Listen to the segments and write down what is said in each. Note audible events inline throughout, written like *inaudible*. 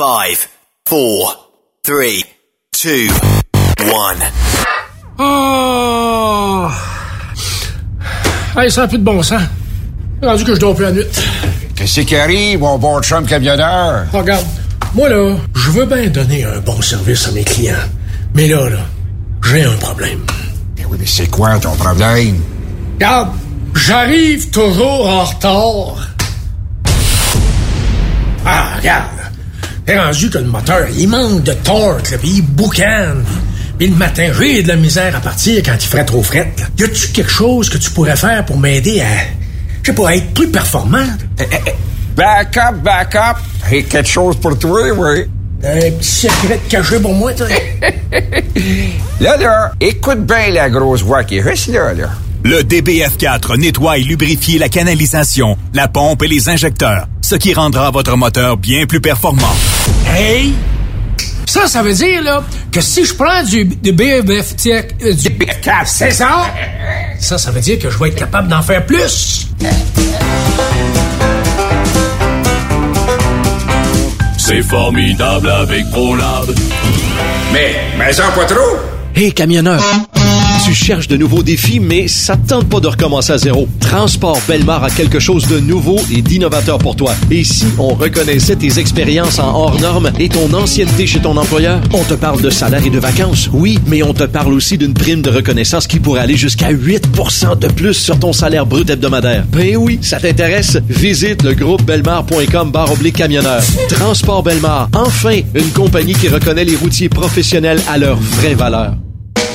5, 4, 3, 2, 1. Oh! Hey, ça n'a plus de bon sens. Rendu que je dors plus la nuit. Qu'est-ce qui arrive, mon bon chum camionneur? Regarde, moi là, je veux bien donner un bon service à mes clients. Mais là, là, j'ai un problème. Ben oui, mais c'est quoi ton problème? Regarde, j'arrive toujours en retard. Ah, regarde. T'es rendu que le moteur, il manque de torque, là, puis il boucane. Puis le matin, j'ai de la misère à partir quand il ferait trop fret. là. Y a-tu quelque chose que tu pourrais faire pour m'aider à, je sais pas, à être plus performant? Eh, eh, eh, Back up, back up. J'ai quelque chose pour toi, oui. Un petit secret caché pour moi, toi? *laughs* Là, là, écoute bien la grosse voix qui est juste là, là. Le DBF4 nettoie et lubrifie la canalisation, la pompe et les injecteurs, ce qui rendra votre moteur bien plus performant. Hey! Ça, ça veut dire, là, que si je prends du, du BF, euh, du BF4, c'est ça? Ça, ça veut dire que je vais être capable d'en faire plus. C'est formidable avec ProLab. Mais, mais en pas trop. Hé, camionneur! Tu cherches de nouveaux défis, mais ça te tente pas de recommencer à zéro. Transport Belmar a quelque chose de nouveau et d'innovateur pour toi. Et si on reconnaissait tes expériences en hors normes et ton ancienneté chez ton employeur? On te parle de salaire et de vacances, oui, mais on te parle aussi d'une prime de reconnaissance qui pourrait aller jusqu'à 8 de plus sur ton salaire brut hebdomadaire. Ben oui, ça t'intéresse? Visite le groupe belmar.com barre oblique camionneur. Transport Belmar, enfin, une compagnie qui reconnaît les routiers professionnels à leur vraie valeur.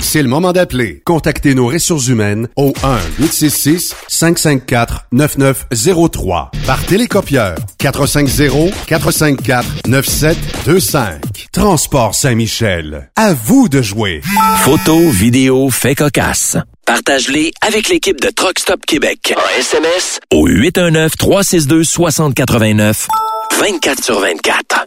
C'est le moment d'appeler. Contactez nos ressources humaines au 1-866-554-9903 par télécopieur 450-454-9725. Transport Saint-Michel. À vous de jouer. Photos, vidéos, faits cocasse. Partage-les avec l'équipe de Truck Stop Québec. En SMS au 819-362-6089. 24 sur 24.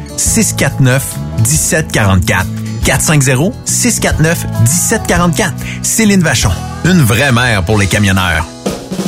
649 1744. 450 649 1744. Céline Vachon, une vraie mère pour les camionneurs.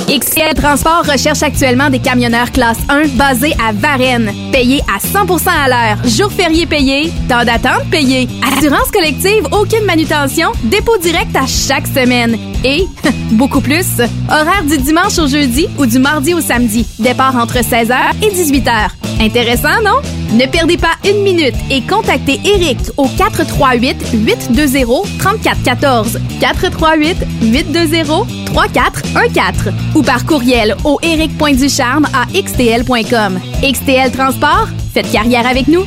XL Transport recherche actuellement des camionneurs classe 1 basés à Varennes. Payés à 100% à l'heure. Jour férié payé. Temps d'attente payé. Assurance collective, aucune manutention. Dépôt direct à chaque semaine. Et, *laughs* beaucoup plus, horaire du dimanche au jeudi ou du mardi au samedi. Départ entre 16h et 18h. Intéressant, non? Ne perdez pas une minute et contactez Eric au 438-820-3414. 438-820-3414 ou par courriel au eric.ducharme à xtl.com. XTL Transport, faites carrière avec nous.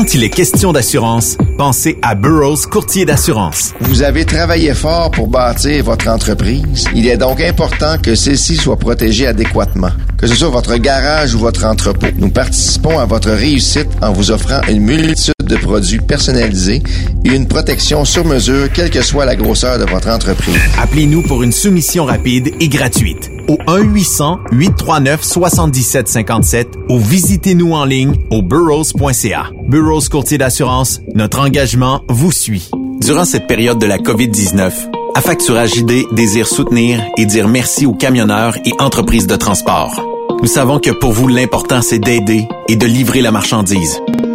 Quand il est question d'assurance, pensez à Burroughs Courtier d'assurance. Vous avez travaillé fort pour bâtir votre entreprise. Il est donc important que celle-ci soit protégée adéquatement. Que ce soit votre garage ou votre entrepôt. Nous participons à votre réussite en vous offrant une multitude de produits personnalisés et une protection sur mesure, quelle que soit la grosseur de votre entreprise. Appelez-nous pour une soumission rapide et gratuite au 1-800-839-7757 ou visitez-nous en ligne au burrows.ca. Burrows Courtier d'assurance, notre engagement vous suit. Durant cette période de la COVID-19, Affacturage ID désire soutenir et dire merci aux camionneurs et entreprises de transport. Nous savons que pour vous, l'important, c'est d'aider et de livrer la marchandise.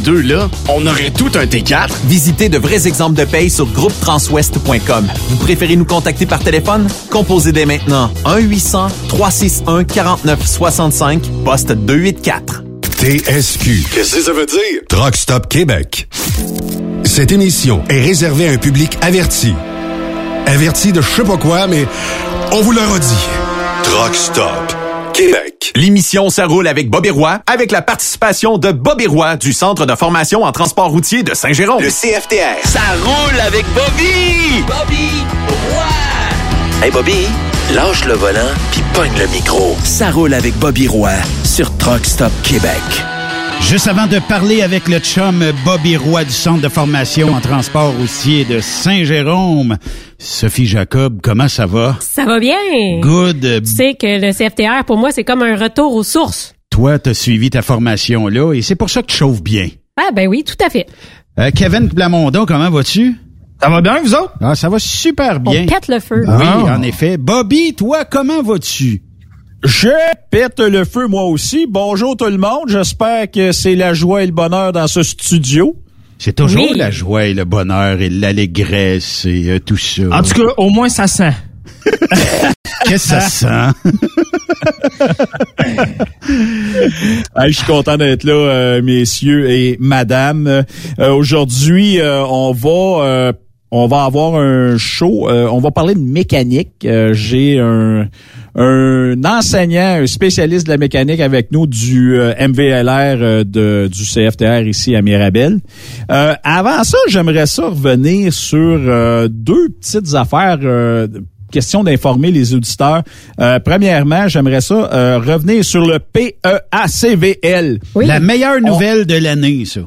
deux là, on aurait tout un T4. Visitez de vrais exemples de paye sur groupetranswest.com. Vous préférez nous contacter par téléphone? Composez dès maintenant 1-800-361-4965, poste 284. TSQ. Qu'est-ce que ça veut dire? Truck Stop Québec. Cette émission est réservée à un public averti. Averti de je sais pas quoi, mais on vous le redit. Truck Stop Québec. L'émission Ça roule avec Bobby Roy, avec la participation de Bobby Roy du Centre de formation en transport routier de Saint-Jérôme. Le CFTR. Ça roule avec Bobby! Bobby Roy! Hey Bobby, lâche le volant puis pogne le micro. Ça roule avec Bobby Roy sur Truck Stop Québec. Juste avant de parler avec le chum Bobby Roy du Centre de formation en transport routier de Saint-Jérôme, Sophie Jacob, comment ça va? Ça va bien. Good. Tu sais que le CFTR, pour moi, c'est comme un retour aux sources. Toi, t'as suivi ta formation là et c'est pour ça que tu chauffes bien. Ah ben oui, tout à fait. Euh, Kevin Plamondon, comment vas-tu? Ça va bien, vous autres? Ah, ça va super bien. On pète le feu. Oui, Ah. en effet. Bobby, toi, comment vas-tu? Je pète le feu moi aussi. Bonjour tout le monde. J'espère que c'est la joie et le bonheur dans ce studio. C'est toujours Oui. la joie et le bonheur et l'allégresse et euh, tout ça. En tout cas, au moins ça sent. *laughs* Qu'est-ce que ça sent? *laughs* Hey, je suis content d'être là, euh, messieurs et madame. Euh, Aujourd'hui, euh, on va euh, on va avoir un show. euh, on va parler de mécanique. Euh, J'ai un un enseignant, un spécialiste de la mécanique avec nous du euh, MVLR euh, de, du CFTR ici à Mirabel. Euh, avant ça, j'aimerais ça revenir sur euh, deux petites affaires. euh, question d'informer les auditeurs. Euh, premièrement, j'aimerais ça euh, revenir sur le PEACVL. La meilleure nouvelle de l'année, ça.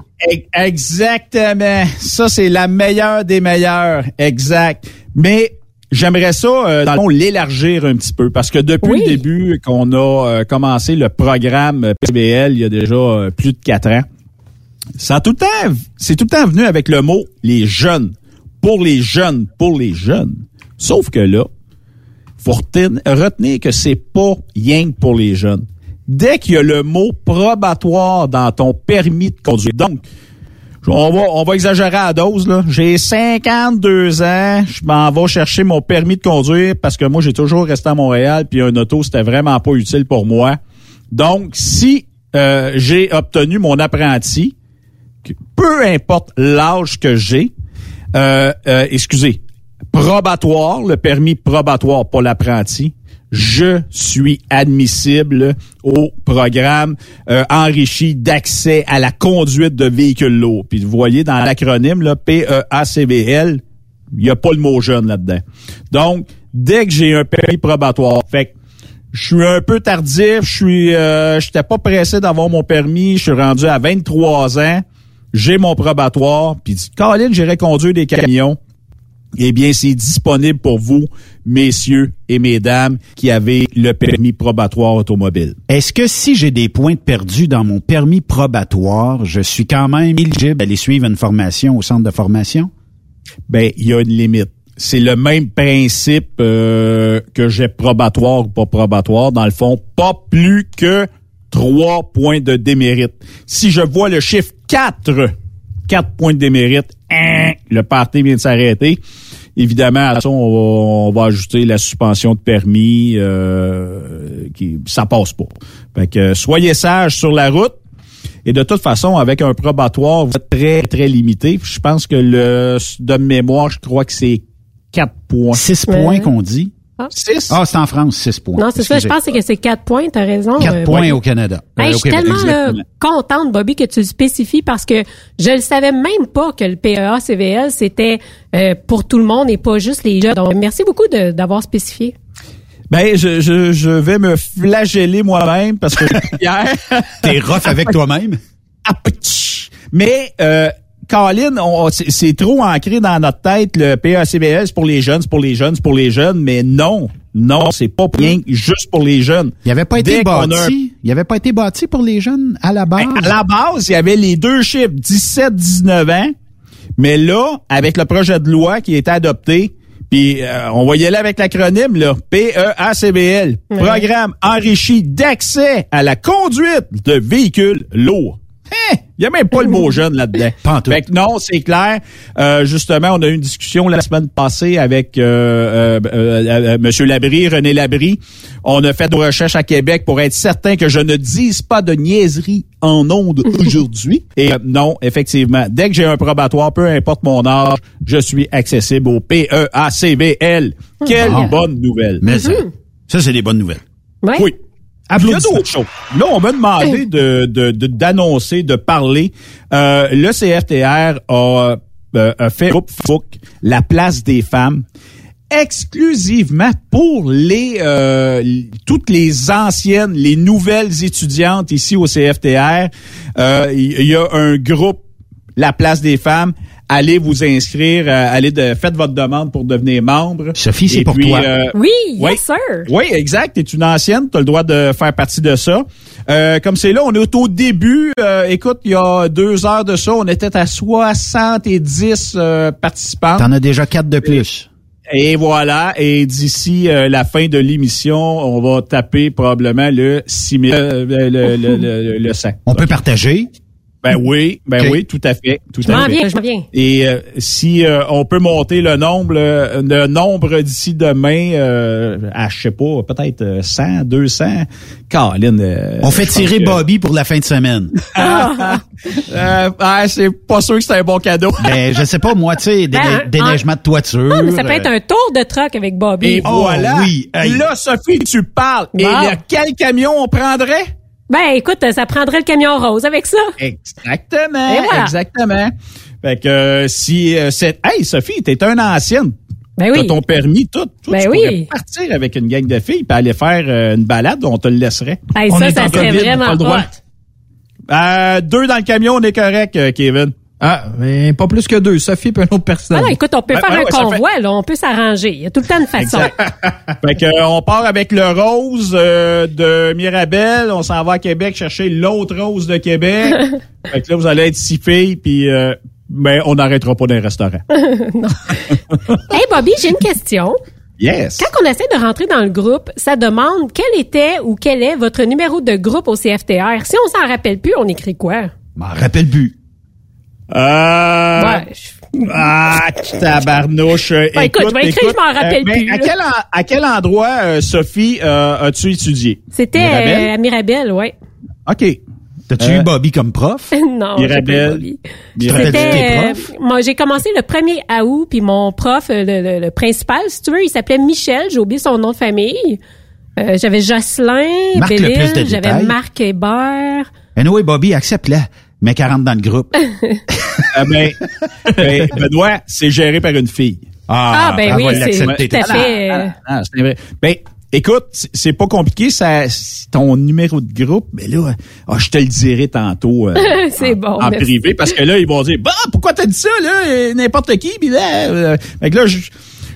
Exactement. Ça, c'est la meilleure des meilleures. Exact. Mais j'aimerais ça, euh, dans le fond, l'élargir un petit peu parce que depuis Oui. le début qu'on a euh, commencé le programme PBL, il y a déjà euh, plus de quatre ans, ça a tout le temps, c'est tout le temps venu avec le mot les jeunes. Pour les jeunes, pour les jeunes. Sauf que là, faut retenir, retenir que c'est pas rien pour les jeunes. Dès qu'il y a le mot probatoire dans ton permis de conduire. Donc, on va, on va exagérer à la dose, là. J'ai 52 ans, je m'en vais chercher mon permis de conduire parce que moi, j'ai toujours resté à Montréal, puis un auto, c'était vraiment pas utile pour moi. Donc, si euh, j'ai obtenu mon apprenti, peu importe l'âge que j'ai, euh, euh, excusez, probatoire, le permis probatoire, pas l'apprenti, je suis admissible au programme euh, enrichi d'accès à la conduite de véhicules lourds. Puis vous voyez dans l'acronyme là, PEACVL, il n'y a pas le mot jeune là-dedans. Donc, dès que j'ai un permis probatoire, fait je suis un peu tardif, je suis euh, j'étais pas pressé d'avoir mon permis, je suis rendu à 23 ans, j'ai mon probatoire, puis Colin, j'irai conduire des camions. Eh bien, c'est disponible pour vous, messieurs et mesdames, qui avez le permis probatoire automobile. Est-ce que si j'ai des points perdus dans mon permis probatoire, je suis quand même éligible à aller suivre une formation au centre de formation? Ben, il y a une limite. C'est le même principe euh, que j'ai probatoire ou pas probatoire. Dans le fond, pas plus que trois points de démérite. Si je vois le chiffre 4 quatre points de démérite, hein, le party vient de s'arrêter. Évidemment, à ça, on va, on va ajouter la suspension de permis. Euh, qui, ça passe pas. Fait que soyez sages sur la route. Et de toute façon, avec un probatoire, vous êtes très, très limité. Je pense que le de mémoire, je crois que c'est 4 points. 6 points qu'on dit. Ah. Six? Ah, c'est en France, 6 points. Non, c'est ça. Je pense que c'est 4 points. T'as raison. 4 euh, points au Canada. Hey, Euh, je suis Québec. tellement là, contente, Bobby, que tu le spécifies parce que je ne savais même pas que le PEA CVL, c'était euh, pour tout le monde et pas juste les jeunes. Donc, merci beaucoup de- d'avoir spécifié. Ben, je, je, je vais me flageller moi-même parce que *laughs* hier... T'es rough avec toi-même? Ah. Mais, euh, Colin, on- c'est c'est trop ancré dans notre tête, le PACBL, c'est pour les jeunes, c'est pour les jeunes, c'est pour les jeunes, mais non, non, c'est pas bien juste pour les jeunes. Il avait pas été Dès qu'on a bâti. Il avait pas été bâti pour les jeunes à la base. Ben, à la base, il y avait les deux chiffres, 17-19 ans. Mais là, avec le projet de loi qui a été adopté, puis euh, on va y aller avec l'acronyme, là, PEACBL, Ouais. Programme enrichi d'accès à la conduite de véhicules lourds. Hein? Il n'y a même pas le mot jeune là-dedans. Fait que non, c'est clair. Euh, justement, on a eu une discussion la semaine passée avec euh, euh, euh, euh, Monsieur Labrie, René Labrie. On a fait des recherches à Québec pour être certain que je ne dise pas de niaiserie en ondes *laughs* aujourd'hui. Et non, effectivement, dès que j'ai un probatoire, peu importe mon âge, je suis accessible au PEACBL. Quelle Ah. bonne nouvelle. Mais ça, ça c'est des bonnes nouvelles. Ouais. Oui. Il y a d'autres choses. Là, on m'a demandé de de- de- d'annoncer, de, parler. Euh, le CFTR a, euh, a fait groupe FOC, la place des femmes, exclusivement pour les euh, toutes les anciennes, les nouvelles étudiantes ici au CFTR. Euh, Il y, a un groupe, la place des femmes. Allez vous inscrire, euh, allez de, faites votre demande pour devenir membre. Sophie, c'est pour puis, toi. euh, Oui, oui. yes, sir. Oui, exact. Tu es une ancienne, tu as le droit de faire partie de ça. Euh, comme c'est là, on est au début. Euh, écoute, il y a deux heures de ça, on était à 70 euh, participants. T'en as déjà quatre de plus. Et voilà. Et d'ici euh, la fin de l'émission, on va taper probablement le 6 000, euh, le, le, le, le, le 100. On peut partager. Ben oui, ben oui, tout à fait. Tout Je à m'en fait. viens, je m'en viens. Et euh, si euh, on peut monter le nombre, euh, le nombre d'ici demain euh, à, je sais pas, peut-être euh, 100, 200, Caroline. euh, On fait tirer que- Bobby pour la fin de semaine. Euh, *laughs* ah, c'est pas sûr que c'est un bon cadeau. *laughs* Ben, je sais pas, moi, tu sais, déne- Ben, déneigement de toiture. Ah, mais ça peut être euh, un tour de truck avec Bobby. Et Oh, voilà. oui. Là, Sophie, tu parles. Et là, quel camion on prendrait? Ben, écoute, ça prendrait le camion rose avec ça. Exactement. Et voilà. Exactement. Fait que euh, si euh, c'est. Hey, Sophie, t'es une ancienne. Ben oui. T'as ton permis, tout. tout Ben tu oui. pourrais partir avec une gang de filles puis aller faire euh, une balade, on te le laisserait. Hey, On ça, est ça serait COVID, vraiment pas hot. Euh, deux dans le camion, on est correct, Kevin. Ah, mais pas plus que deux. Sophie et une autre personne. Ah non, écoute, on peut Ben, faire ben un ouais, ça convoi, là. On peut s'arranger. Il y a tout le temps une façon. *laughs* Fait que euh, on part avec le rose euh, de Mirabel, on s'en va à Québec chercher l'autre rose de Québec. *laughs* fait que là vous allez être six filles puis euh, ben on n'arrêtera pas dans les restaurants. *laughs* hey, Bobby, j'ai une question. Yes. Quand on essaie de rentrer dans le groupe, ça demande quel était ou quel est votre numéro de groupe au CFTR. Si on s'en rappelle plus, on écrit quoi? M'en rappelle plus. Euh, Ouais, je- Ah, tabarnouche. Euh, Ben, écoute, je vais écrire, je m'en rappelle mais plus, À quel, en- à quel endroit, euh, Sophie, euh, as-tu étudié? C'était euh, à Mirabel, ouais. OK. T'as-tu Euh, eu Bobby comme prof? *laughs* non, Mirabel. C'était, euh, moi, j'ai commencé le 1er août, puis mon prof, euh, le, le- le principal, si tu veux, il s'appelait Michel, j'ai oublié son nom de famille. Euh, j'avais Jocelyn, j'avais Marc Hébert. Anyway, Bobby, accepte-la. Mets 40 dans le groupe. *laughs* Ah, ben, ben, Benoît, c'est géré par une fille. Ah, ben elle oui, c'est tout à fait. euh, Ah, c'est vrai. Ben, écoute, c'est- pas compliqué, ça, ton numéro de groupe, mais là, ah, je te le dirai tantôt. euh, *laughs* c'est bon. en merci. privé parce que là ils vont dire bah pourquoi t'as dit ça là euh, n'importe qui puis là euh, fait que là je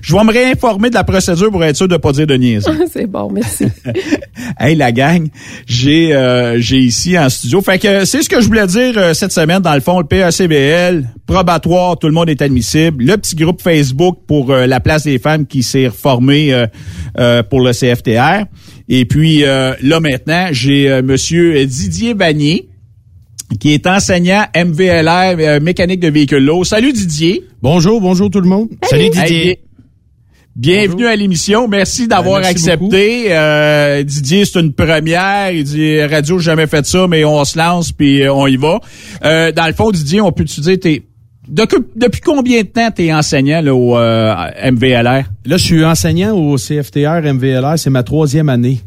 je vais me réinformer de la procédure pour être sûr de pas dire de niaiserie. c'est bon, merci. *laughs* hey la gang, j'ai euh, j'ai ici en studio. Fait que c'est ce que je voulais dire euh, cette semaine dans le fond le PACBL, probatoire, tout le monde est admissible. Le petit groupe Facebook pour euh, la place des femmes qui s'est reformé euh, euh, pour le CFTR. Et puis euh, là maintenant, j'ai euh, monsieur Didier Vanier qui est enseignant MVLR, euh, mécanique de véhicules lourds. Salut Didier. Bonjour, bonjour tout le monde. Salut Didier. Bienvenue à l'émission. Merci d'avoir Ben, accepté. Euh, Didier, c'est une première. Il dit radio, j'ai jamais fait ça, mais on se lance puis euh, on y va. Euh, dans le fond, Didier, on peut te dire t'es depuis, depuis combien de temps t'es enseignant là, au euh, MVLR? Là, je suis enseignant au CFTR MVLR. C'est ma troisième année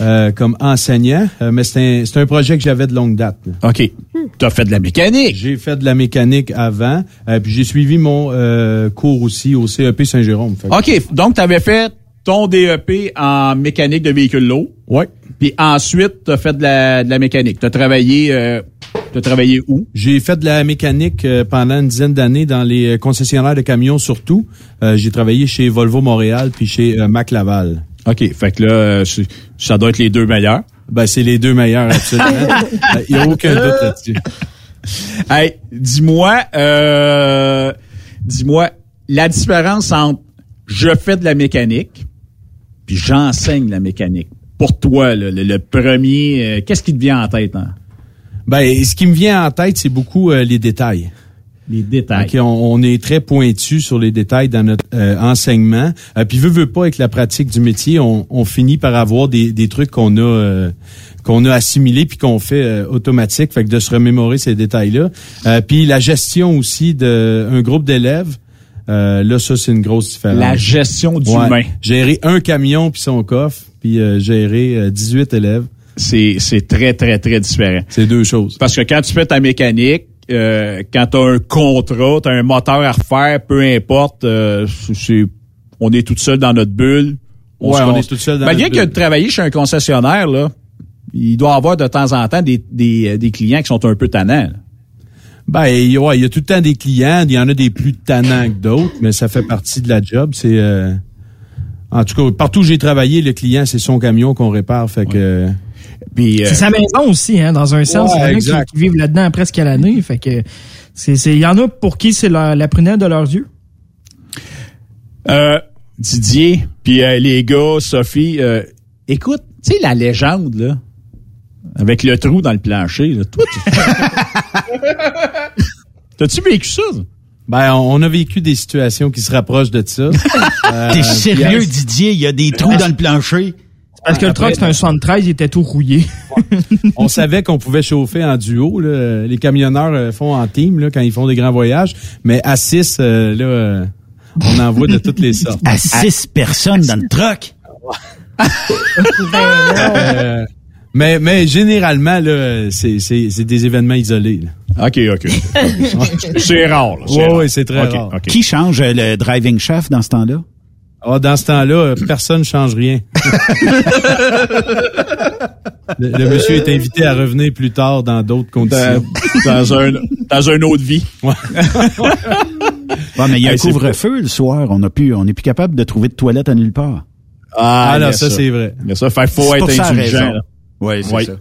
euh, comme enseignant, Euh, mais c'est un, c'est un projet que j'avais de longue date. là. OK. Tu as fait de la mécanique. J'ai fait de la mécanique avant, euh, puis j'ai suivi mon euh, cours aussi au CEP Saint-Jérôme. OK. Donc, tu avais fait ton DEP en mécanique de véhicules lourds. Ouais. Puis ensuite, tu as fait de la, de la mécanique. Tu as travaillé, euh, t'as travaillé où? J'ai fait de la mécanique euh, pendant une dizaine d'années dans les concessionnaires de camions surtout. Euh, j'ai travaillé chez Volvo Montréal puis chez Mac Laval. OK. Fait que là, c'est- ça doit être les deux meilleurs. Ben, c'est les deux meilleurs, absolument. *laughs* Il n'y a aucun doute là-dessus. Hey, dis-moi, euh, dis-moi, la différence entre je fais de la mécanique puis j'enseigne la mécanique. Pour toi, là, le, le premier, euh, qu'est-ce qui te vient en tête? Hein? Ben, ce qui me vient en tête, c'est beaucoup euh, les détails. Les détails. Ok, on, on est très pointu sur les détails dans notre euh, enseignement. Euh, puis veut veut pas avec la pratique du métier, on, on finit par avoir des, des trucs qu'on a euh, qu'on a assimilés puis qu'on fait euh, automatique. Fait que de se remémorer ces détails-là. Euh, puis la gestion aussi d'un groupe d'élèves. euh, là, ça, c'est une grosse différence. La gestion du Ouais. Gérer un camion puis son coffre, puis euh, gérer euh, 18 élèves. C'est, c'est très, très, très différent. C'est deux choses. Parce que quand tu fais ta mécanique, euh, quand tu as un contrat, tu as un moteur à refaire, peu importe, euh, c'est- on est tout seul dans notre bulle. Ouais, se on est tout seul dans Malgré notre que bulle. de travailler chez un concessionnaire, là, il doit avoir de temps en temps des, des, des clients qui sont un peu tannants. là. Ben, il ouais, il y a tout le temps des clients. Il y en a des plus tannants que d'autres, mais ça fait partie de la job. C'est euh, en tout cas partout où j'ai travaillé, le client c'est son camion qu'on répare. Fait que Puis, euh, C'est sa maison aussi, hein, dans un sens. Ouais, Il y en a qui, vivent là-dedans presque à l'année. Fait que c'est, c'est, il y en a pour qui c'est la, la prunelle de leurs yeux. Euh, Didier, puis euh, les gars, Sophie, euh, écoute, tu sais la légende là, avec le trou dans le plancher, là, toi, tu- *laughs* t'as-tu vécu ça? ben, on on a vécu des situations qui se rapprochent de ça. *laughs* Euh, T'es sérieux, puis, Didier? Il y a des trous dans le plancher. Parce que le truck, c'est un 73, il était tout rouillé. on savait qu'on pouvait chauffer en duo. Là. Les camionneurs euh, font en team là, quand ils font des grands voyages, mais à six, euh, là, euh, on en voit de toutes les sortes. À six personnes dans le truck? *laughs* Euh, mais, mais généralement, là, c'est, c'est, c'est des événements isolés. là. OK, OK. *laughs* c'est rare. Là, c'est Ouais, rare. ouais, c'est très rare. Qui change le driving shaft dans ce temps-là? Ah, dans ce temps-là, euh, personne ne change rien. *laughs* le, le monsieur est invité à revenir plus tard dans d'autres conditions. Dans, *laughs* dans un, dans une autre vie. Ouais, *laughs* mais il y a Hey, un couvre-feu le soir. On a pu, on n'est plus capable de trouver de toilette à nulle part. Ah, il y non, a ça, c'est vrai. Mais ça, fait faut être indulgent. là. Oui, c'est Oui. ça.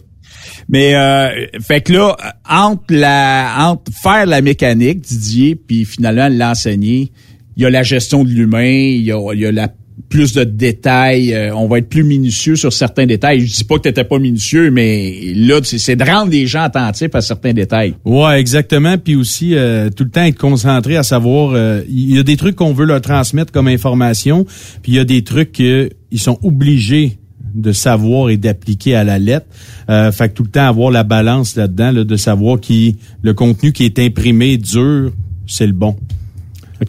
Mais euh, fait que là, entre la entre faire la mécanique, Didier, puis finalement l'enseigner, il y a la gestion de l'humain, il y a, y a la plus de détails, euh, on va être plus minutieux sur certains détails. Je dis pas que tu n'étais pas minutieux, mais là, c'est c'est de rendre les gens attentifs à certains détails. Ouais, exactement. Puis aussi, euh, tout le temps être concentré à savoir, euh, il y a des trucs qu'on veut leur transmettre comme information, puis il y a des trucs qu'ils sont obligés de savoir et d'appliquer à la lettre. Euh, fait que tout le temps avoir la balance là-dedans, là, de savoir qui le contenu qui est imprimé dur, c'est le bon.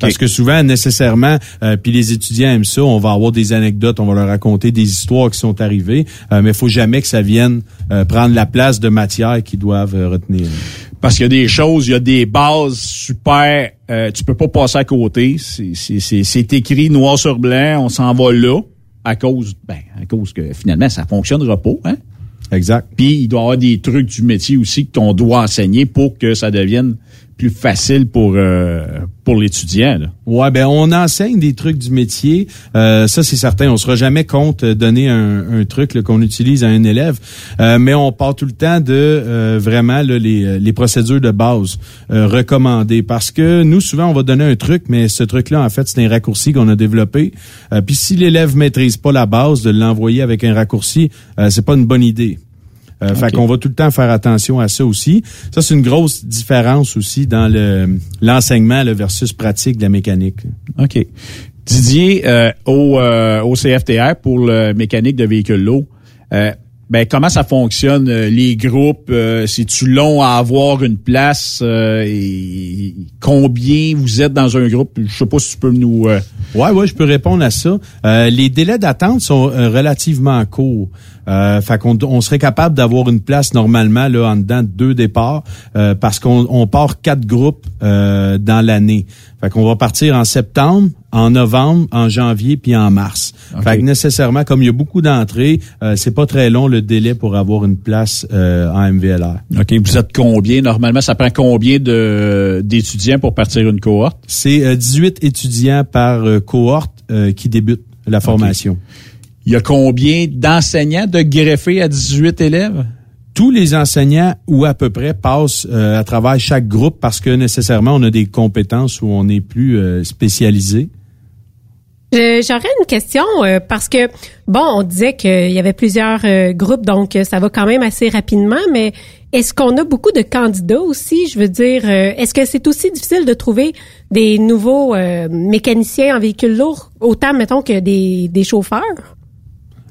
Parce que souvent, nécessairement, euh, puis les étudiants aiment ça, on va avoir des anecdotes, on va leur raconter des histoires qui sont arrivées, euh, mais il faut jamais que ça vienne euh, prendre la place de matière qu'ils doivent euh, retenir. Parce qu'il y a des choses, il y a des bases super, euh, tu peux pas passer à côté. C'est- écrit noir sur blanc, on s'en va là à cause, ben, à cause que finalement ça fonctionnera pas, hein? Exact. Puis il doit y avoir des trucs du métier aussi qu'on doit enseigner pour que ça devienne plus facile pour euh, l'étudiant. là. Ouais, ben on enseigne des trucs du métier. Euh, ça, c'est certain. On sera jamais contre donner un, truc là, qu'on utilise à un élève, Euh, mais on part tout le temps de vraiment là, les, les procédures de base recommandées. Parce que nous, souvent, on va donner un truc, mais ce truc-là, en fait, c'est un raccourci qu'on a développé. Puis si l'élève maîtrise pas la base, de l'envoyer avec un raccourci, c'est pas une bonne idée. Euh, Fait qu'on va tout le temps faire attention à ça aussi. Ça, c'est une grosse différence aussi dans le l'enseignement le versus pratique de la mécanique. OK. Didier, euh, au, euh, au CFTR pour le mécanique de véhicules lourds, euh, ben comment ça fonctionne euh, les groupes euh, C'est-tu long à avoir une place euh, et combien vous êtes dans un groupe? Je sais pas si tu peux nous. euh, Ouais, ouais, je peux répondre à ça. Euh, les délais d'attente sont relativement courts. Euh, fait qu'on on serait capable d'avoir une place normalement là en dedans de deux départs euh, parce qu'on on part quatre groupes euh, dans l'année. Fait qu'on va partir en septembre, en novembre, en janvier puis en mars. Fait que nécessairement comme il y a beaucoup d'entrées, euh, c'est pas très long le délai pour avoir une place euh, en MVLR. OK, vous êtes combien? Normalement Ça prend combien de d'étudiants pour partir une cohorte? C'est euh, 18 étudiants par euh, cohorte euh, qui débutent la formation. Il y a combien d'enseignants de greffés à 18 élèves? Tous les enseignants, ou à peu près, passent euh, à travers chaque groupe parce que nécessairement, on a des compétences où on est plus euh, spécialisé. Euh, J'aurais une question euh, parce que bon, on disait qu'il y avait plusieurs euh, groupes, donc euh, ça va quand même assez rapidement. Mais est-ce qu'on a beaucoup de candidats aussi? Je veux dire, euh, est-ce que c'est aussi difficile de trouver des nouveaux euh, mécaniciens en véhicules lourds, autant mettons que des, des chauffeurs?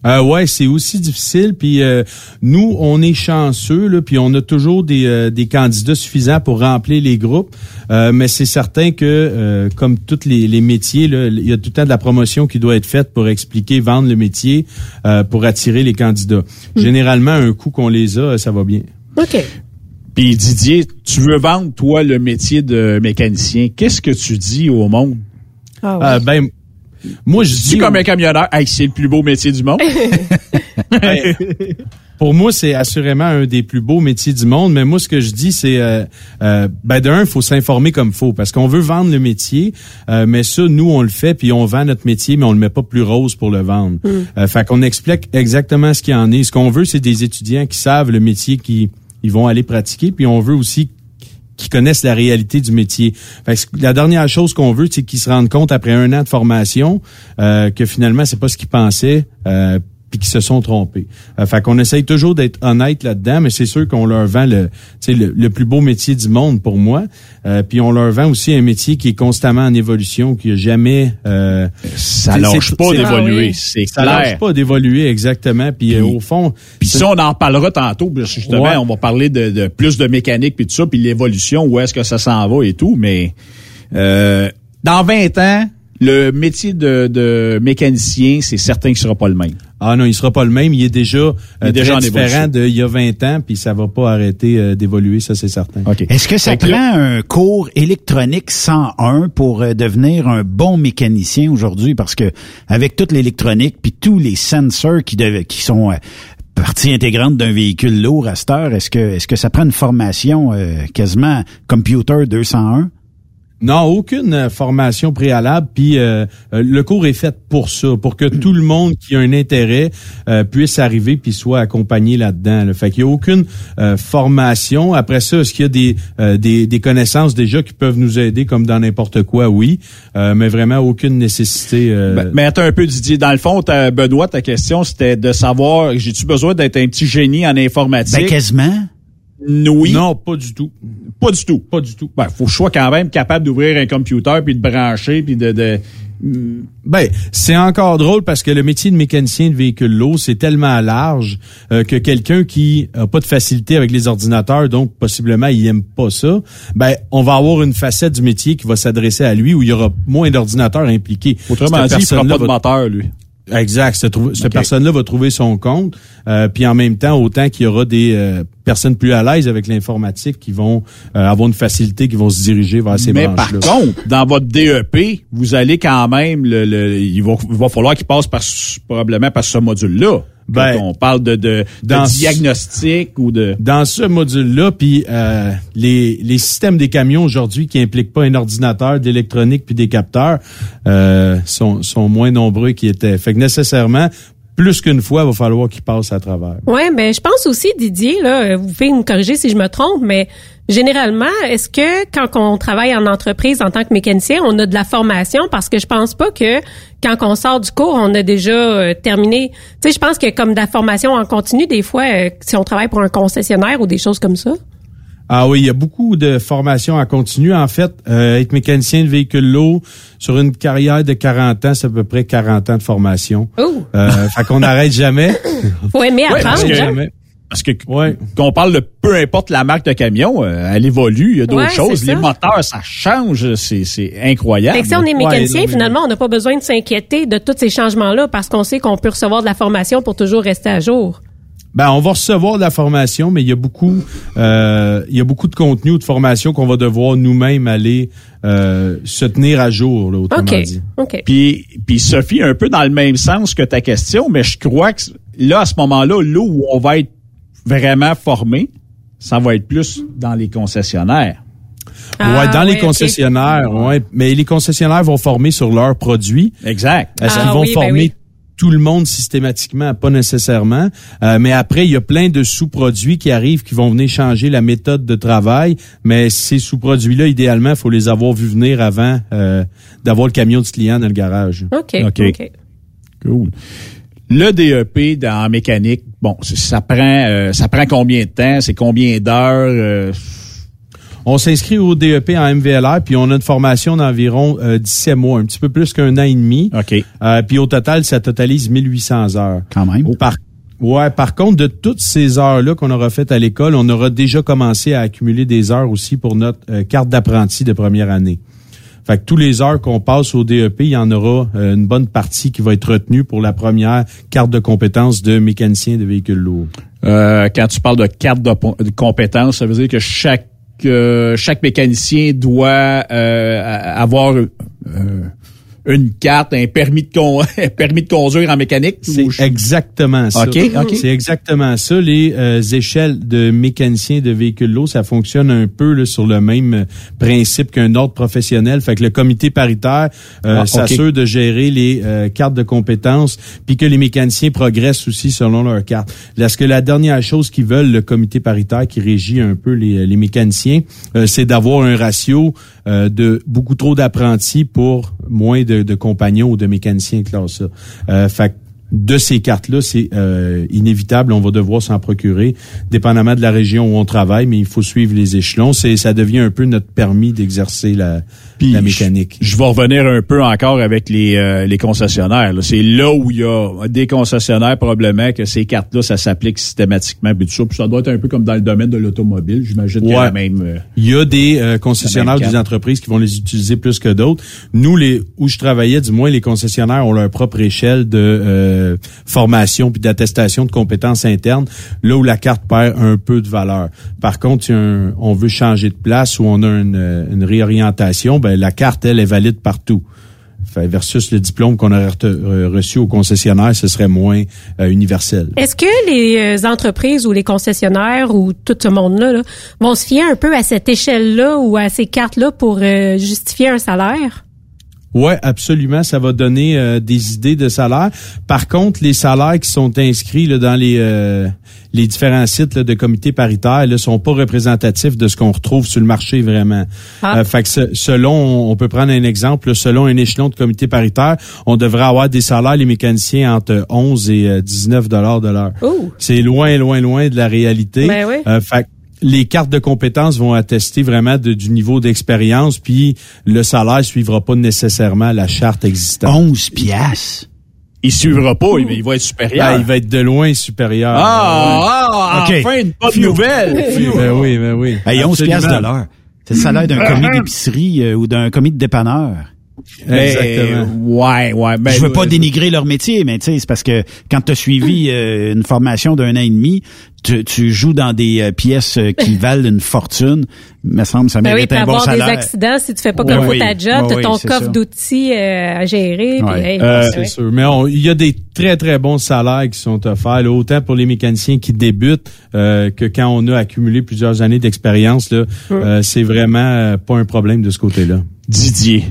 Euh, ouais, c'est aussi difficile. Puis euh, nous, on est chanceux, là, puis on a toujours des, euh, des candidats suffisants pour remplir les groupes. Euh, mais c'est certain que, euh, comme tous les, les métiers, là, il y a tout le temps de la promotion qui doit être faite pour expliquer, vendre le métier, euh, pour attirer les candidats. Généralement, un coup qu'on les a, ça va bien. OK. Puis Didier, tu veux vendre toi le métier de mécanicien. Qu'est-ce que tu dis au monde? Ah Euh, ben, moi, je dis comme un camionneur, hey, c'est le plus beau métier du monde. *laughs* Pour moi, c'est assurément un des plus beaux métiers du monde. Mais moi, ce que je dis, c'est, euh, euh, ben d'un, il faut s'informer comme faut, parce qu'on veut vendre le métier, euh, mais ça, nous, on le fait, puis on vend notre métier, mais on le met pas plus rose pour le vendre. Euh, fait qu'on explique exactement ce qu'il y en est. Ce qu'on veut, c'est des étudiants qui savent le métier qui ils vont aller pratiquer, puis on veut aussi qui connaissent la réalité du métier. La dernière chose qu'on veut, c'est qu'ils se rendent compte après un an de formation euh, que finalement c'est pas ce qu'ils pensaient. Euh, puis qu'ils se sont trompés. Euh, fait qu'on essaye toujours d'être honnête là-dedans, mais c'est sûr qu'on leur vend le, tu sais, le, le plus beau métier du monde pour moi. Euh, puis on leur vend aussi un métier qui est constamment en évolution, qui a jamais. Euh, Ça c'est- lâche c'est- pas c'est- d'évoluer, c'est Ça clair. lâche pas d'évoluer exactement. Puis euh, au fond, Puis ça, on en parlera tantôt, justement, Ouais. on va parler de, de plus de mécanique puis tout ça, puis l'évolution, où est-ce que ça s'en va et tout, mais euh, dans 20 ans, le métier de, de mécanicien, c'est certain qu'il sera pas le même. Ah non, il sera pas le même. Il est déjà, euh, Il est déjà très en différent d'il y a 20 ans, puis ça va pas arrêter euh, d'évoluer, ça c'est certain. Est-ce que ça prend un cours électronique 101 pour euh, devenir un bon mécanicien aujourd'hui? Parce que avec toute l'électronique puis tous les sensors qui, qui sont euh, partie intégrante d'un véhicule lourd à cette heure, est-ce que, est-ce que ça prend une formation euh, quasiment computer 201? Non, aucune euh, formation préalable. Puis euh, euh, le cours est fait pour ça, pour que tout le monde qui a un intérêt euh, puisse arriver puis soit accompagné là-dedans. là. Fait qu'il y a aucune euh, formation. Après ça, est-ce qu'il y a des, euh, des des connaissances déjà qui peuvent nous aider comme dans n'importe quoi? Oui, Euh, mais vraiment aucune nécessité. euh, Ben, mais attends un peu, Didier. Dans le fond, ta, Benoît, ta question, c'était de savoir, j'ai-tu besoin d'être un petit génie en informatique? Ben, quasiment. Oui. Non, pas du tout. Pas du tout. Pas du tout. Ben, faut que je sois quand même capable d'ouvrir un computer puis de brancher puis de, de Ben, c'est encore drôle parce que le métier de mécanicien de véhicule lourd, c'est tellement large euh, que quelqu'un qui a pas de facilité avec les ordinateurs, donc possiblement il aime pas ça, ben on va avoir une facette du métier qui va s'adresser à lui où il y aura moins d'ordinateurs impliqués. Autrement Cette dit, il fera pas de va- moteur, lui. Exact. Cette, personne-là va trouver son compte. euh, puis en même temps, autant qu'il y aura des euh, personnes plus à l'aise avec l'informatique qui vont euh, avoir une facilité, qui vont se diriger vers ces Mais par branches-là. contre, dans votre DEP, vous allez quand même, le, le- il, va, il va falloir qu'il passe par probablement par ce module-là. Ben, Quand on parle de, de, de dans ce- diagnostic ou de... dans ce module-là, puis euh, les, les systèmes des camions aujourd'hui qui impliquent pas un ordinateur, d'électronique puis des capteurs euh, sont, sont moins nombreux qu'ils étaient. Fait que nécessairement, plus qu'une fois, il va falloir qu'ils passent à travers. Ouais, ben je pense aussi Didier là, vous pouvez me corriger si je me trompe, mais généralement, est-ce que quand on travaille en entreprise en tant que mécanicien, on a de la formation? Parce que je pense pas que quand on sort du cours, on a déjà euh, terminé. Tu sais, je pense que comme de la formation en continu, des fois, euh, si on travaille pour un concessionnaire ou des choses comme ça. Ah oui, il y a beaucoup de formations à continuer. En fait, euh, être mécanicien de véhicule lourd sur une carrière de 40 ans, c'est à peu près 40 ans de formation. Oh. Euh, fait qu'on n'arrête jamais. Faut aimer Ouais, parce que-. Parce que qu'on parle de peu importe la marque de camion, euh, elle évolue, il y a d'autres Ouais, choses. Les moteurs, ça change, c'est c'est incroyable. Fait que si on est mécanicien, finalement, on n'a pas besoin de s'inquiéter de tous ces changements-là parce qu'on sait qu'on peut recevoir de la formation pour toujours rester à jour. Ben, on va recevoir de la formation, mais il y a beaucoup, euh, il y a beaucoup de contenu ou de formation qu'on va devoir nous-mêmes aller euh, se tenir à jour, là, autrement OK. dit. OK. Puis, puis Sophie, un peu dans le même sens que ta question, mais je crois que là, à ce moment-là, là où on va être vraiment formé, ça va être plus dans les concessionnaires. Ah, ouais, dans les concessionnaires, ouais. Mais les concessionnaires vont former sur leurs produits. Exact. Est-ce Ah qu'ils vont oui, ben former oui. tout le monde systématiquement? Pas nécessairement. Euh, mais après, il y a plein de sous-produits qui arrivent qui vont venir changer la méthode de travail. Mais ces sous-produits-là, idéalement, il faut les avoir vus venir avant euh, d'avoir le camion du client dans le garage. OK. OK. OK. Cool. Le DEP dans mécanique, bon, ça prend euh, ça prend combien de temps, c'est combien d'heures? Euh, On s'inscrit au DEP en MVLR, puis on a une formation d'environ euh, 17 mois, un petit peu plus qu'un an et demi. OK. Euh, puis au total, ça totalise 1800 heures. Quand même. Par, ouais, par contre, de toutes ces heures-là qu'on aura faites à l'école, on aura déjà commencé à accumuler des heures aussi pour notre euh, carte d'apprenti de première année. Fait que tous les heures qu'on passe au DEP, il y en aura euh, une bonne partie qui va être retenue pour la première carte de compétences de mécanicien de véhicules lourds. euh, quand tu parles de carte de, compétences, ça veut dire que chaque euh, chaque mécanicien doit euh, avoir euh, une carte, un permis de con, *laughs* un permis de conduire en mécanique. C'est je- exactement ça. OK, OK. C'est exactement ça. Les euh, échelles de mécaniciens de véhicules lourds, ça fonctionne un peu là, sur le même euh, principe qu'un ordre professionnel. Fait que le comité paritaire euh, Ah, s'assure de gérer les euh, cartes de compétences, puis que les mécaniciens progressent aussi selon leur carte. Parce que la dernière chose qu'ils veulent, le comité paritaire qui régit un peu les, les mécaniciens, euh, c'est d'avoir un ratio euh, de beaucoup trop d'apprentis pour moins de, de compagnons ou de mécaniciens classe A. Euh, fait de ces cartes-là, c'est euh, inévitable, on va devoir s'en procurer, dépendamment de la région où on travaille, mais il faut suivre les échelons. C'est, ça devient un peu notre permis d'exercer la, Puis la mécanique. Je, je vais revenir un peu encore avec les, euh, les concessionnaires. C'est là où il y a des concessionnaires probablement que ces cartes-là, ça s'applique systématiquement. Puis tout ça, Puis ça doit être un peu comme dans le domaine de l'automobile. J'imagine qu'il y a Ouais. la même. euh, Il y a des euh, concessionnaires, des entreprises qui vont les utiliser plus que d'autres. Nous, les où je travaillais, du moins, les concessionnaires ont leur propre échelle de euh, formation puis d'attestation de compétences internes, là où la carte perd un peu de valeur. Par contre, si un- on veut changer de place ou on a une, euh, une réorientation, ben la carte, elle, est valide partout. Versus le diplôme qu'on aurait euh, reçu au concessionnaire, ce serait moins euh, universel. Est-ce que les euh, entreprises ou les concessionnaires ou tout ce monde-là là, vont se fier un peu à cette échelle-là ou à ces cartes-là pour euh, justifier un salaire? Ouais, absolument. Ça va donner euh, des idées de salaire. Par contre, les salaires qui sont inscrits là, dans les euh, les différents sites là, de comités paritaires ne sont pas représentatifs de ce qu'on retrouve sur le marché vraiment. Ah. Euh, fait que se- selon, on peut prendre un exemple, selon un échelon de comité paritaire, on devrait avoir des salaires les mécaniciens entre 11 et euh, 19 dollars de l'heure. C'est loin, loin, loin de la réalité. Ben oui. Euh, fait les cartes de compétences vont attester vraiment de- du niveau d'expérience, puis le salaire suivra pas nécessairement la charte existante. 11 piastres. il suivra pas, il, il va être supérieur. Ah, il va être de loin supérieur. Ah, ah, OK. enfin une bonne nouvelle. Ben oui, ben oui. Hey, 11 Absolument. piastres de l'heure. C'est le salaire d'un commis d'épicerie euh, ou d'un commis de dépanneur. Exactement. ouais, ouais. Ben, je veux pas euh, dénigrer leur métier, mais tu sais, c'est parce que quand tu as suivi *laughs* euh, une formation d'un an et demi, tu, tu joues dans des euh, pièces qui *laughs* valent une fortune. Me semble ça Ben oui, mérite puis un bon avoir des accidents si tu fais pas Ouais, comme faut oui. ta job, Ouais, t'as oui, ton coffre d'outils euh, à gérer. Ouais. hey, Euh, ouais. c'est sûr. Mais on- il y a des très, très bons salaires qui sont offerts, là, autant pour les mécaniciens qui débutent euh, que quand on a accumulé plusieurs années d'expérience. là, euh, c'est vraiment euh, pas un problème de ce côté-là. Didier,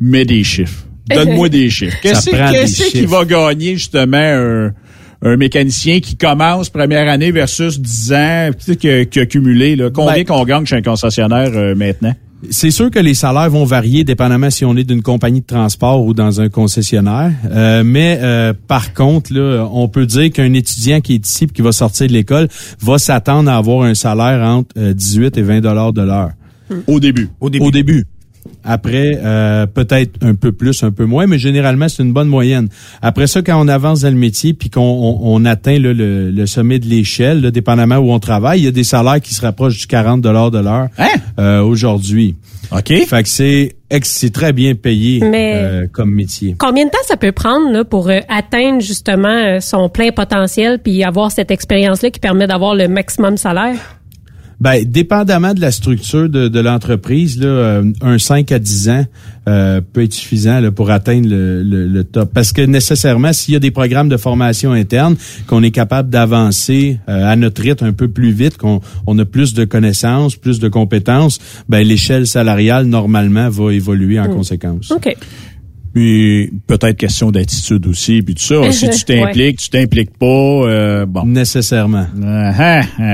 mets des chiffres. Donne-moi des chiffres. Qu'est-ce Ça prend des qu'est-ce qui va gagner justement un, un mécanicien qui commence première année versus 10 ans, tu sais, qui, qui a cumulé, là, combien Ben- qu'on gagne chez un concessionnaire euh, maintenant? C'est sûr que les salaires vont varier dépendamment si on est d'une compagnie de transport ou dans un concessionnaire. Euh, mais euh, par contre, là, on peut dire qu'un étudiant qui est ici et qui va sortir de l'école va s'attendre à avoir un salaire entre euh, 18 et 20 dollars de l'heure. Au début. Au début. Après, euh, peut-être un peu plus, un peu moins, mais généralement, c'est une bonne moyenne. Après ça, quand on avance dans le métier puis qu'on on, on atteint là, le, le sommet de l'échelle, là, dépendamment où on travaille, il y a des salaires qui se rapprochent du 40 dollars de l'heure euh, aujourd'hui. OK. Fait que c'est ex- c'est très bien payé Mais- euh, comme métier. Combien de temps ça peut prendre là, pour euh, atteindre justement euh, son plein potentiel puis avoir cette expérience-là qui permet d'avoir le maximum salaire? Ben, dépendamment de la structure de, de l'entreprise, là, euh, un 5 à 10 ans euh, peut être suffisant là, pour atteindre le, le- le top. Parce que nécessairement, s'il y a des programmes de formation interne, qu'on est capable d'avancer euh, à notre rythme un peu plus vite, qu'on on a plus de connaissances, plus de compétences, ben l'échelle salariale normalement va évoluer en conséquence. OK. Puis peut-être question d'attitude aussi, puis tout ça. si tu *laughs* t'impliques, tu t'impliques pas, euh, bon. Nécessairement.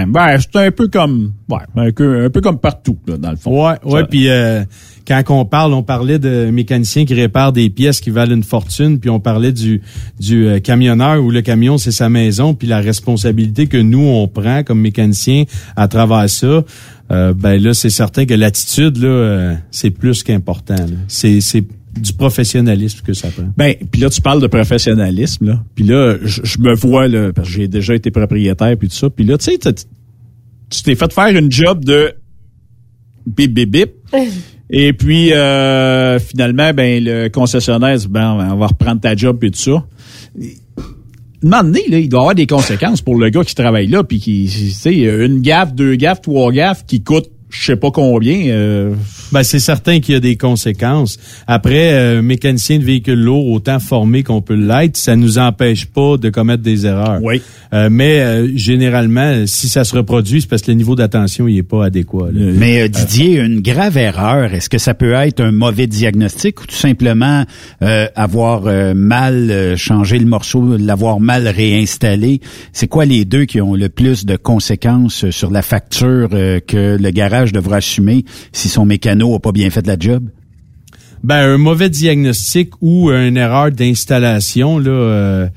ben, c'est un peu comme, ouais, un peu, un peu comme partout, là, dans le fond. Ouais, ouais. Puis euh, quand on parle, on parlait de mécaniciens qui réparent des pièces qui valent une fortune, puis on parlait du du euh, camionneur où le camion c'est sa maison, puis la responsabilité que nous on prend comme mécanicien à travers ça. euh, ben là, c'est certain que l'attitude là, euh, c'est plus qu'important. là. C'est c'est du professionnalisme que ça prend. Ben, puis là, tu parles de professionnalisme, là. Puis là, je, je me vois, là, parce que j'ai déjà été propriétaire, puis tout ça. Puis là, tu sais, tu t'es fait faire une job de bip, bip, bip. *laughs* Et puis, euh, finalement, ben, le concessionnaire dit, ben, on va reprendre ta job, puis tout ça. Un moment donné, là, il doit y avoir des conséquences pour le gars qui travaille là, puis qui, tu sais, une gaffe, deux gaffes, trois gaffes, qui coûtent je sais pas combien. euh, Ben, c'est certain qu'il y a des conséquences. Après, euh, mécanicien de véhicules lourds, autant formé qu'on peut l'être, ça nous empêche pas de commettre des erreurs. Oui. Euh, mais euh, généralement, si ça se reproduit, c'est parce que le niveau d'attention il est pas adéquat. là. Mais euh, Didier, une grave erreur, est-ce que ça peut être un mauvais diagnostic ou tout simplement euh, avoir euh, mal euh, changé le morceau, l'avoir mal réinstallé? C'est quoi les deux qui ont le plus de conséquences sur la facture euh, que le garage devra assumer si son mécano a pas bien fait la job? Ben, un mauvais diagnostic ou une erreur d'installation, là, euh,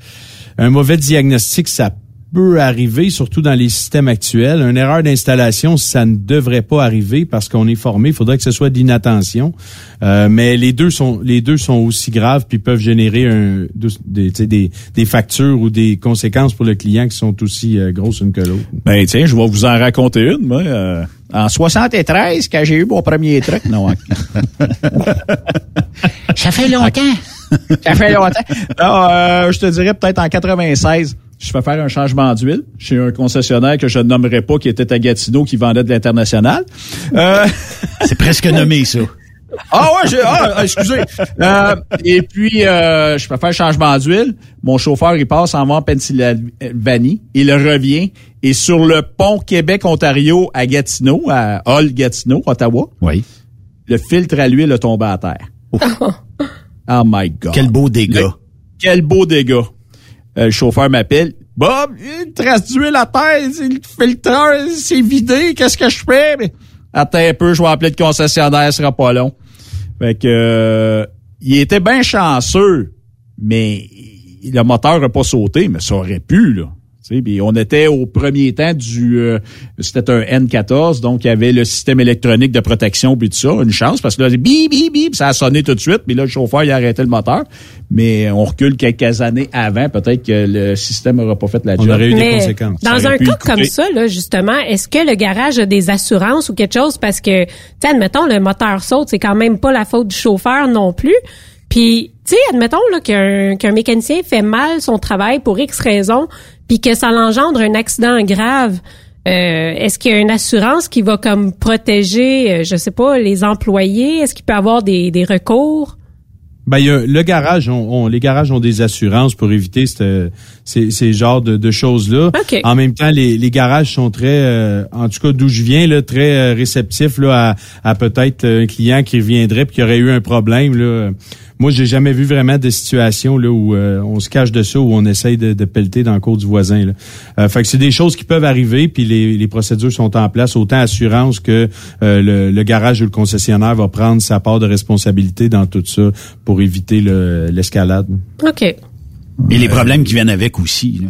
un mauvais diagnostic, ça peut arriver, surtout dans les systèmes actuels. Une erreur d'installation, ça ne devrait pas arriver parce qu'on est formé. Il faudrait que ce soit de l'inattention. Euh, mais les deux sont les deux sont aussi graves puis peuvent générer un, des, tu sais, des, des factures ou des conséquences pour le client qui sont aussi euh, grosses une que l'autre. Ben tiens, je vais vous en raconter une, moi. euh, en 73, quand j'ai eu mon premier truc. Non, hein. *laughs* Ça fait longtemps. Ça fait longtemps. Non, euh, je te dirais peut-être en 96. Je fais faire un changement d'huile chez un concessionnaire que je ne nommerai pas, qui était à Gatineau, qui vendait de l'international. Euh, C'est presque nommé, ça. *laughs* Ah ouais, j'ai, ah, excusez. Euh, et puis, euh, je fais faire changement d'huile. Mon chauffeur, il passe en va en Pennsylvanie. Il revient. Et sur le pont Québec-Ontario à Gatineau, à Hull-Gatineau, Ottawa, oui. le filtre à l'huile a tombé à terre. *laughs* Oh my God. Quel beau dégât. Le- quel beau dégât. Euh, le chauffeur m'appelle. Bob, il te reste d'huile à terre. Le filtreur, c'est vidé. Qu'est-ce que je fais? Attends un peu, je vais appeler le concessionnaire, ce sera pas long. Fait que, euh, il était bien chanceux, mais le moteur n'a pas sauté, mais ça aurait pu, là. On était au premier temps du euh, c'était un N14 donc il y avait le système électronique de protection puis tout ça une chance parce que là bip bip bip ça a sonné tout de suite puis là le chauffeur il a arrêté le moteur mais on recule quelques années avant peut-être que le système n'aura pas fait la job Mais Dans un cas comme ça, là, justement, est-ce que le garage a des assurances ou quelque chose? Parce que, tu sais, admettons, le moteur saute, c'est quand même pas la faute du chauffeur non plus. Puis, tu sais, admettons là, qu'un qu'un mécanicien fait mal son travail pour X raison, puis que ça l'engendre un accident grave. Euh, est-ce qu'il y a une assurance qui va comme protéger, euh, je sais pas, les employés? Est-ce qu'il peut avoir des, des recours? Ben, y a, le garage, on, on- les garages ont des assurances pour éviter cette- ces, ces genres de, de choses-là. OK. En même temps, les, les garages sont très, euh, en tout cas d'où je viens, là, très euh, réceptifs là, à, à peut-être un client qui reviendrait puis qui aurait eu un problème là, moi, j'ai jamais vu vraiment de situation là où euh, on se cache de ça, où on essaye de, de pelleter dans le cours du voisin. Là. Euh, fait que c'est des choses qui peuvent arriver, puis les, les procédures sont en place. Autant assurance que euh, le, le garage ou le concessionnaire va prendre sa part de responsabilité dans tout ça pour éviter le- l'escalade. OK. Et les problèmes qui viennent avec aussi. Là.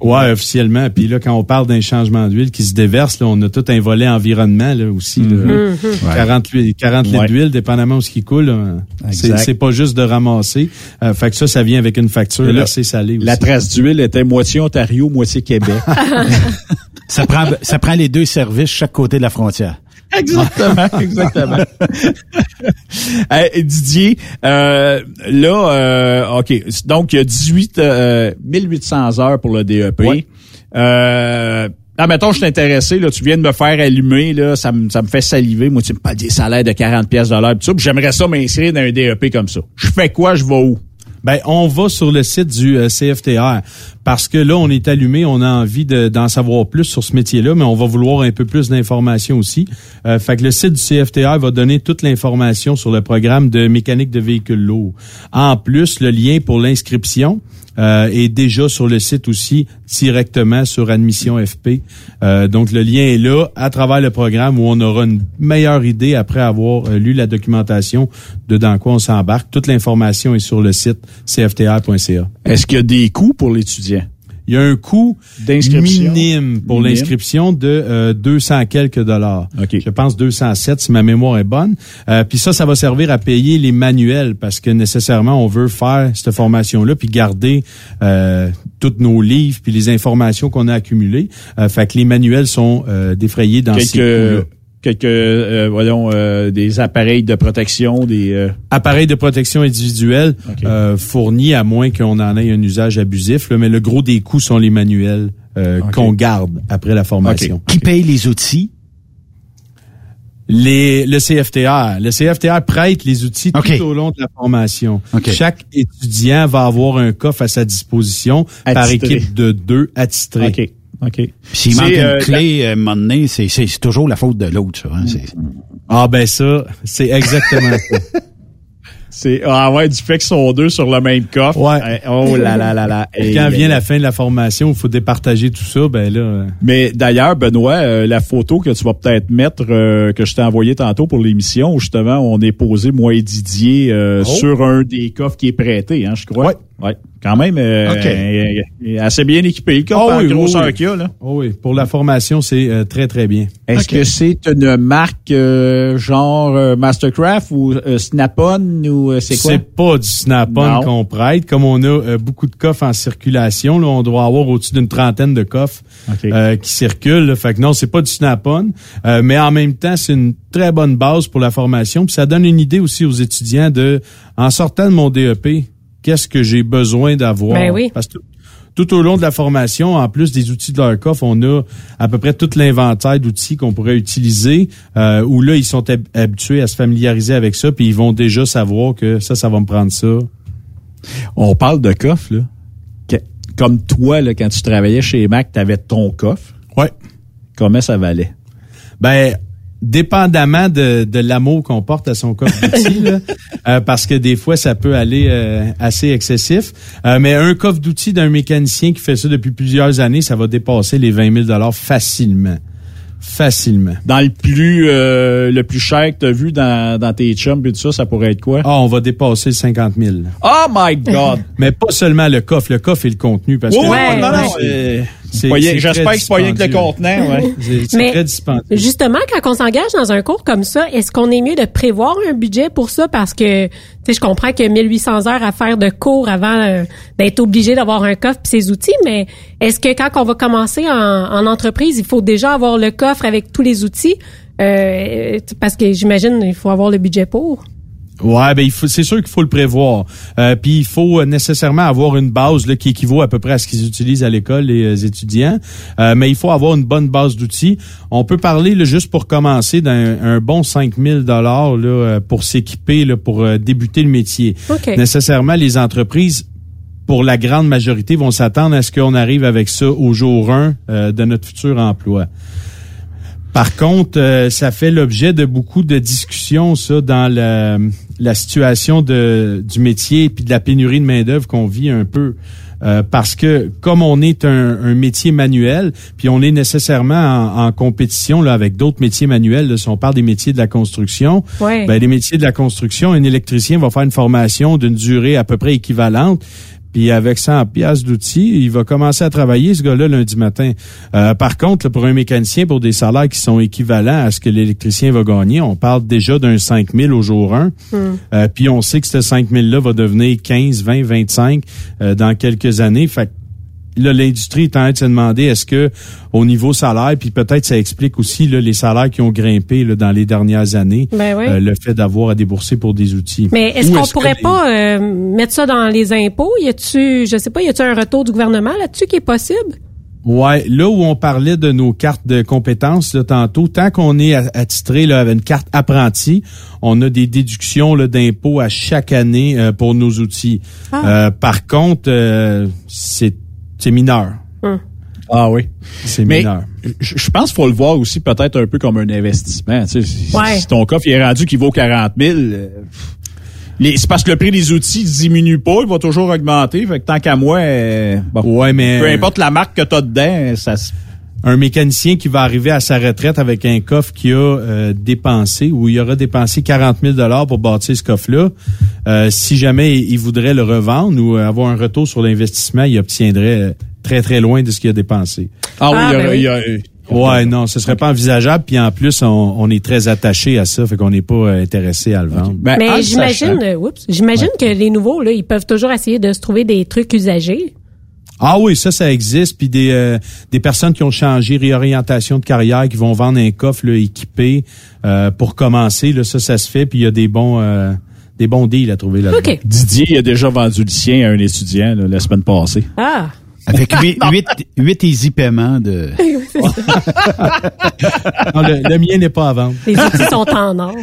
Ouais, officiellement. Puis là, quand on parle d'un changement d'huile qui se déverse, là, on a tout un volet environnement là aussi. là. Mhm. Mhm. 40, hu- 40 litres Ouais. d'huile, dépendamment où ce qui coule. là. C'est pas juste de ramasser. Euh, fait que ça, ça vient avec une facture Et là, assez salée aussi. La trace d'huile était moitié Ontario, moitié Québec. *laughs* *laughs* Ça prend, ça prend les deux services chaque côté de la frontière. *laughs* Exactement, *laughs* exactement. *laughs* Hey, Didier, euh, là, euh, OK, donc il y a 18, euh, 1800 heures pour le DEP. Euh, ah, mettons, je suis intéressé, là, tu viens de me faire allumer, là, ça me, ça me fait saliver. Moi, tu me parles des salaires de 40 pièces de l'heure, j'aimerais ça m'inscrire dans un DEP comme ça. Je fais quoi, je vais où? Ben, on va sur le site du euh, CFTR parce que là, on est allumé, on a envie de- d'en savoir plus sur ce métier-là, mais on va vouloir un peu plus d'informations aussi. Euh, fait que le site du CFTR va donner toute l'information sur le programme de mécanique de véhicules lourds. En plus, le lien pour l'inscription euh, est déjà sur le site aussi directement sur Admission FP. Euh, donc, le lien est là à travers le programme où on aura une meilleure idée après avoir euh, lu la documentation de dans quoi on s'embarque. Toute l'information est sur le site cftr.ca. Est-ce qu'il y a des coûts pour l'étudiant? Il y a un coût D'inscription? minime pour l'inscription de euh, 200 quelques dollars. OK. Je pense 207 si ma mémoire est bonne. Euh, puis ça, ça va servir à payer les manuels parce que nécessairement on veut faire cette formation-là puis garder euh, tous nos livres puis les informations qu'on a accumulées. Euh, fait que les manuels sont euh, défrayés dans ces coûts-là. Quelques, euh, voyons, euh, des appareils de protection, des... euh, appareils de protection individuelle euh, fournis à moins qu'on en ait un usage abusif, là, mais le gros des coûts sont les manuels euh, qu'on garde après la formation. Qui paye les outils? Les, le CFTR. Le CFTR prête les outils tout au long de la formation. Chaque étudiant va avoir un coffre à sa disposition par équipe de deux attitrés. OK. OK. S'il manque une euh, clé, euh, à un moment donné, c'est, c'est, c'est toujours la faute de l'autre, ça. Hein? C'est- Ah ben ça, c'est exactement ça. *laughs* C'est ah ouais du fait qu'ils sont deux sur le même coffre. Ouais. Oh là là là là. Et Quand vient la fin de la formation, il faut départager tout ça, ben là... euh, Mais d'ailleurs, Benoît, euh, la photo que tu vas peut-être mettre, euh, que je t'ai envoyée tantôt pour l'émission, où justement, on est posé, moi et Didier, euh, Oh. sur un des coffres qui est prêté, hein, je crois. Ouais. Ouais. Quand même, euh, OK. euh, assez bien équipé, le en oui, grosseur oui, oui. qu'il a, là. Oh oui, pour la formation, c'est euh, très, très bien. Est-ce que c'est une marque euh, genre euh, Mastercraft ou euh, Snap-on ou c'est quoi? C'est pas du Snap-on qu'on prête. Comme on a beaucoup de coffres en circulation, là, on doit avoir au-dessus d'une trentaine de coffres OK. euh, qui circulent. là. Fait que non, c'est pas du Snap-on. Euh, mais en même temps, c'est une très bonne base pour la formation. Puis ça donne une idée aussi aux étudiants de, en sortant de mon DEP, qu'est-ce que j'ai besoin d'avoir? Ben oui. Parce que tout au long de la formation, en plus des outils de leur coffre, on a à peu près tout l'inventaire d'outils qu'on pourrait utiliser, euh, où là, ils sont hab- habitués à se familiariser avec ça, puis ils vont déjà savoir que ça, ça va me prendre ça. On parle de coffre, là. Que- comme toi, là, quand tu travaillais chez Mac, tu avais ton coffre. Ouais. Comment ça valait? Ben, dépendamment de, de l'amour qu'on porte à son coffre *laughs* d'outils, là, euh, parce que des fois, ça peut aller euh, assez excessif. Euh, mais un coffre d'outils d'un mécanicien qui fait ça depuis plusieurs années, ça va dépasser les 20 000 facilement. Facilement. Dans le plus euh, le plus cher que tu as vu dans, dans tes chums et tout ça, ça pourrait être quoi? Ah, on va dépasser le 50 000. Oh my God! *laughs* Mais pas seulement le coffre, le coffre et le contenu. Parce Oui, que oui, non, non, c'est- c'est- pas rien- c'est J'espère que c'est pas rien que le contenant, ouais. *laughs* C'est très dispendieux. Justement, quand on s'engage dans un cours comme ça, est-ce qu'on est mieux de prévoir un budget pour ça? Parce que, sais, je comprends a 1800 heures à faire de cours avant euh, d'être obligé d'avoir un coffre et ses outils, mais est-ce que quand on va commencer en, en entreprise, il faut déjà avoir le coffre avec tous les outils? Euh, parce que j'imagine il faut avoir le budget pour. Ouais, ben c'est sûr qu'il faut le prévoir. Euh, Puis il faut euh, nécessairement avoir une base là, qui équivaut à peu près à ce qu'ils utilisent à l'école les euh, étudiants. Euh, mais il faut avoir une bonne base d'outils. On peut parler là, juste pour commencer d'un un bon 5000 dollars euh, pour s'équiper là, pour euh, débuter le métier. OK. Nécessairement les entreprises pour la grande majorité vont s'attendre à ce qu'on arrive avec ça au jour 1 euh, de notre futur emploi. Par contre, euh, ça fait l'objet de beaucoup de discussions, ça, dans le la situation de, du métier puis de la pénurie de main-d'œuvre qu'on vit un peu. Euh, parce que comme on est un, un, métier manuel, puis on est nécessairement en, en compétition là, avec d'autres métiers manuels, là, si on parle des métiers de la construction, Ouais. ben, les métiers de la construction, un électricien va faire une formation d'une durée à peu près équivalente. Puis avec 100 pièces d'outils, il va commencer à travailler ce gars-là lundi matin. Euh, par contre, là, pour un mécanicien, pour des salaires qui sont équivalents à ce que l'électricien va gagner, on parle déjà d'un 5 000 au jour 1. Euh, puis on sait que ce 5 000-là va devenir 15, 20, 25 euh, dans quelques années. Fait là, l'industrie est en train de se demander est-ce que au niveau salaire, puis peut-être ça explique aussi là, les salaires qui ont grimpé là, dans les dernières années, Ben oui. euh, le fait d'avoir à débourser pour des outils. Mais est-ce qu'on que pourrait les- pas euh, mettre ça dans les impôts? Y a-tu, je sais pas, y a-tu un retour du gouvernement là-dessus qui est possible? Ouais, là où on parlait de nos cartes de compétences là, tantôt, tant qu'on est attitré là, avec une carte apprenti, on a des déductions d'impôts à chaque année euh, pour nos outils. Ah. Euh, par contre, euh, c'est c'est mineur. Hum. Ah oui. C'est mineur. je pense qu'il faut le voir aussi peut-être un peu comme un investissement. Tu sais, si, Ouais. si ton coffre est rendu qui vaut 40 000, euh, c'est parce que le prix des outils ne diminue pas, il va toujours augmenter. Fait que tant qu'à moi, euh, bon, Ouais, mais peu importe la marque que tu as dedans, ça se... un mécanicien qui va arriver à sa retraite avec un coffre qui a euh, dépensé ou il aura dépensé 40 000 dollars pour bâtir ce coffre-là, euh, si jamais il voudrait le revendre ou avoir un retour sur l'investissement, il obtiendrait euh, très très loin de ce qu'il a dépensé. Ah oui, Ah, il y a- ben oui. il y a- Ouais, non, ce serait pas envisageable. Puis en plus, on, on est très attaché à ça, fait qu'on n'est pas euh, intéressé à le vendre. Ben, en Mais j'imagine, euh, oups, j'imagine que les nouveaux là, ils peuvent toujours essayer de se trouver des trucs usagés. Ah oui, ça, ça existe. Puis des, euh, des personnes qui ont changé, réorientation de carrière, qui vont vendre un coffre là, équipé euh, pour commencer. Là, ça, ça se fait. Puis il y a des bons, euh, des bons deals à trouver là-dedans. Ok. Didier il a déjà vendu le sien à un étudiant là, la semaine passée. Ah. Avec *laughs* huit, huit, huit easy paiements de... *laughs* *laughs* Non, le, le mien n'est pas à vendre. Les outils sont en or.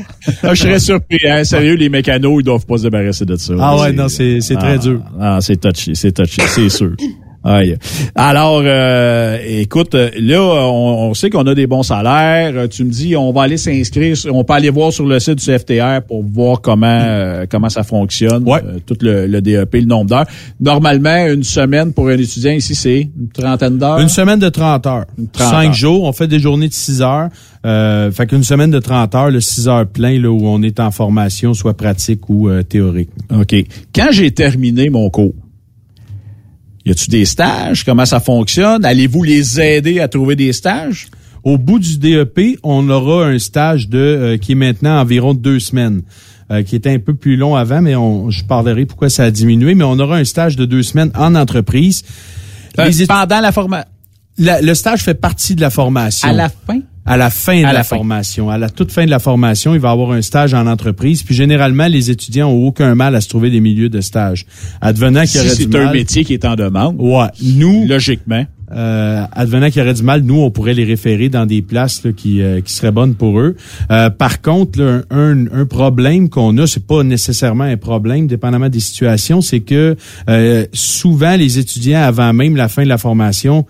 Ah, je serais surpris. Hein, sérieux, les mécanos, ils doivent pas se débarrasser de ça. Ah ouais, non, c'est- c'est très Ah, dur. Ah, c'est touché, c'est touché, c'est sûr. Aïe. Alors, euh, écoute, euh, là, on, on sait qu'on a des bons salaires. Euh, Tu me dis, on va aller s'inscrire, on peut aller voir sur le site du CFTR pour voir comment euh, comment ça fonctionne, Ouais. euh, tout le, le DEP, le nombre d'heures. Normalement, une semaine pour un étudiant ici, c'est une trentaine d'heures? Une semaine de 30 heures. 30 Cinq heures. jours. On fait des journées de 6 heures. Euh, fait qu'une semaine de 30 heures, le 6 heures plein, là, où on est en formation, soit pratique ou euh, théorique. OK. Quand j'ai terminé mon cours, y a-tu des stages? Comment ça fonctionne? Allez-vous les aider à trouver des stages? Au bout du DEP, on aura un stage de euh, qui est maintenant environ deux semaines, euh, qui était un peu plus long avant, mais on, je parlerai pourquoi ça a diminué. Mais on aura un stage de deux semaines en entreprise. Euh, pendant la formation. le stage fait partie de la formation. À la fin? À la fin de À la, la fin. formation. À la toute fin de la formation, il va y avoir un stage en entreprise. Puis généralement, les étudiants ont aucun mal à se trouver des milieux de stage. Advenant qu'il y aurait du c'est un mal, métier qui est en demande, Ouais, nous, logiquement. euh, advenant qu'il y aurait du mal, nous, on pourrait les référer dans des places là, qui, euh, qui seraient bonnes pour eux. Euh, par contre, là, un, un problème qu'on a, c'est pas nécessairement un problème, dépendamment des situations, c'est que euh, souvent les étudiants, avant même la fin de la formation,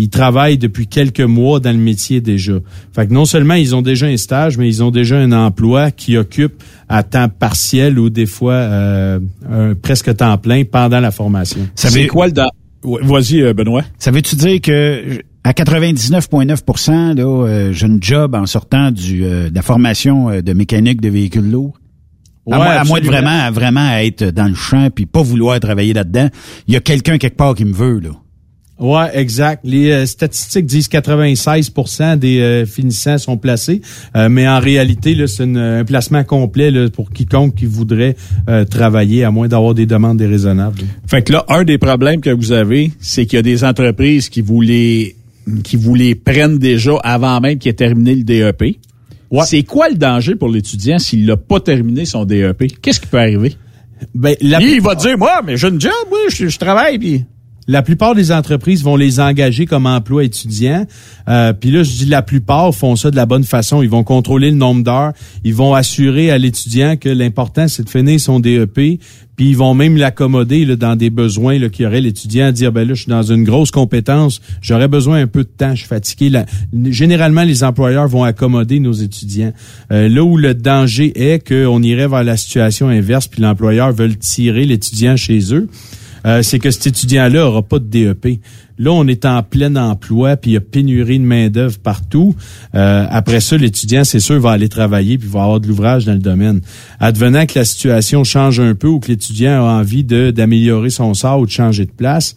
ils travaillent depuis quelques mois dans le métier déjà. Fait que non seulement ils ont déjà un stage, mais ils ont déjà un emploi qui occupe à temps partiel ou des fois euh, un presque temps plein pendant la formation. Ça veut, quoi le... Vas-y, euh, Benoît. ça veut-tu dire que à 99,9% là, euh, j'ai une job en sortant du, euh, de la formation euh, de mécanique de véhicules lourds? Ouais, à, moins, à moins de vraiment, vraiment être dans le champ puis pas vouloir travailler là-dedans, il y a quelqu'un quelque part qui me veut là. Ouais, exact. Les euh, statistiques disent 96% des euh, finissants sont placés, Euh, mais en réalité, c'est un placement complet là, pour quiconque qui voudrait euh, travailler, à moins d'avoir des demandes déraisonnables. Fait que là, un des problèmes que vous avez, c'est qu'il y a des entreprises qui vous les, qui vous les prennent déjà avant même qu'il ait terminé le DEP. C'est quoi le danger pour l'étudiant s'il n'a pas terminé son DEP? Qu'est-ce qui peut arriver? Ben, la- il va dire, moi, mais j'ai une job, oui, je, je travaille, puis... la plupart des entreprises vont les engager comme emploi étudiant. Euh, Puis là, je dis la plupart font ça de la bonne façon. Ils vont contrôler le nombre d'heures. Ils vont assurer à l'étudiant que l'important, c'est de finir son DEP. Puis ils vont même l'accommoder dans des besoins qu'il y aurait l'étudiant à dire, ben là, je suis dans une grosse compétence, j'aurais besoin un peu de temps, je suis fatigué. Généralement, les employeurs vont accommoder nos étudiants. Euh, là où le danger est qu'on irait vers la situation inverse, puis l'employeur veut tirer l'étudiant chez eux, euh, c'est que cet étudiant-là aura pas de DEP. Là, on est en plein emploi, puis il y a pénurie de main-d'œuvre partout. Euh, après ça, l'étudiant, c'est sûr, va aller travailler, puis va avoir de l'ouvrage dans le domaine. Advenant que la situation change un peu ou que l'étudiant a envie de d'améliorer son sort ou de changer de place,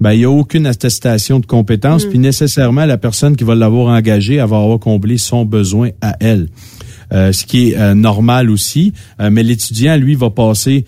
ben, il n'y a aucune attestation de compétence, puis nécessairement, la personne qui va l'avoir engagé, elle va avoir comblé son besoin à elle. Euh, ce qui est euh, normal aussi. Euh, mais l'étudiant, lui, va passer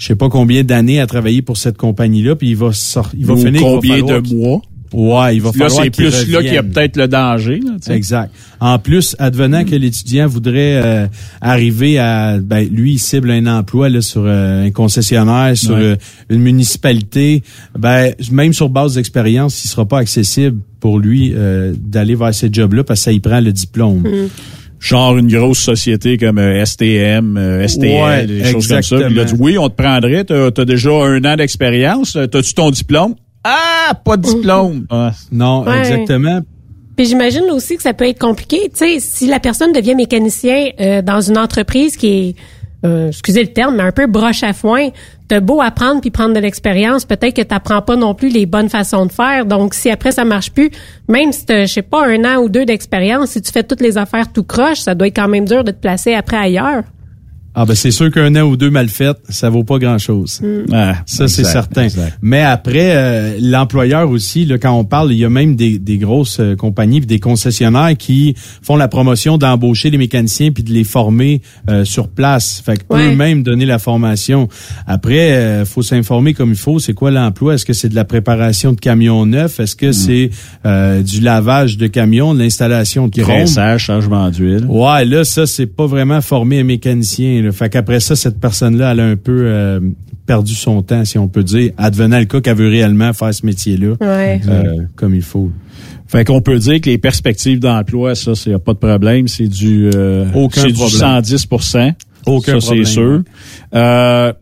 je sais pas combien d'années à travailler pour cette compagnie-là, puis il va sor- il va Ou finir. va combien de mois. Ouais, il va Là, falloir c'est plus là qu'il y a peut-être le danger. Là, tu sais. Exact. En plus, advenant que l'étudiant voudrait euh, arriver à, ben, lui, il cible un emploi là, sur euh, un concessionnaire, sur Ouais. euh, une municipalité, ben, même sur base d'expérience, il sera pas accessible pour lui euh, d'aller vers ces jobs-là parce que ça y prend le diplôme. Genre une grosse société comme euh, STM, euh, STL, Ouais, des choses comme ça. Puis il a dit, oui, on te prendrait, t'as as déjà un an d'expérience, t'as-tu ton diplôme? Ah, pas de diplôme! Ah. Non, Ouais. exactement. Puis j'imagine aussi que ça peut être compliqué. Tu sais, si la personne devient mécanicien euh, dans une entreprise qui est, euh, excusez le terme, mais un peu broche à foin, t'as beau apprendre puis prendre de l'expérience, peut-être que t'apprends pas non plus les bonnes façons de faire. Donc, si après ça marche plus, même si t'as, je sais pas, un an ou deux d'expérience, si tu fais toutes les affaires tout croche, ça doit être quand même dur de te placer après ailleurs. Ah ben c'est sûr qu'un an ou deux mal fait, ça vaut pas grand-chose. Ah, ça c'est certain. exact. Mais après euh, l'employeur aussi là, quand on parle, il y a même des, des grosses euh, compagnies, puis des concessionnaires qui font la promotion d'embaucher les mécaniciens puis de les former euh, sur place. Fait que Ouais. eux-mêmes donner la formation. Après euh, faut s'informer comme il faut, c'est quoi l'emploi? Est-ce que c'est de la préparation de camions neufs? Est-ce que c'est euh, du lavage de camions, de l'installation de chrome Graissage, changement d'huile. Ouais, là, ça, c'est pas vraiment formé un mécanicien. Là. Fait qu'après ça, cette personne-là, elle a un peu euh, perdu son temps, si on peut dire, advenant le cas qu'elle veut réellement faire ce métier-là Ouais. euh, comme il faut. Fait qu'on peut dire que les perspectives d'emploi, ça, c'est y a pas de problème. C'est du, euh, Aucun c'est du problème. 110 Aucun Ça, problème. c'est sûr. Euh,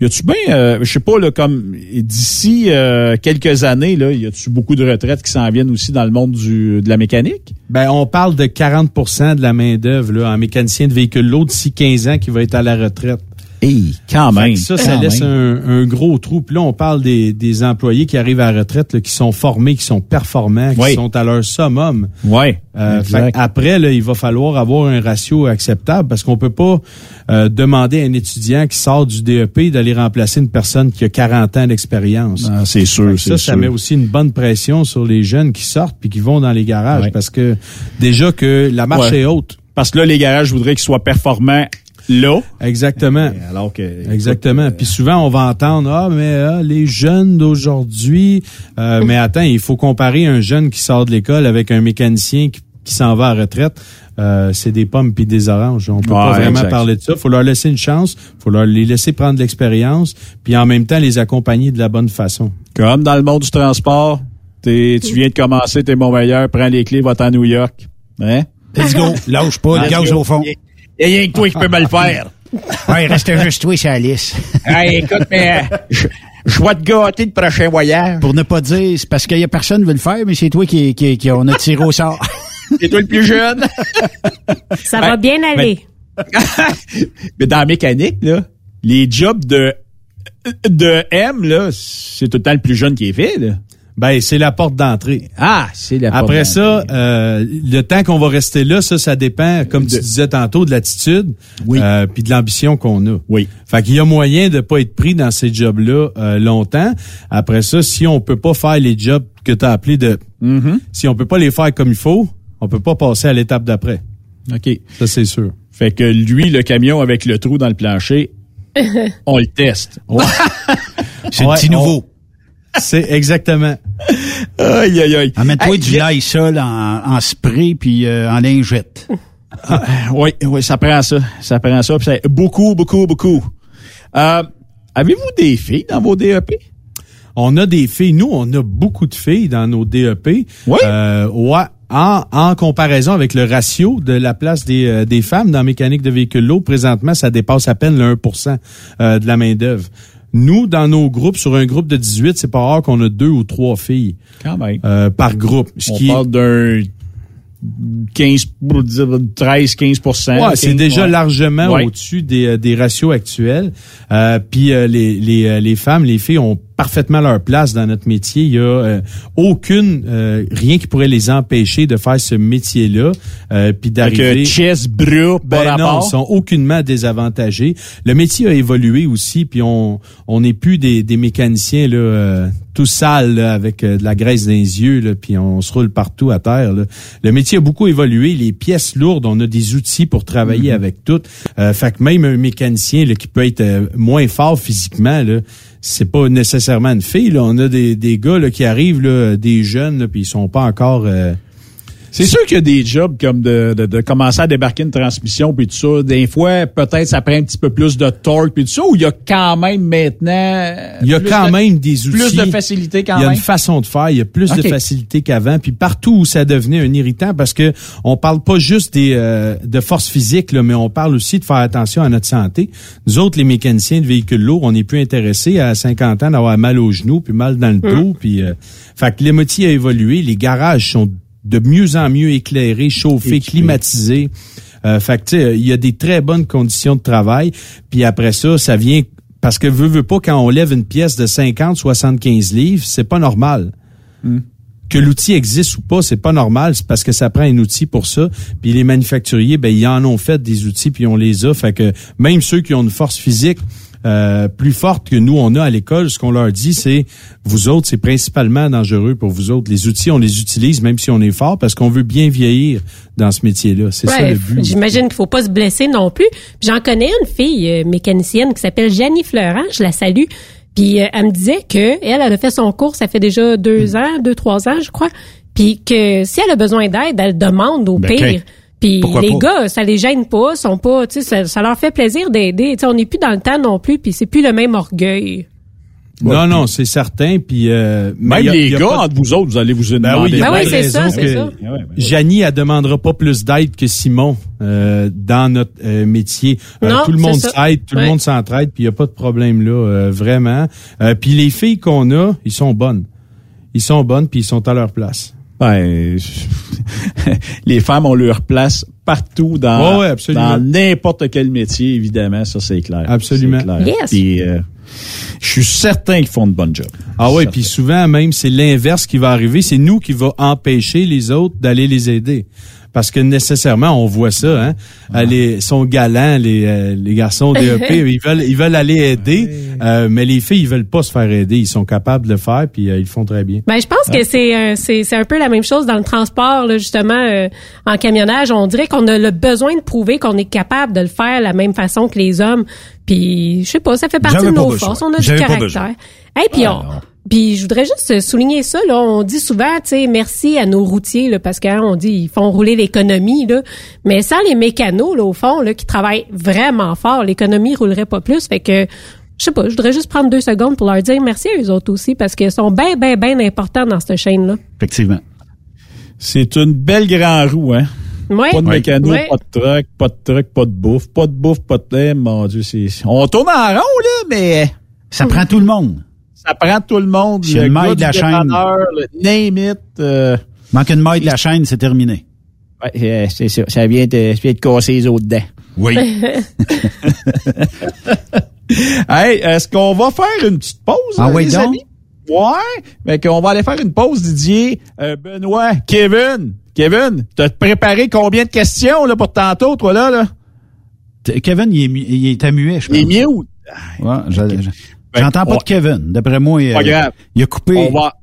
y a-tu bien, euh, je sais pas, là, comme d'ici euh, quelques années, là, y a-tu beaucoup de retraites qui s'en viennent aussi dans le monde du, de la mécanique? Ben, on parle de 40% de la main-d'œuvre en mécanicien de véhicule lourd d'ici 15 ans qui va être à la retraite. Hey, quand même. ça, ça quand laisse un, un gros trou. Puis là, on parle des, des employés qui arrivent à la retraite, là, qui sont formés, qui sont performants, qui Oui. sont à leur summum. Ouais. Euh, fait après, là, il va falloir avoir un ratio acceptable parce qu'on peut pas euh, demander à un étudiant qui sort du DEP d'aller remplacer une personne qui a 40 ans d'expérience. Ah, c'est sûr, c'est Ça, ça sûr. met aussi une bonne pression sur les jeunes qui sortent puis qui vont dans les garages parce que déjà que la marche Ouais. est haute. Parce que là, les garages voudraient qu'ils soient performants là. Exactement. Alors que. Exactement. Puis souvent, on va entendre ah mais ah, les jeunes d'aujourd'hui. Euh, *laughs* mais attends, il faut comparer un jeune qui sort de l'école avec un mécanicien qui, qui s'en va à la retraite. Euh, c'est des pommes puis des oranges. On peut pas vraiment exact. parler de ça. Faut leur laisser une chance. Faut leur les laisser prendre de l'expérience. Puis en même temps, les accompagner de la bonne façon. Comme dans le monde du transport, t'es- tu viens de commencer, t'es mon meilleur, prends les clés, va-t'en à New York. Hein? Let's go. *laughs* Lâche pas, go. au fond. Il y a rien que toi qui peux me le faire. Ouais, reste juste toi, c'est Alice. *laughs* hey, écoute, mais euh, je, je vais te gâter le prochain voyage. Pour ne pas dire, c'est parce qu'il y a personne qui veut le faire, mais c'est toi qui, qui, qui on a tiré au sort. *laughs* C'est toi le plus jeune. *laughs* Ça Ben, va bien aller. Mais dans la mécanique, là, les jobs de de M, là, c'est tout le temps le plus jeune qui est fait, là. Ben, c'est la porte d'entrée. Ah, c'est la porte Après ça, euh, le temps qu'on va rester là, ça, ça dépend, comme tu disais tantôt, de l'attitude, euh, puis de l'ambition qu'on a. Oui. Fait qu'il y a moyen de pas être pris dans ces jobs-là euh, longtemps. Après ça, si on peut pas faire les jobs que tu as appelés de, Mm-hmm. si on peut pas les faire comme il faut, on peut pas passer à l'étape d'après. OK. Ça, c'est sûr. Fait que lui, le camion avec le trou dans le plancher, *laughs* on le teste. *laughs* C'est le Ouais, petit nouveau. C'est exactement. Aïe, aïe, aïe. Amène-toi Hey, du Lysol en, en spray puis euh, en lingette. Oui, oui, ça prend ça. Ça prend ça. puis ça- beaucoup, beaucoup, beaucoup. Euh, Avez-vous des filles dans vos DEP? On a des filles. Nous, on a beaucoup de filles dans nos DEP. Oui. Euh, ouais. En, en comparaison avec le ratio de la place des, euh, des femmes dans mécanique de véhicules lourds, présentement, ça dépasse à peine le 1% euh, de la main-d'œuvre. Nous, dans nos groupes, sur un groupe de 18, c'est pas rare qu'on a deux ou trois filles Quand même. euh, par groupe. Ce On qui est- parle d'un 15, pour dire 13, 15 Ouais, c'est 15, déjà ouais. largement Ouais. au-dessus des, euh, des ratios actuels. Euh, Puis euh, les, les, euh, les femmes, les filles ont parfaitement leur place dans notre métier. Il y a euh, aucune euh, rien qui pourrait les empêcher de faire ce métier-là. Euh, puis d'arriver. chest, bras, pas Ben non, ils sont aucunement désavantagés. Le métier a évolué aussi, puis on on n'est plus des, des mécaniciens là euh, tout sales là, avec euh, de la graisse dans les yeux, là, puis on se roule partout à terre. là. Le métier a beaucoup évolué. Les pièces lourdes, on a des outils pour travailler avec tout. Euh, fait que même un mécanicien là, qui peut être euh, moins fort physiquement, là, c'est pas nécessairement une fille. Là. On a des, des gars là, qui arrivent, là, des jeunes, là, puis ils sont pas encore. euh, C'est sûr qu'il y a des jobs comme de, de, de commencer à débarquer une transmission puis tout ça. Des fois, peut-être ça prend un petit peu plus de torque puis tout ça, ou il y a quand même maintenant... Il y a quand de- même des outils. Plus de facilité quand Il y a même. une façon de faire, il y a plus de facilité qu'avant. Puis partout où ça devenait un irritant, parce que on parle pas juste des euh, de force physique, là, mais on parle aussi de faire attention à notre santé. Nous autres, les mécaniciens de véhicules lourds, on n'est plus intéressés à 50 ans d'avoir mal aux genoux, puis mal dans le dos. Puis, euh, fait que le métier a évolué. Les garages sont de mieux en mieux éclairés, chauffés, climatisés. Euh, fait que, tu sais, il y a des très bonnes conditions de travail. Puis après ça, ça vient parce que veut, veut pas, quand on lève une pièce de 50, 75 livres, c'est pas normal. Que l'outil existe ou pas, c'est pas normal, c'est parce que ça prend un outil pour ça. Puis les manufacturiers, ben ils en ont fait des outils, puis on les a. Fait que même ceux qui ont une force physique euh, plus forte que nous on a à l'école, ce qu'on leur dit, c'est vous autres, c'est principalement dangereux pour vous autres. Les outils, on les utilise même si on est fort, parce qu'on veut bien vieillir dans ce métier-là. C'est ça le but. J'imagine qu'il faut pas se blesser non plus. J'en connais une fille euh, mécanicienne qui s'appelle Janie Fleurant, je la salue. Puis euh, elle me disait que elle, elle a fait son cours, ça fait déjà deux ans, deux trois ans, je crois. Puis que si elle a besoin d'aide, elle demande au Ben, pire. Puis Pourquoi les pas? gars, ça les gêne pas, sont pas, tu sais, ça, ça leur fait plaisir d'aider. Tu sais, on n'est plus dans le temps non plus, puis c'est plus le même orgueil. Non, non, c'est certain. Puis euh, mais Même a- les gars, pas- entre vous autres, vous allez vous Ben demander. oui, y a Ben oui, c'est ça, c'est ça. Janie, elle demandera pas plus d'aide que Simon euh, dans notre euh, métier. Euh, Non, tout le monde s'aide, tout Ouais. le monde s'entraide, puis il y a pas de problème là, euh, vraiment. Euh, puis les filles qu'on a, ils sont bonnes. Ils sont bonnes, puis ils sont à leur place. Ben, *laughs* les femmes ont leur place partout dans, Ouais, ouais, absolument. dans n'importe quel métier, évidemment, ça c'est clair. Absolument. Clair. Yes. Puis, euh, je suis certain qu'ils font de bonnes jobs. Ah ouais, Certain. puis souvent même c'est l'inverse qui va arriver, c'est nous qui va empêcher les autres d'aller les aider. Parce que nécessairement, on voit ça, hein. Ah. Euh, Les, sont galants, les, euh, les garçons DEP, *laughs* ils veulent, ils veulent aller aider, euh, mais les filles, ils veulent pas se faire aider. Ils sont capables de le faire, puis euh, ils le font très bien. Ben, je pense que c'est un- c'est c'est un peu la même chose dans le transport là, justement euh, en camionnage. On dirait qu'on a le besoin de prouver qu'on est capable de le faire de la même façon que les hommes. Puis je sais pas, ça fait partie de nos forces. On a du caractère. Hey, puis Ah, on-. Puis je voudrais juste souligner ça là. On dit souvent, tu sais, merci à nos routiers là, parce qu'on dit ils font rouler l'économie là. Mais sans les mécanos là, au fond là, qui travaillent vraiment fort, l'économie roulerait pas plus. Fait que je sais pas, je voudrais juste prendre deux secondes pour leur dire merci à eux autres aussi parce qu'ils sont bien, bien, bien importants dans cette chaîne-là. Effectivement. C'est une belle grande roue, hein? Ouais. Pas de mécano, Ouais. pas de truck, pas de truck, pas de bouffe, pas de bouffe, pas de thé. Mon Dieu, c'est, on tourne en rond, là, mais Ça prend tout le monde. Ça prend tout le monde. C'est le maître de la chaîne. le name it. euh, Manque une maille de la chaîne, c'est terminé. ouais, euh, c'est ça. Ça vient de, ça vient de casser les autres dents. Oui. *laughs* *laughs* Hey, est-ce qu'on va faire une petite pause, Ah oui, les donc? amis? Ouais. Mais qu'on va aller faire une pause, Didier. Euh, Benoît, Kevin. Kevin, t'as préparé combien de questions, là, pour tantôt, toi, là, là? Kevin, il est, il est muet, je pense. Il est mute. Ouais, je- je- J'entends pas on- de Kevin. D'après moi, il a coupé. On va,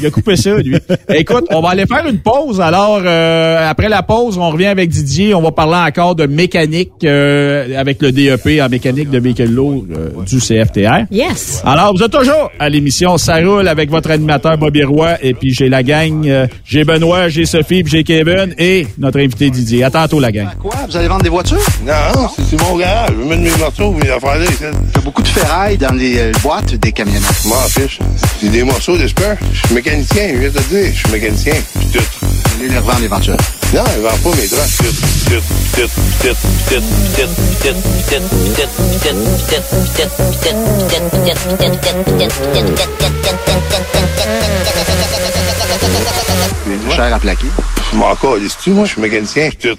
Il a coupé ça, lui. Écoute, on va aller faire une pause. Alors, euh, après la pause, on revient avec Didier. On va parler encore de mécanique euh, avec le DEP en mécanique de véhicule lourd euh, du CFTR. Yes. Alors, vous êtes toujours à l'émission Ça roule avec votre animateur Bobby Roy. Et puis, j'ai la gang. euh, j'ai Benoît, j'ai Sophie, puis j'ai Kevin et notre invité Didier. À tantôt, la gang. Quoi? Vous allez vendre des voitures? Non, c'est c'est mon garage. Je vais mettre mes morceaux, mes affaires là. a beaucoup de ferraille dans les euh, boîtes des camionnettes. Je m'en fiche. C'est des morceaux d'espère. Je suis mécanicien, je viens de te dire. Je suis mécanicien. Puis tout. Vous allez les revendre éventuellement. Non, il vend pas mes draps. Tout, tout, tout, tout, tout, tout, tout, tout, tout, tout, tout. Une chair à plaquer. Je m'en calisse-tu, moi? Je suis mécanicien. Tout.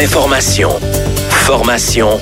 Information, formation,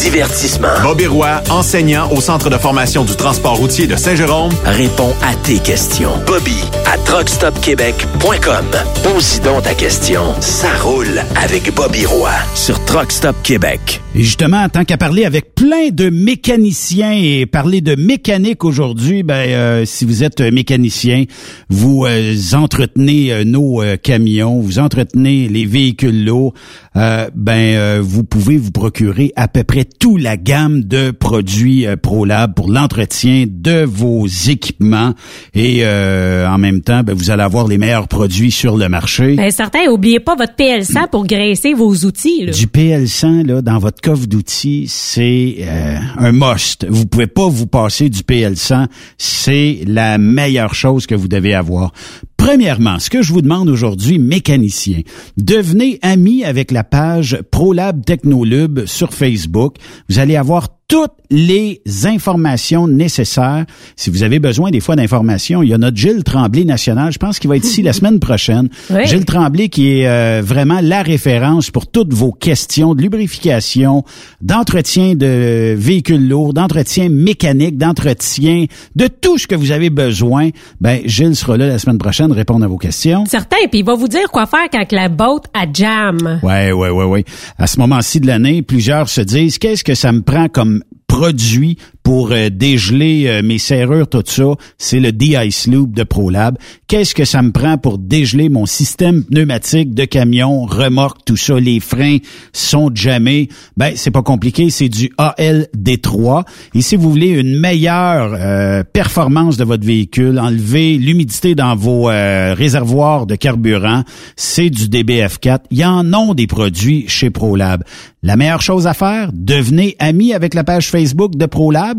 divertissement. Bobby Roy, enseignant au Centre de formation du transport routier de Saint-Jérôme, Répond à tes questions. Bobby à truckstopquebec.com. Pose donc ta question. Ça roule avec Bobby Roy sur Truck Stop Québec. Et justement, tant qu'à parler avec plein de mécaniciens et parler de mécanique aujourd'hui, ben euh, si vous êtes mécanicien, vous euh, entretenez euh, nos euh, camions, vous entretenez les véhicules lourds, euh, ben euh, vous pouvez vous procurer à peu près toute la gamme de produits euh, ProLab pour l'entretien de vos équipements et euh, en même temps, ben, vous allez avoir les meilleurs produits sur le marché. Ben, certain, oubliez pas votre PL100 pour graisser vos outils. Là. Du PL100 là dans votre coffre d'outils, c'est euh, un must. Vous pouvez pas vous passer du PL100, c'est la meilleure chose que vous devez avoir. Premièrement, ce que je vous demande aujourd'hui, mécanicien, devenez ami avec la page ProLab Technolube sur Facebook. Vous allez avoir toutes les informations nécessaires. Si vous avez besoin des fois d'informations, il y a notre Gilles Tremblay national, je pense qu'il va être ici la *laughs* semaine prochaine. Oui. Gilles Tremblay qui est euh, vraiment la référence pour toutes vos questions de lubrification, d'entretien de véhicules lourds, d'entretien mécanique, d'entretien, de tout ce que vous avez besoin. Ben Gilles sera là la semaine prochaine répondre à vos questions. Certain, puis il va vous dire quoi faire quand la boat a jam. Ouais, ouais, ouais, ouais. À ce moment-ci de l'année, plusieurs se disent qu'est-ce que ça me prend comme produit pour euh, dégeler euh, mes serrures, tout ça, c'est le D-Ice Loop de ProLab. Qu'est-ce que ça me prend pour dégeler mon système pneumatique de camion, remorque, tout ça, les freins sont jamais. Ben, c'est pas compliqué, c'est du ALD3. Et si vous voulez une meilleure euh, performance de votre véhicule, enlever l'humidité dans vos réservoirs de carburant, c'est du DBF4. Il y en a des produits chez ProLab. La meilleure chose à faire, devenez ami avec la page Facebook de ProLab.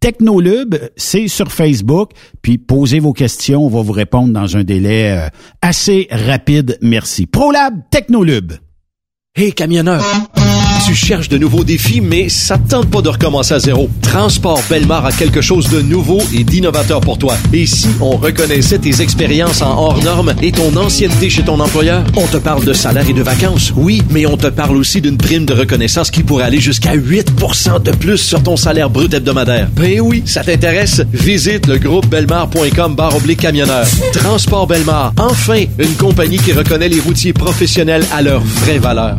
Technolube, c'est sur Facebook. Puis posez vos questions, on va vous répondre dans un délai euh, assez rapide. Merci. ProLab Technolube. Hey camionneur, tu cherches de nouveaux défis, mais ça te tente pas de recommencer à zéro. Transport Belmar a quelque chose de nouveau et d'innovateur pour toi. Et si on reconnaissait tes expériences en hors normes et ton ancienneté chez ton employeur, on te parle de salaire et de vacances, oui, mais on te parle aussi d'une prime de reconnaissance qui pourrait aller jusqu'à 8 de plus sur ton salaire brut hebdomadaire. Ben oui, ça t'intéresse? Visite le groupe belmar.com barre camionneur. Transport Belmar, enfin, une compagnie qui reconnaît les routiers professionnels à leur vraie valeur.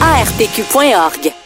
ARTQ.org.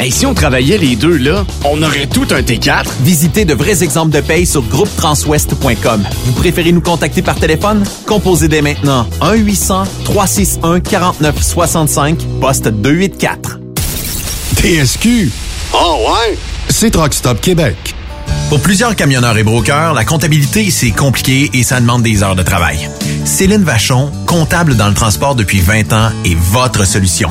Et si on travaillait les deux là, on aurait tout un T4. Visitez de vrais exemples de paye sur groupetranswest.com. Vous préférez nous contacter par téléphone? Composez dès maintenant 1-800-361-4965, poste 284. TSQ. Oh ouais? C'est Truck Stop Québec. Pour plusieurs camionneurs et brokers, la comptabilité, c'est compliqué et ça demande des heures de travail. Céline Vachon, comptable dans le transport depuis 20 ans, est votre solution.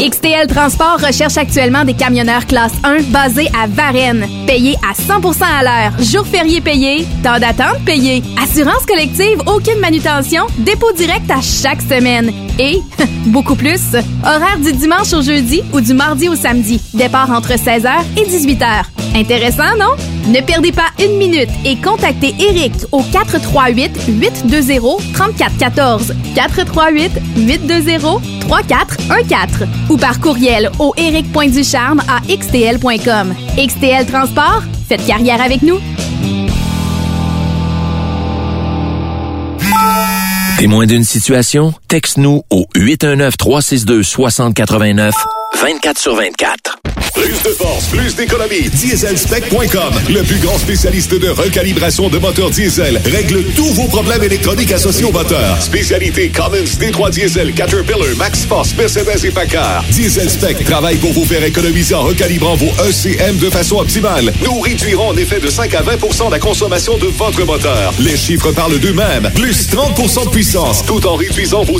XTL Transport recherche actuellement des camionneurs classe 1 basés à Varennes. Payés à 100% à l'heure. Jour férié payé. Temps d'attente payé. Assurance collective, aucune manutention. Dépôt direct à chaque semaine. Et, *laughs* beaucoup plus, horaire du dimanche au jeudi ou du mardi au samedi. Départ entre 16h et 18h. Intéressant, non? Ne perdez pas une minute et contactez Eric au 438-820-3414. 438-820-3414 ou par courriel au eric.ducharme à xtl.com. XTL Transport, faites carrière avec nous. Témoin d'une situation? Texte-nous au 819-362-6089, 24 sur 24. Plus de force, plus d'économie. Dieselspec.com, le plus grand spécialiste de recalibration de moteurs diesel, règle tous vos problèmes électroniques associés au moteur. Spécialité Cummins, D3 Diesel, Caterpillar, Max Force, Mercedes et Packard. Dieselspec travaille pour vous faire économiser en recalibrant vos ECM de façon optimale. Nous réduirons en effet de 5 à 20% la consommation de votre moteur. Les chiffres parlent d'eux-mêmes. Plus 30% de puissance, tout en réduisant vos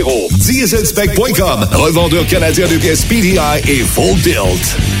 Dieselspec.com, revendeur canadien de pièces PDI et Full Tilt.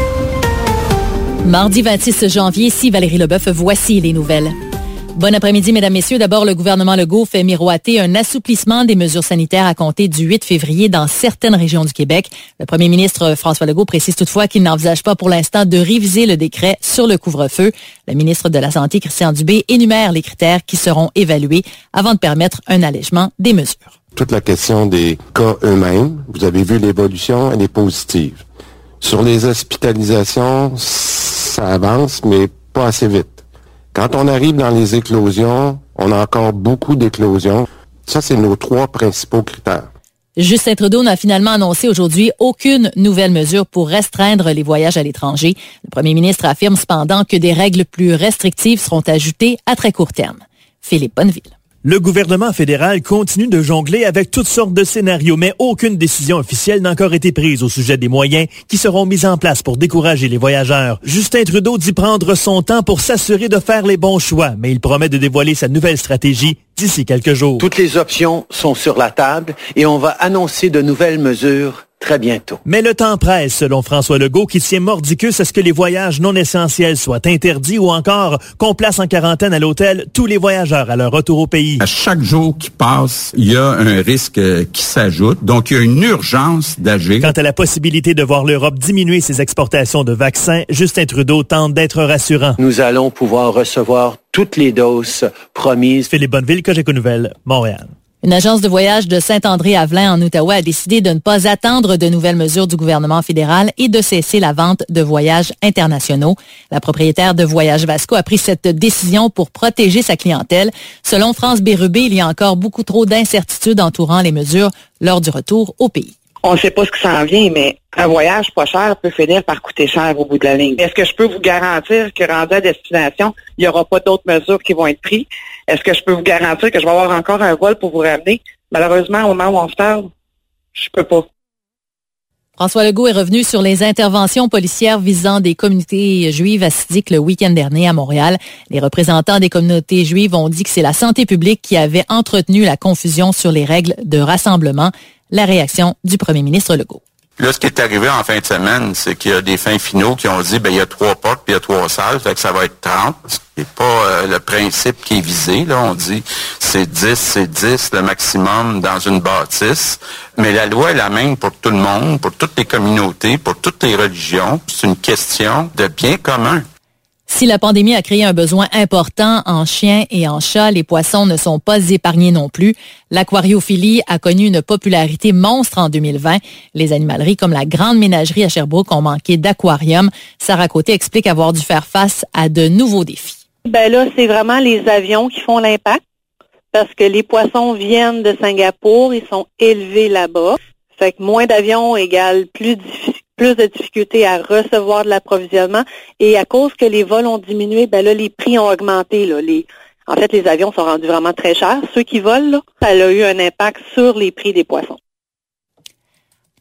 Mardi 26 janvier, ici Valérie Leboeuf, voici les nouvelles. Bon après-midi, mesdames, messieurs. D'abord, le gouvernement Legault fait miroiter un assouplissement des mesures sanitaires à compter du 8 février dans certaines régions du Québec. Le premier ministre François Legault précise toutefois qu'il n'envisage pas pour l'instant de réviser le décret sur le couvre-feu. Le ministre de la Santé, Christian Dubé, énumère les critères qui seront évalués avant de permettre un allègement des mesures. Toute la question des cas eux-mêmes, vous avez vu l'évolution, elle est positive. Sur les hospitalisations, ça avance, mais pas assez vite. Quand on arrive dans les éclosions, on a encore beaucoup d'éclosions. Ça, c'est nos trois principaux critères. Justin Trudeau n'a finalement annoncé aujourd'hui aucune nouvelle mesure pour restreindre les voyages à l'étranger. Le premier ministre affirme cependant que des règles plus restrictives seront ajoutées à très court terme. Philippe Bonneville. Le gouvernement fédéral continue de jongler avec toutes sortes de scénarios, mais aucune décision officielle n'a encore été prise au sujet des moyens qui seront mis en place pour décourager les voyageurs. Justin Trudeau dit prendre son temps pour s'assurer de faire les bons choix, mais il promet de dévoiler sa nouvelle stratégie d'ici quelques jours. Toutes les options sont sur la table et on va annoncer de nouvelles mesures très bientôt. Mais le temps presse, selon François Legault, qui tient mordicus à ce que les voyages non essentiels soient interdits ou encore qu'on place en quarantaine à l'hôtel tous les voyageurs à leur retour au pays. À chaque jour qui passe, il y a un risque euh, qui s'ajoute. Donc, il y a une urgence d'agir. Quant à la possibilité de voir l'Europe diminuer ses exportations de vaccins, Justin Trudeau tente d'être rassurant. Nous allons pouvoir recevoir toutes les doses promises. Philippe Bonneville, Cogeco Nouvelles, Montréal. Une agence de voyage de Saint-André-Avelin en Outaouais a décidé de ne pas attendre de nouvelles mesures du gouvernement fédéral et de cesser la vente de voyages internationaux. La propriétaire de Voyage Vasco a pris cette décision pour protéger sa clientèle. Selon France Bérubé, il y a encore beaucoup trop d'incertitudes entourant les mesures lors du retour au pays. On ne sait pas ce qui s'en vient, mais un voyage pas cher peut finir par coûter cher au bout de la ligne. Est-ce que je peux vous garantir que rendu à destination, il n'y aura pas d'autres mesures qui vont être prises? Est-ce que je peux vous garantir que je vais avoir encore un vol pour vous ramener? Malheureusement, au moment où on se parle, je peux pas. François Legault est revenu sur les interventions policières visant des communautés juives assidiques le week-end dernier à Montréal. Les représentants des communautés juives ont dit que c'est la santé publique qui avait entretenu la confusion sur les règles de rassemblement. La réaction du premier ministre Legault. Là, ce qui est arrivé en fin de semaine, c'est qu'il y a des fins finaux qui ont dit, ben il y a trois portes puis il y a trois salles, fait ça va être 30. C'est pas euh, le principe qui est visé. Là, on dit c'est 10, c'est 10 le maximum dans une bâtisse. Mais la loi est la même pour tout le monde, pour toutes les communautés, pour toutes les religions. C'est une question de bien commun. Si la pandémie a créé un besoin important en chiens et en chats, les poissons ne sont pas épargnés non plus. L'aquariophilie a connu une popularité monstre en 2020. Les animaleries comme la Grande Ménagerie à Sherbrooke ont manqué d'aquarium. Sarah Côté explique avoir dû faire face à de nouveaux défis. Ben là, c'est vraiment les avions qui font l'impact parce que les poissons viennent de Singapour, ils sont élevés là-bas. Fait que moins d'avions égale plus plus de difficultés à recevoir de l'approvisionnement. Et à cause que les vols ont diminué, ben là, les prix ont augmenté. Là. Les, en fait, les avions sont rendus vraiment très chers. Ceux qui volent, là, ça a eu un impact sur les prix des poissons.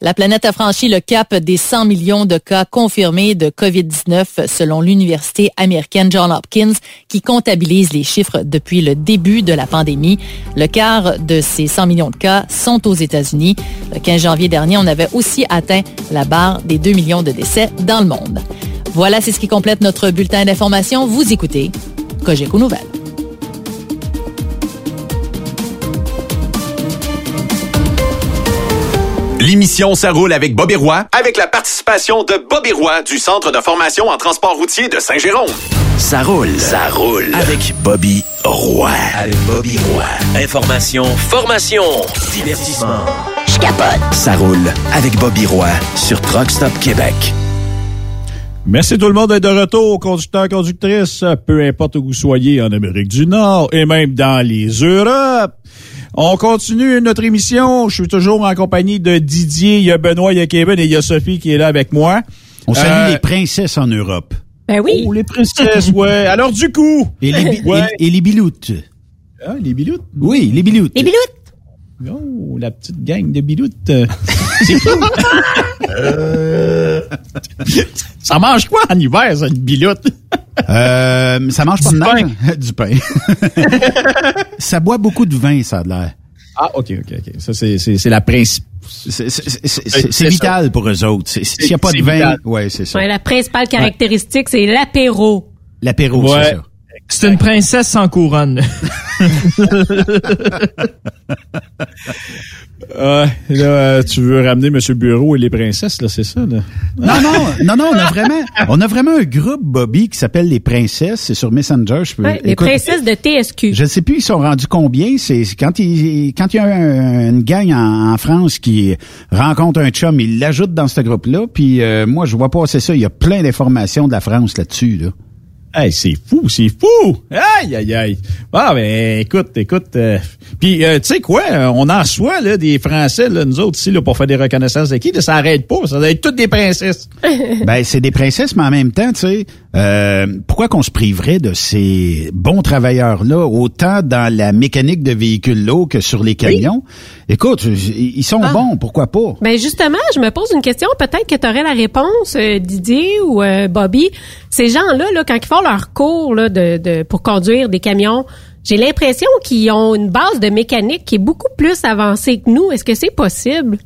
La planète a franchi le cap des 100 millions de cas confirmés de COVID-19 selon l'université américaine John Hopkins qui comptabilise les chiffres depuis le début de la pandémie. Le quart de ces 100 millions de cas sont aux États-Unis. Le 15 janvier dernier, on avait aussi atteint la barre des 2 millions de décès dans le monde. Voilà, c'est ce qui complète notre bulletin d'information. Vous écoutez Cogeco Nouvelles. L'émission Ça roule avec Bobby Roy, avec la participation de Bobby Roy du Centre de formation en transport routier de Saint-Jérôme. Ça roule. Ça roule. Avec Bobby Roy. Avec Bobby Roy. Information, formation, divertissement. Je capote. Ça roule avec Bobby Roy sur Truck Stop Québec. Merci tout le monde d'être de retour, conducteurs, conductrices, peu importe où vous soyez en Amérique du Nord et même dans les Europes. On continue notre émission. Je suis toujours en compagnie de Didier, il y a Benoît, il y a Kevin et il y a Sophie qui est là avec moi. On salue Euh, les princesses en Europe. Ben oui. Oh, les princesses, *laughs* ouais. Alors du coup... Et les, bi- Ouais. et, et les biloutes. Ah, les biloutes? Oui, les biloutes. Les biloutes. Oh, la petite gang de biloutes. *laughs* C'est cool. Euh, Ça mange quoi en hiver, ça, une biloute? Euh, ça mange pas Du de pain. neige. *laughs* du pain. *laughs* ça boit beaucoup de vin, ça a de l'air. Ah, OK, OK, OK. Ça, c'est, c'est, c'est la principe. C'est- ça. vital pour eux autres. S'il n'y a pas de vin, ouais, c'est ça. Ouais, la principale caractéristique, c'est l'apéro. L'apéro, Ouais. c'est ça. C'est une princesse sans couronne. *laughs* Euh, là, euh, tu veux ramener M. Bureau et les princesses, là, c'est ça, là? Non, non, non, non, on a vraiment, on a vraiment un groupe, Bobby, qui s'appelle les princesses. C'est sur Messenger. Je peux, Ouais, les écoute, princesses de TSQ. Je ne sais plus, ils sont rendus combien? C'est c'est quand il quand il y a un- une gang en, en France qui rencontre un chum, ils l'ajoutent dans ce groupe-là. Puis euh, moi, je vois passer ça. Il y a plein d'informations de la France là-dessus. Là. Hey, c'est fou, c'est fou! Aïe, aïe, aïe. Ah, ben, écoute, écoute. euh, Puis, euh, tu sais quoi, euh, on en soit, là, des Français, là, nous autres, ici, là, pour faire des reconnaissances d'acquis, là, ça arrête pas. Ça doit être toutes des princesses. *laughs* ben, c'est des princesses, mais en même temps, tu sais, euh, pourquoi qu'on se priverait de ces bons travailleurs-là, autant dans la mécanique de véhicules lourds que sur les camions? Écoute, ils ils sont bons, pourquoi pas? Ben justement, je me pose une question. Peut-être que tu aurais la réponse, euh, Didier ou euh, Bobby. Ces gens-là, là, quand ils font leur cours là, de, de- pour conduire des camions, j'ai l'impression qu'ils ont une base de mécanique qui est beaucoup plus avancée que nous. Est-ce que c'est possible?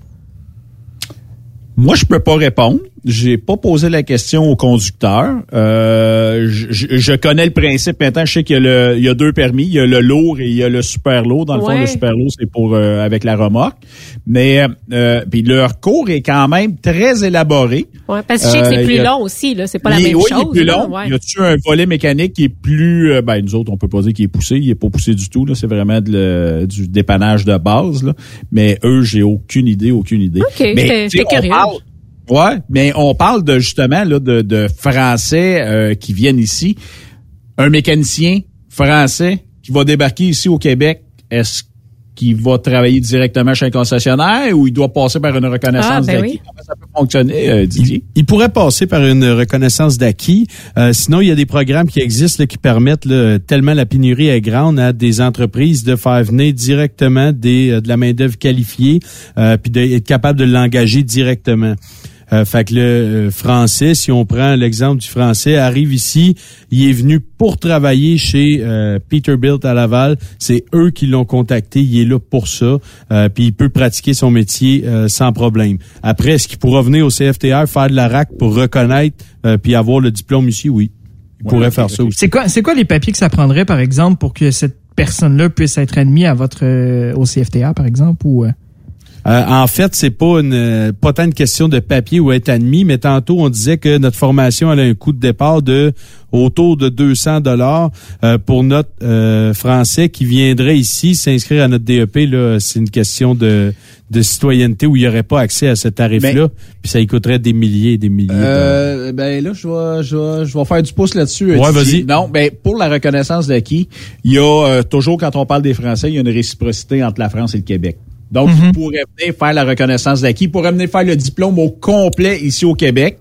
Moi, je peux pas répondre. J'ai pas posé la question au conducteur. Euh, je, connais le principe maintenant. Je sais qu'il y a le, il y a deux permis. Il y a le lourd et il y a le super lourd. Dans le fond, le super lourd, c'est pour euh, avec la remorque. Mais euh, puis leur cours est quand même très élaboré. Ouais, parce que je sais que Euh, c'est il plus a- long aussi. Là, c'est pas la Il même oui, chose. il est plus long. ouais. Y a-tu un volet mécanique qui est plus, euh, ben nous autres on peut pas dire qu'il est poussé, il est pas poussé du tout là. C'est vraiment de le- du dépannage de base là. Mais eux, j'ai aucune idée, aucune idée. OK, Mais, tu on curieuse. parle- Ouais, mais on parle de justement là de, de Français euh, qui viennent ici. Un mécanicien français qui va débarquer ici au Québec, est-ce qu'il va travailler directement chez un concessionnaire ou il doit passer par une reconnaissance Ah, ben d'acquis? oui. Comment ça peut fonctionner, euh, Didier? Il pourrait passer par une reconnaissance d'acquis. Euh, sinon, il y a des programmes qui existent là, qui permettent, là, tellement la pénurie est grande, à des entreprises de faire venir directement des, euh, de la main-d'œuvre qualifiée, euh, puis d'être capable de l'engager directement. Euh, fait que le euh, français, si on prend l'exemple du français, arrive ici, il est venu pour travailler chez euh, Peterbilt à Laval. C'est eux qui l'ont contacté, il est là pour ça, euh, puis il peut pratiquer son métier euh, sans problème. Après, est-ce qu'il pourra venir au CFTR faire de la RAC pour reconnaître euh, puis avoir le diplôme ici? Oui, il pourrait faire ça aussi. C'est quoi, c'est quoi les papiers que ça prendrait, par exemple, pour que cette personne-là puisse être admise à votre euh, au CFTA, par exemple, ou euh? En fait, c'est pas une euh, pas tant une question de papier ou être admis, mais tantôt on disait que notre formation elle a un coût de départ de autour de 200 dollars euh, pour notre euh, français qui viendrait ici s'inscrire à notre DEP là, c'est une question de de citoyenneté où il n'y aurait pas accès à ce tarif-là, puis ça y coûterait des milliers et des milliers. de. Euh, ben là, je vais, je vais, je vais faire du pouce là-dessus. Ouais, vas-y. Non, ben pour la reconnaissance d'acquis, il y a euh, toujours quand on parle des Français, il y a une réciprocité entre la France et le Québec. Donc, Mhm. il pourrait venir faire la reconnaissance d'acquis, il pourrait venir faire le diplôme au complet ici au Québec,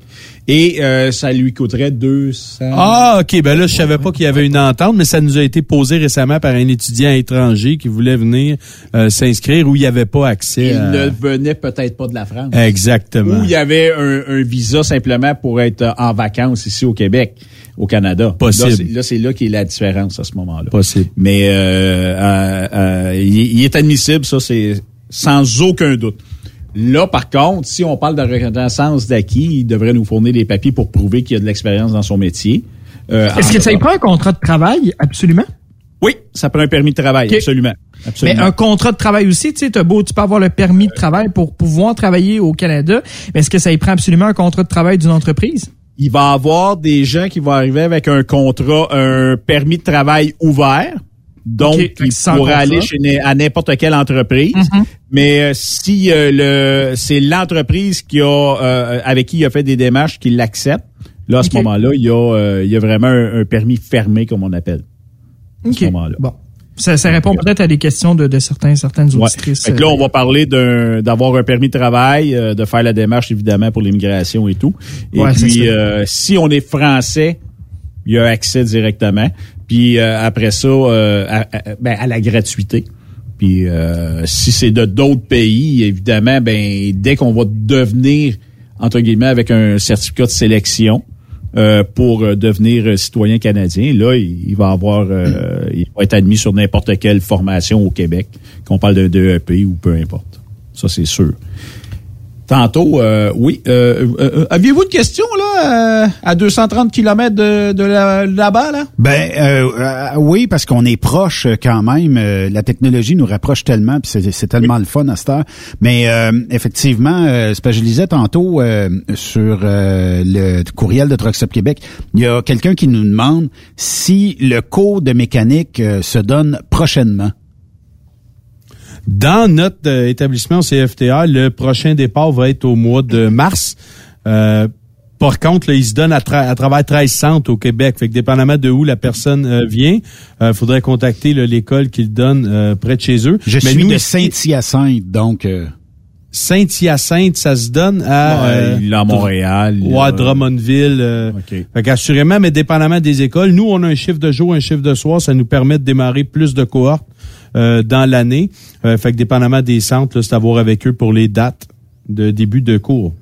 et euh, ça lui coûterait 200. Ah, OK. Ben là, je savais pas qu'il y avait une entente, mais ça nous a été posé récemment par un étudiant étranger qui voulait venir euh, s'inscrire où il n'y avait pas accès Il à... ne venait peut-être pas de la France. Exactement. Ou il y avait un, un visa simplement pour être en vacances ici au Québec, au Canada. Possible. Là, c'est- Là, là, qui est la différence à ce moment-là. Possible. Mais euh, euh, euh, il est admissible, ça, c'est sans aucun doute. Là, par contre, si on parle de reconnaissance d'acquis, il devrait nous fournir des papiers pour prouver qu'il y a de l'expérience dans son métier. Euh, Est-ce que ça y prend un contrat de travail, absolument? Oui, ça prend un permis de travail, absolument. absolument. Mais un contrat de travail aussi, tu sais, beau, tu peux avoir le permis de travail pour pouvoir travailler au Canada, mais est-ce que ça y prend absolument un contrat de travail d'une entreprise? il va y avoir des gens qui vont arriver avec un contrat, un permis de travail ouvert. Donc, Ok, fait que ils sans pourraient contrat. aller chez à n'importe quelle entreprise. Mhm. Mais euh, si euh, le c'est l'entreprise qui a euh, avec qui il a fait des démarches qui l'accepte, là à ce moment-là, il y a euh, il y a vraiment un, un permis fermé comme on appelle. À ce Ok. moment-là. Bon. Ça, ça répond peut-être à des questions de, de certains, certaines Ouais. auditrices. Fait que là, on va parler d'avoir un permis de travail, euh, de faire la démarche évidemment pour l'immigration et tout. Et Ouais, puis, euh, si on est français, il y a accès directement. Puis euh, après ça, euh, à, à- ben, à la gratuité. Puis euh, si c'est de d'autres pays, évidemment, ben dès qu'on va devenir entre guillemets avec un certificat de sélection euh, pour euh, devenir euh, citoyen canadien, là, il, il va avoir, euh, *clears throat* il va être admis sur n'importe quelle formation au Québec, qu'on parle de DEP ou peu importe. Ça, c'est sûr. Tantôt, euh, oui. Euh, euh, Aviez-vous une question là à 230 km de, de là-bas là? Ben oui, parce qu'on est proche quand même. la technologie nous rapproche tellement, puis c'est tellement le fun à cette heure. Mais effectivement, parce que je lisais tantôt sur le courriel de Truckstop Québec, il y a quelqu'un qui nous demande si le cours de mécanique se donne prochainement. Dans notre euh, établissement CFTA, le prochain départ va être au mois de mars. Euh, par contre, là, il se donne à, travers 13 centres au Québec. Fait que dépendamment de où la personne euh, vient, il faudrait contacter l'école qu'il donne près de chez eux. Je suis de Saint-Hyacinthe, donc... Saint-Hyacinthe, ça se donne à... Ouais, à Montréal. Ou à Drummondville. Okay. Fait qu'assurément, mais dépendamment des écoles, nous, on a un chiffre de jour, un chiffre de soir, ça nous permet de démarrer plus de cohortes euh, dans l'année. Euh, fait que dépendamment des centres, c'est à voir avec eux pour les dates de début de cours.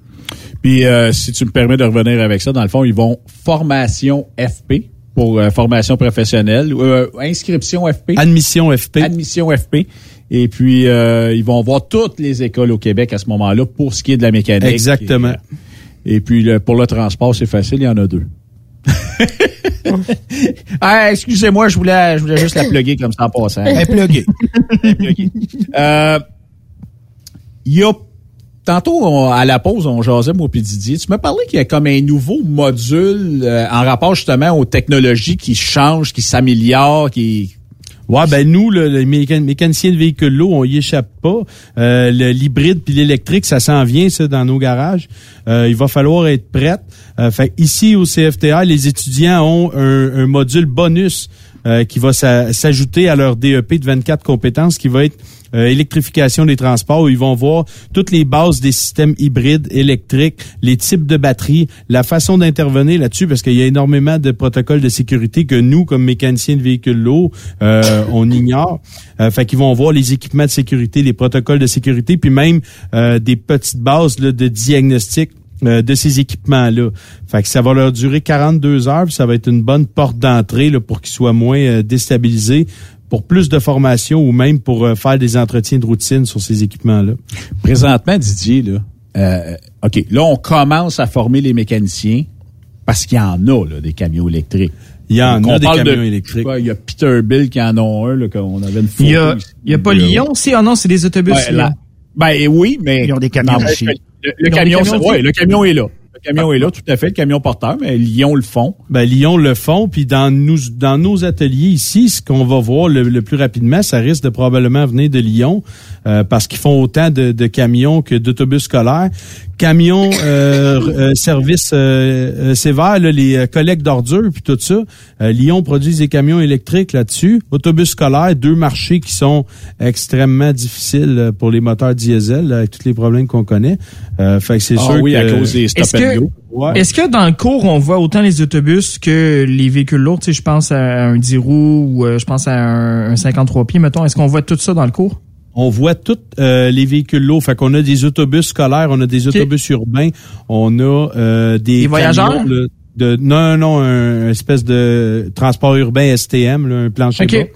Puis euh, si tu me permets de revenir avec ça, dans le fond, ils vont formation FP pour formation professionnelle, inscription FP. Admission FP. Admission FP. Et puis, ils vont voir toutes les écoles au Québec à ce moment-là pour ce qui est de la mécanique. Exactement. Et, puis, pour le transport, c'est facile, il y en a deux. Ah, excusez-moi, je voulais, je voulais juste la plugger comme ça en passant. Elle euh, Il y a Tantôt, à la pause, on jasait, moi puis Didier. Tu m'as parlé qu'il y a comme un nouveau module euh, en rapport justement aux technologies qui changent, qui s'améliorent, qui, Ouais, ben nous, le, les mécaniciens de véhicules lourds, on y échappe pas. Euh, L'hybride puis l'électrique, ça s'en vient, ça, dans nos garages. Euh, il va falloir être prêt. Euh, fait ici, au CFTA, les étudiants ont un, un module bonus euh, qui va s'ajouter à leur DEP de 24 compétences, qui va être euh, électrification des transports, où ils vont voir toutes les bases des systèmes hybrides électriques, les types de batteries, la façon d'intervenir là-dessus, parce qu'il y a énormément de protocoles de sécurité que nous, comme mécaniciens de véhicules lourds, euh, on ignore. fait qu'ils vont voir les équipements de sécurité, les protocoles de sécurité, puis même des petites bases là, de diagnostic euh, de ces équipements-là. Fait que ça va leur durer 42 heures, ça va être une bonne porte d'entrée pour qu'ils soient moins euh, déstabilisés pour plus de formation ou même pour euh, faire des entretiens de routine sur ces équipements-là. Présentement, Didier, là, OK, là, on commence à former les mécaniciens parce qu'il y en a, là, des camions électriques. Il y en a des camions électriques. il y a Peterbilt qui en a un, là, qu'on avait une photo. Il y a, il y a pas Lyon aussi? Ah non, c'est des autobus. ben oui, mais... Ils ont des camions aussi. Le, camion, ouais, le camion est là. Camion est là, tout à fait, le camion porteur, mais Lyon le font. Ben, Lyon le font, puis dans nous, dans nos ateliers ici, ce qu'on va voir le, plus rapidement, ça risque de probablement venir de Lyon, euh, parce qu'ils font autant de, de camions que d'autobus scolaires camions euh, euh, service euh, sévère, les collectes d'ordures puis tout ça. Lyon produit des camions électriques là-dessus. Autobus scolaire, deux marchés qui sont extrêmement difficiles pour les moteurs diesel avec tous les problèmes qu'on connaît. fait que c'est ah, oui, à cause des stop and go. Est-ce que dans le cours, on voit autant les autobus que les véhicules lourds? Tu sais, je pense à un 10 roues ou je pense à un, un 53 pieds, mettons. Est-ce qu'on voit tout ça dans le cours? On voit tous euh, les véhicules lourds. Fait qu'on a des autobus scolaires, on a des autobus urbains, on a euh, des, des voyageurs? de, non, non, un, espèce de transport urbain STM, un plancher okay.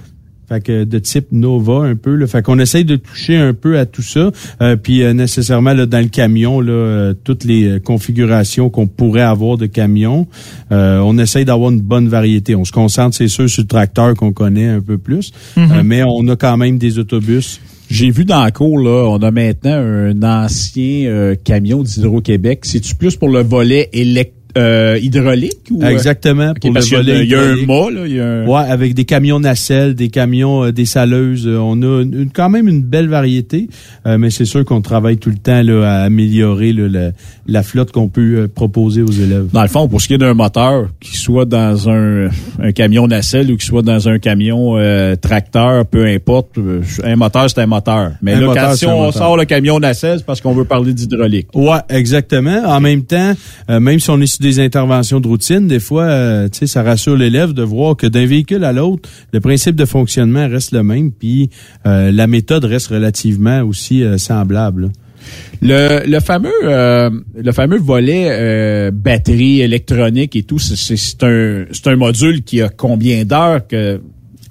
Fait que de type Nova un peu. Là. Fait qu'on essaye de toucher un peu à tout ça. Euh, puis nécessairement là, dans le camion, là, toutes les configurations qu'on pourrait avoir de camion. on essaye d'avoir une bonne variété. On se concentre, c'est sûr, sur le tracteur qu'on connaît un peu plus. Mm-hmm. mais on a quand même des autobus. J'ai vu dans le cours, là, on a maintenant un ancien euh, camion d'Hydro-Québec. C'est-tu plus pour le volet électrique? Euh, hydraulique ou euh? exactement pour le volet il y a un mât là il y a un... ouais avec des camions nacelles des camions euh, des saleuses on a une, quand même une belle variété mais c'est sûr qu'on travaille tout le temps là, à améliorer la, la, flotte qu'on peut proposer aux élèves. Dans le fond pour ce qui est d'un moteur qui soit dans un, un camion nacelle ou qui soit dans un camion tracteur peu importe un moteur c'est un moteur. Mais là si on sort le camion nacelle c'est parce qu'on veut parler d'hydraulique. Ouais exactement. En même temps même si on est des interventions de routine, des fois, euh, tu sais, ça rassure l'élève de voir que d'un véhicule à l'autre, le principe de fonctionnement reste le même, puis euh, la méthode reste relativement aussi euh, semblable. Le, fameux le fameux volet batterie électronique et tout, c'est un c'est un module qui a combien d'heures que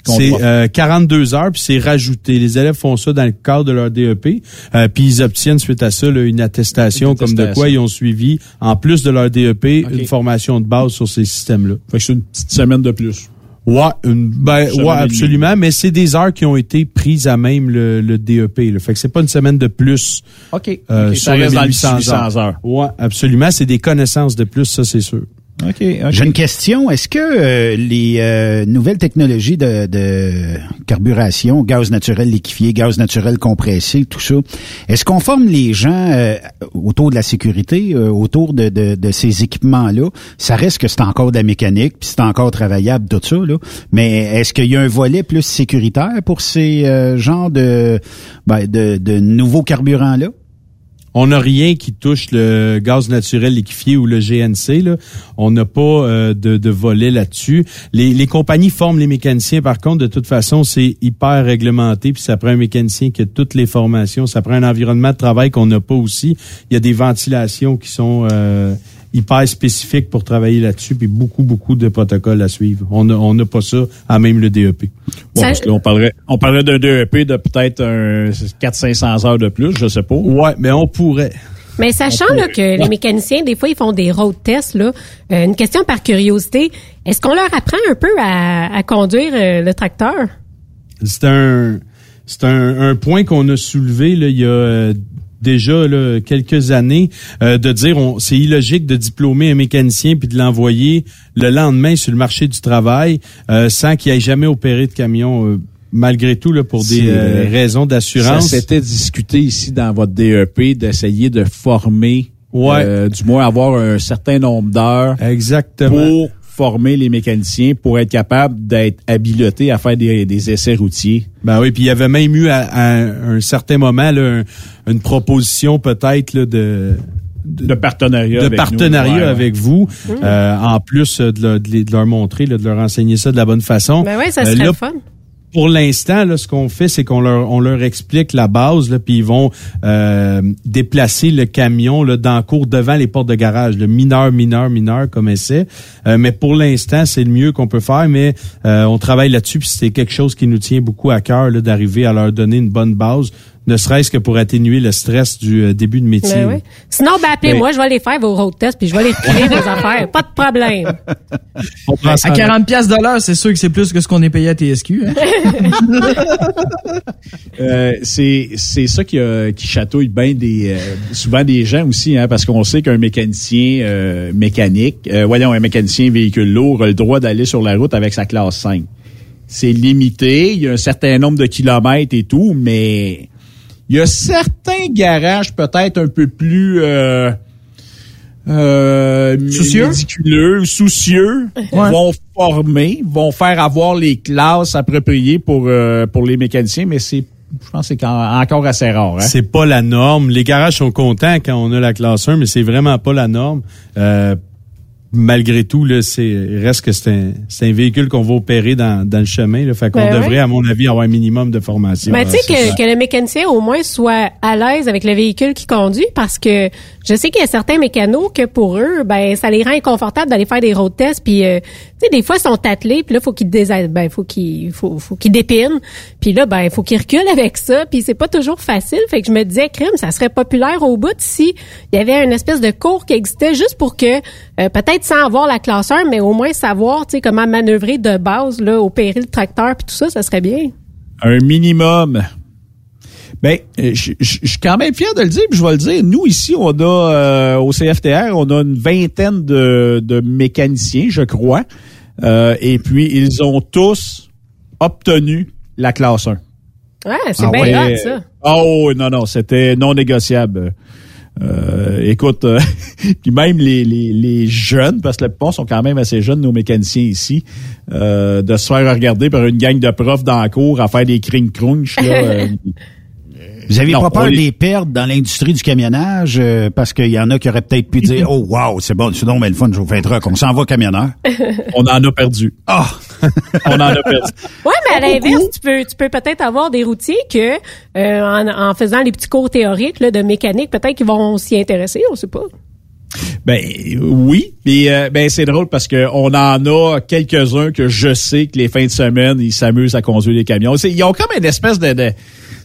C'est euh, 42 heures, puis c'est rajouté. Les élèves font ça dans le cadre de leur DEP, euh, puis ils obtiennent suite à ça là, une, attestation Une comme de quoi ils ont suivi, en plus de leur DEP, une formation de base sur ces systèmes-là. Fait que c'est une petite semaine de plus. Ouais, une, ben, ouais, absolument, mais c'est des heures qui ont été prises à même le, le DEP. Là. Fait que c'est pas une semaine de plus. OK. euh, sur ça reste dans le 1800 1800 heures. Ouais, absolument. C'est des connaissances de plus, ça, c'est sûr. OK. J'ai une question. Est-ce que euh, les euh, nouvelles technologies de, de carburation, gaz naturel liquéfié, gaz naturel compressé, tout ça, est-ce qu'on forme les gens euh, autour de la sécurité, euh, autour de, de, de ces équipements-là? Ça reste que c'est encore de la mécanique, puis c'est encore travaillable, tout ça, là. Mais est-ce qu'il y a un volet plus sécuritaire pour ces euh, genres de, ben, de, de nouveaux carburants-là? On n'a rien qui touche le gaz naturel liquéfié ou le GNC. On n'a pas euh, de, de volet là-dessus. Les, les compagnies forment les mécaniciens. Par contre, de toute façon, c'est hyper réglementé. Puis ça prend un mécanicien qui a toutes les formations. Ça prend un environnement de travail qu'on n'a pas aussi. Il y a des ventilations qui sont euh, hyper spécifiques pour travailler là-dessus. Puis beaucoup, beaucoup de protocoles à suivre. On n'a on n'a pas ça à même le DEP. Bon, parce que là, on parlerait, on parlerait d'un DEP de peut-être un 400-500 heures de plus, je sais pas. Ouais, mais on pourrait. Mais sachant là, que les mécaniciens, des fois, ils font des road tests, là, euh, une question par curiosité, est-ce qu'on leur apprend un peu à, à conduire euh, le tracteur? C'est un c'est un, un point qu'on a soulevé là, il y a euh, déjà là, quelques années euh, de dire on c'est illogique de diplômer un mécanicien puis de l'envoyer le lendemain sur le marché du travail euh, sans qu'il ait jamais opéré de camion euh, malgré tout là pour des euh, raisons d'assurance. Ça s'était discuté ici dans votre DEP d'essayer de former, Ouais. euh, du moins avoir un certain nombre d'heures Exactement. pour former les mécaniciens pour être capable d'être habilités à faire des, des essais routiers. Ben oui, puis il y avait même eu à, à un certain moment là, un- une proposition peut-être là, de de partenariat de avec partenariat nous. Ouais, ouais. avec vous, euh, en plus euh, de, leur- de les- de leur montrer, là, de leur enseigner ça de la bonne façon. Ben ouais, ça Euh, serait là, le fun. Pour l'instant, ce qu'on fait, c'est qu'on leur, on leur explique la base, là, puis ils vont euh, déplacer le camion là, dans le cours devant les portes de garage, le mineur, mineur, mineur comme essai. Euh, mais pour l'instant, c'est le mieux qu'on peut faire, mais euh, on travaille là-dessus, puis c'est quelque chose qui nous tient beaucoup à cœur d'arriver à leur donner une bonne base, ne serait-ce que pour atténuer le stress du euh, début de métier. Ben oui. Sinon, ben appelez-moi, je vais les faire vos road tests, puis je vais les retirer vos affaires. Pas de problème. *laughs* À 40 pièces de l'heure, c'est sûr que c'est plus que ce qu'on est payé à TSQ. hein. *laughs* Euh, c'est c'est ça qui, euh, qui chatouille bien des euh, souvent des gens aussi hein, parce qu'on sait qu'un mécanicien euh, mécanique euh, voyons un mécanicien véhicule lourd a le droit d'aller sur la route avec sa classe 5. C'est limité, il y a un certain nombre de kilomètres et tout, mais il y a certains garages peut-être un peu plus euh, euh, Soucieux? soucieux, Ouais. vont former, vont faire avoir les classes appropriées pour euh, pour les mécaniciens, mais c'est je pense que c'est encore assez rare. Hein? C'est pas la norme. Les garages sont contents quand on a la classe 1, mais c'est vraiment pas la norme. Euh, malgré tout, là, c'est il reste que c'est un, c'est un véhicule qu'on va opérer dans, dans le chemin. Là, fait qu'on Ben devrait, ouais. à mon avis, avoir un minimum de formation. Ben, tu sais que, que le mécanicien au moins soit à l'aise avec le véhicule qu'il conduit parce que je sais qu'il y a certains mécanos que pour eux, ben ça les rend inconfortables d'aller faire des road tests puis euh, tu sais des fois ils sont attelés puis là faut qu'ils dés- ben faut qu'ils faut, faut qu'ils dépinent puis là ben faut qu'ils reculent avec ça puis c'est pas toujours facile fait que je me disais crime ça serait populaire au bout si il y avait une espèce de cours qui existait juste pour que euh, peut-être sans avoir la classe 1 mais au moins savoir tu sais comment manœuvrer de base là opérer le tracteur puis tout ça ça serait bien. un minimum. Ben, euh, je je- je suis quand même fier de le dire, puis je vais le dire. Nous, ici, on a, euh, au CFTR, on a une vingtaine de, de mécaniciens, je crois. Euh, et puis, ils ont tous obtenu la classe 1. Ouais, c'est Ah bien ouais. hot, ça. Oh non, non, c'était non négociable. Euh, écoute, euh, *laughs* puis même les, les, les jeunes, parce que la plupart sont quand même assez jeunes, nos mécaniciens ici, euh, de se faire regarder par une gang de profs dans la cour à faire des cring crunch. Là, *laughs* euh, Vous avez Non, pas peur on de les- les perdre dans l'industrie du camionnage euh, parce qu'il y en a qui auraient peut-être pu dire oh wow c'est bon c'est donc bien le fun je vous fais un truc on s'en va camionneur. *laughs* on en a perdu. Ah *laughs* on en a perdu. Ouais, mais à l'inverse, tu peux, tu peux peut-être avoir des routiers que, euh, en, en faisant les petits cours théoriques là, de mécanique, peut-être qu'ils vont s'y intéresser, on sait pas. Ben oui, puis euh, ben c'est drôle parce que on en a quelques-uns que je sais que les fins de semaine ils s'amusent à conduire les camions. C'est- Ils ont comme une espèce de, de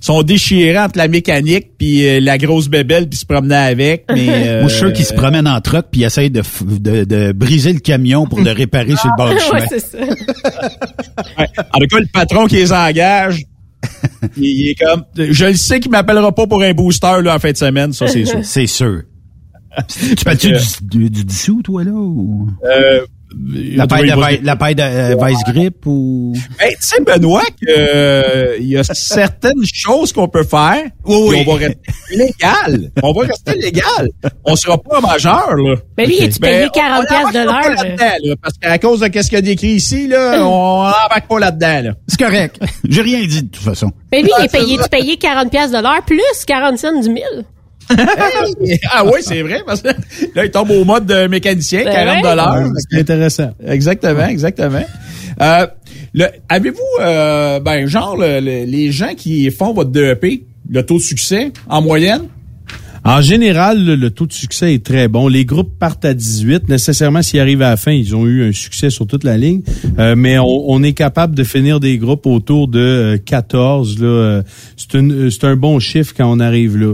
sont déchirés entre la mécanique puis euh, la grosse bébelle puis se promener avec. Mais *laughs* euh, suis sûr qu'ils se promènent en truck puis essayent de, f- de, de briser le camion pour le réparer sur le bord du chemin. ouais, c'est ça. *laughs* Ouais. En tout cas, le patron qui les engage, *laughs* il, il est comme, je le sais qu'il m'appellera pas pour un booster là en fin de semaine, ça c'est sûr. C'est sûr. *laughs* tu parles-tu du, du, du dissous, toi, là? Ou... Euh, La paille de, il va- vi- la paille de euh, Vice Grip ou... Ben, tu sais, Benoît, que, euh, il y a certaines choses qu'on peut faire. Oui, oui. On va rester légal. On va rester légal. On sera pas majeur, là. Ben lui, Ben, payé on- 40 on piastres de l'heure? là-dedans, là, Parce qu'à cause de qu'est-ce qu'il y a décrit ici, là, on n'embarque pas là-dedans, là. C'est correct. J'ai rien dit, de toute façon. Ben lui, il est payé, tu payé 40 piastres de l'heure plus 40 cents du mille? Ah oui, c'est vrai, parce que là, il tombe au mode de mécanicien, Ben 40 ouais. dollars. C'est intéressant. Exactement, exactement. Euh, le- Avez-vous, euh, ben, genre, le- le- les gens qui font votre DEP, le taux de succès, en moyenne? En général, le, le taux de succès est très bon. Les groupes partent à 18. Nécessairement, s'ils arrivent à la fin, ils ont eu un succès sur toute la ligne. Euh, mais on, on est capable de finir des groupes autour de euh, 14. Là. Euh, C'est une- c'est un bon chiffre quand on arrive là.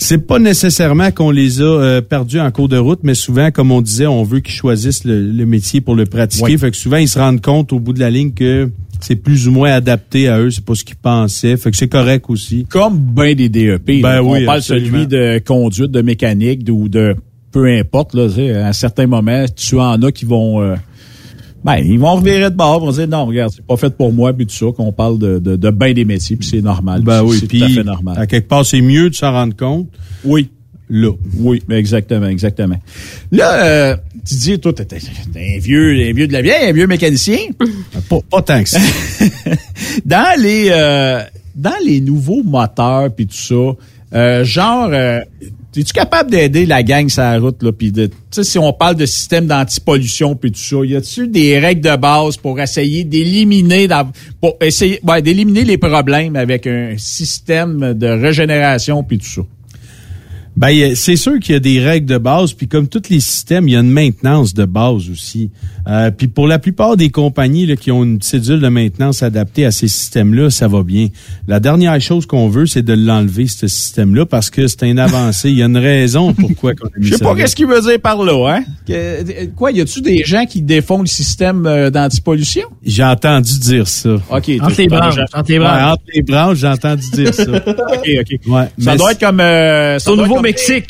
C'est pas nécessairement qu'on les a euh, perdus en cours de route, mais souvent, comme on disait, on veut qu'ils choisissent le, le métier pour le pratiquer. Oui. Fait que souvent, ils se rendent compte au bout de la ligne que c'est plus ou moins adapté à eux. C'est pas ce qu'ils pensaient. Fait que c'est correct aussi. Comme ben des DEP. Ben oui, on parle absolument. celui de conduite, de mécanique, de- ou de peu importe. Là, à un certain moment, tu en as qui vont... euh, ben, ils vont revirer de bord, ils vont dire non, regarde, c'est pas fait pour moi, puis tout ça, qu'on parle de, de, de ben des métiers, puis c'est normal. Ben oui, c'est tout à fait normal. à quelque part, c'est mieux de s'en rendre compte. Oui. Là. Oui, exactement, exactement. Là, euh, tu dis, toi, t'es t'es un vieux, un vieux de la vieille, un vieux mécanicien. *laughs* pas, pas tant que ça. *laughs* dans les euh, dans les nouveaux moteurs puis tout ça, euh, genre, euh, es-tu capable d'aider la gang sur la route là, puis de, si on parle de système d'antipollution puis tout ça, y a-tu des règles de base pour essayer d'éliminer, pour essayer, ouais, d'éliminer les problèmes avec un système de régénération puis tout ça? Ben, c'est sûr qu'il y a des règles de base, puis comme tous les systèmes, il y a une maintenance de base aussi. Euh, puis pour la plupart des compagnies là, qui ont une cédule de maintenance adaptée à ces systèmes-là, ça va bien. La dernière chose qu'on veut, c'est de l'enlever, ce système-là, parce que c'est une avancée. Il y a une raison pourquoi qu'on a mis Je sais pas qu'est-ce qu'il veut dire par là, hein? Que- quoi, y a-tu des gens qui défont le système euh, d'antipollution? J'ai entendu dire ça. OK. Entre les t'es- branches, t'es- entre les Ouais, branches. entre les branches, j'ai entendu dire ça. *laughs* OK, OK. Ouais, Ça mais doit être comme... Euh, ça C'est au doit être comme Des-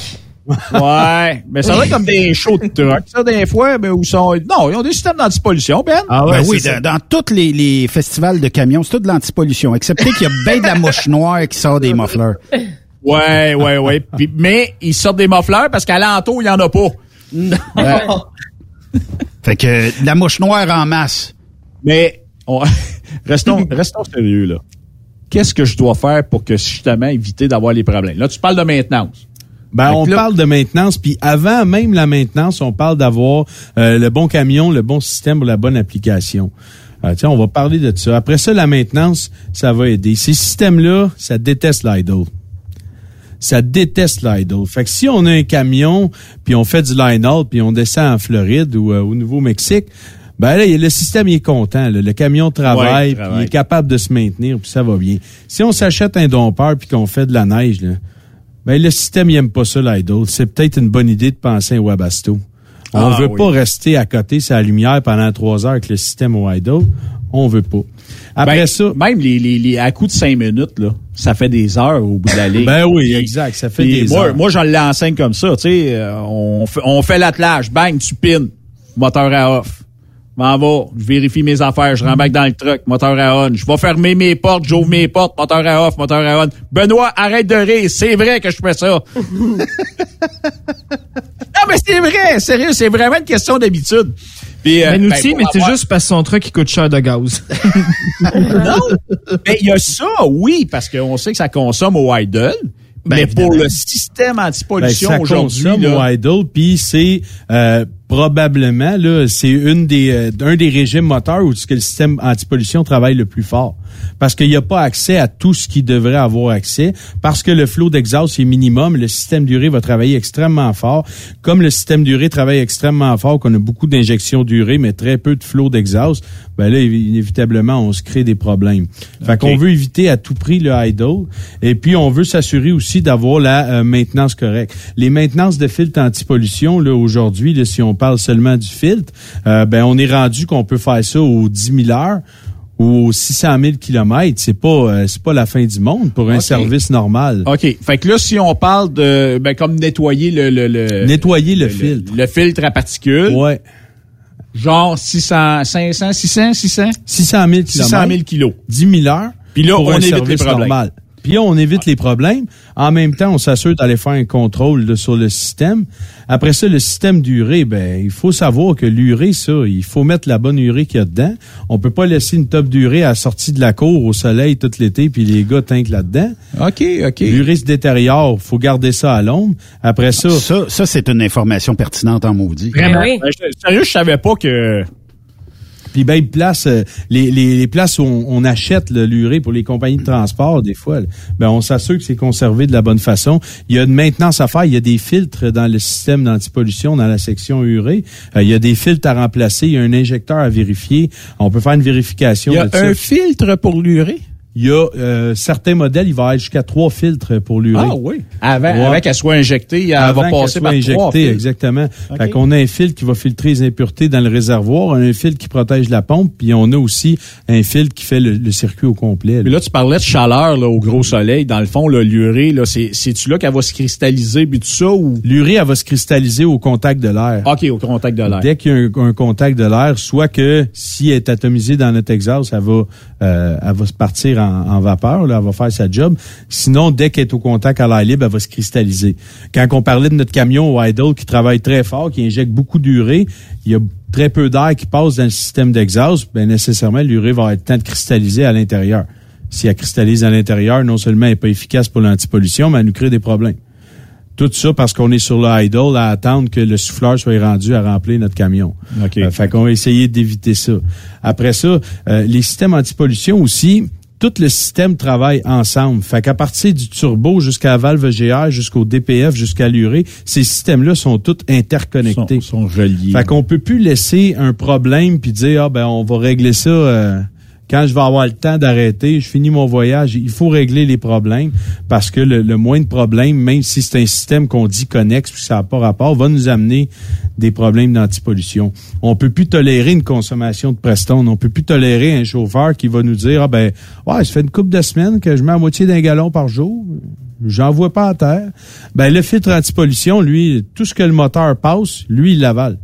*laughs* Ouais, mais ça doit être comme des shows de truck, ça, des fois, mais où sont... Non, ils ont des systèmes d'antipollution, Ben. Ah Ben ouais, oui, c'est ça. dans, dans tous les, les festivals de camions, c'est tout de l'antipollution, excepté qu'il y a bien de la mouche noire qui sort des mufflers. Ouais, ouais, ouais. Puis- mais ils sortent des muffleurs parce qu'à l'entour, il y en a pas. Ouais. *laughs* Fait que de la mouche noire en masse. Mais on- *laughs* restons, restons sérieux, là. Qu'est-ce que je dois faire pour que, justement, éviter d'avoir les problèmes? Là, tu parles de maintenance. Ben, on là- parle de maintenance, puis avant même la maintenance, on parle d'avoir euh, le bon camion, le bon système pour la bonne application. Euh, tiens, on va parler de ça. Après ça, la maintenance, ça va aider. Ces systèmes-là, ça déteste l'idle. Ça déteste l'idle. Fait que si on a un camion, puis on fait du line-out, puis on descend en Floride ou euh, au Nouveau-Mexique, ben là, le système il est content. là. Le camion travaille, Ouais, il il est capable de se maintenir, puis ça va bien. Si on s'achète un dompeur puis qu'on fait de la neige, là, ben, le système, il aime pas ça, l'idle. C'est peut-être une bonne idée de penser à Webasto. On Ah, veut oui. pas rester à côté la lumière pendant trois heures avec le système au idle. On veut pas. Après Ben, ça, Même les, les, les, à coup de cinq minutes, là, ça fait des heures au bout de la *laughs* ligne. ben oui, exact. Ça fait des moi, heures. moi, je l'enseigne comme ça, tu sais, euh, on fait, on fait l'attelage, bang, tu pines, moteur à off. M'en va, je vérifie mes affaires, je rembarque dans le truck, moteur à on. Je vais fermer mes portes, j'ouvre mes portes, moteur à off, moteur à on. Benoît, arrête de rire, c'est vrai que je fais ça. *laughs* non, mais c'est vrai, sérieux, c'est vraiment une question d'habitude. Puis, euh, Ben, nous ben, aussi, mais c'est avoir- juste parce que son truck, il coûte cher de gaz. *laughs* non, *laughs* mais il y a ça, oui, parce qu'on sait que ça consomme au idle. mais pour le système Ben, antipollution ça aujourd'hui, consomme là, au idle, puis c'est euh, probablement là, c'est une des euh, un des régimes moteurs où que le système antipollution travaille le plus fort parce qu'il n'y a pas accès à tout ce qu'il devrait avoir accès parce que le flot d'exhaust est minimum, le système d'urée va travailler extrêmement fort. Comme le système d'urée travaille extrêmement fort, qu'on a beaucoup d'injections d'urée mais très peu de flot d'exhaust, ben là inévitablement on se crée des problèmes. Fait qu'on veut éviter à tout prix le idle et puis on veut s'assurer aussi d'avoir la euh, maintenance correcte. Les maintenances de filtres antipollution là aujourd'hui, si on parle seulement du filtre, euh, ben on est rendu qu'on peut faire ça aux 10 000 heures ou aux 600 000 kilomètres. C'est pas euh, c'est pas la fin du monde pour un service normal. OK. Fait que là, si on parle de ben, comme nettoyer le, le, nettoyer le, filtre. Le, filtre à particules. Ouais. Genre 600, 500, 600, 600? 600 000 kilomètres. 600 000 kilos. 10 000 heures. Puis là, on évite les problèmes. Normal. Puis on évite les problèmes. En même temps, on s'assure d'aller faire un contrôle sur le système. Après ça, le système d'urée, ben, il faut savoir que l'urée, ça, il faut mettre la bonne urée qu'il y a dedans. On peut pas laisser une top d'urée à la sortie de la cour au soleil tout l'été, puis les gars tinquent là-dedans. OK, OK. L'urée se détériore. faut garder ça à l'ombre. Après ça... Ça, ça c'est une information pertinente en maudit. Vraiment? Ben oui. Sérieux, je savais pas que puis ben place euh, les, les, places où on, achète l'urée pour les compagnies de transport des fois, ben on s'assure que c'est conservé de la bonne façon. Il y a une maintenance à faire, il y a des filtres dans le système d'antipollution dans la section urée, euh, il y a des filtres à remplacer, il y a un injecteur à vérifier. On peut faire une vérification Il y a un filtre pour l'urée? Il y a euh, certains modèles, il va être jusqu'à trois filtres pour l'urée. Ah oui. Avant, qu'elle soit injectée, elle va passer par injectée, trois filtres. exactement. Fait qu'on a un filtre qui va filtrer les impuretés dans le réservoir, un filtre qui protège la pompe, puis on a aussi un filtre qui fait le, circuit au complet. Là. là, tu parlais de chaleur là, au gros soleil. Dans le fond, l'urée, là, c'est, c'est-tu là qu'elle va se cristalliser, puis tout ça? ou? L'urée, elle va se cristalliser au contact de l'air. OK, au contact de l'air. Dès qu'il y a un, contact de l'air, soit que si elle est atomisée dans notre exhaust, elle va, euh, elle va se partir en en, vapeur, là, elle va faire sa job. Sinon, dès qu'elle est au contact à l'air libre, elle va se cristalliser. Quand on parlait de notre camion au idle qui travaille très fort, qui injecte beaucoup d'urée, il y a très peu d'air qui passe dans le système d'exhaust, ben nécessairement l'urée va être temps de cristalliser à l'intérieur. Si elle cristallise à l'intérieur, non seulement elle n'est pas efficace pour l'antipollution, mais elle nous crée des problèmes. Tout ça parce qu'on est sur le idle à attendre que le souffleur soit rendu à remplir notre camion. Okay. Euh, fait qu'on va essayer d'éviter ça. Après ça, euh, les systèmes antipollution aussi, tout le système travaille ensemble. Fait qu'à partir du turbo jusqu'à la valve GR, jusqu'au DPF, jusqu'à l'urée, ces systèmes-là sont tous interconnectés. Sont, sont reliés. Fait qu'on peut plus laisser un problème puis dire ah ben on va régler ça euh, quand je vais avoir le temps d'arrêter, je finis mon voyage, il faut régler les problèmes parce que le, moins de problèmes, même si c'est un système qu'on dit connexe puis ça n'a pas rapport, va nous amener des problèmes d'antipollution. On peut plus tolérer une consommation de Preston. On peut plus tolérer un chauffeur qui va nous dire, ah ben, ouais, ça fait une couple de semaines que je mets à moitié d'un gallon par jour. J'en vois pas à terre. Ben, le filtre antipollution, lui, tout ce que le moteur passe, lui, il l'avale.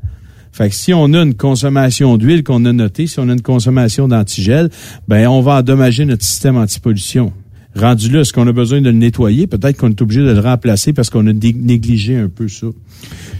Fait que si on a une consommation d'huile qu'on a notée, si on a une consommation d'antigel, ben on va endommager notre système antipollution. Rendu là, est-ce qu'on a besoin de le nettoyer? Peut-être qu'on est obligé de le remplacer parce qu'on a négligé un peu ça.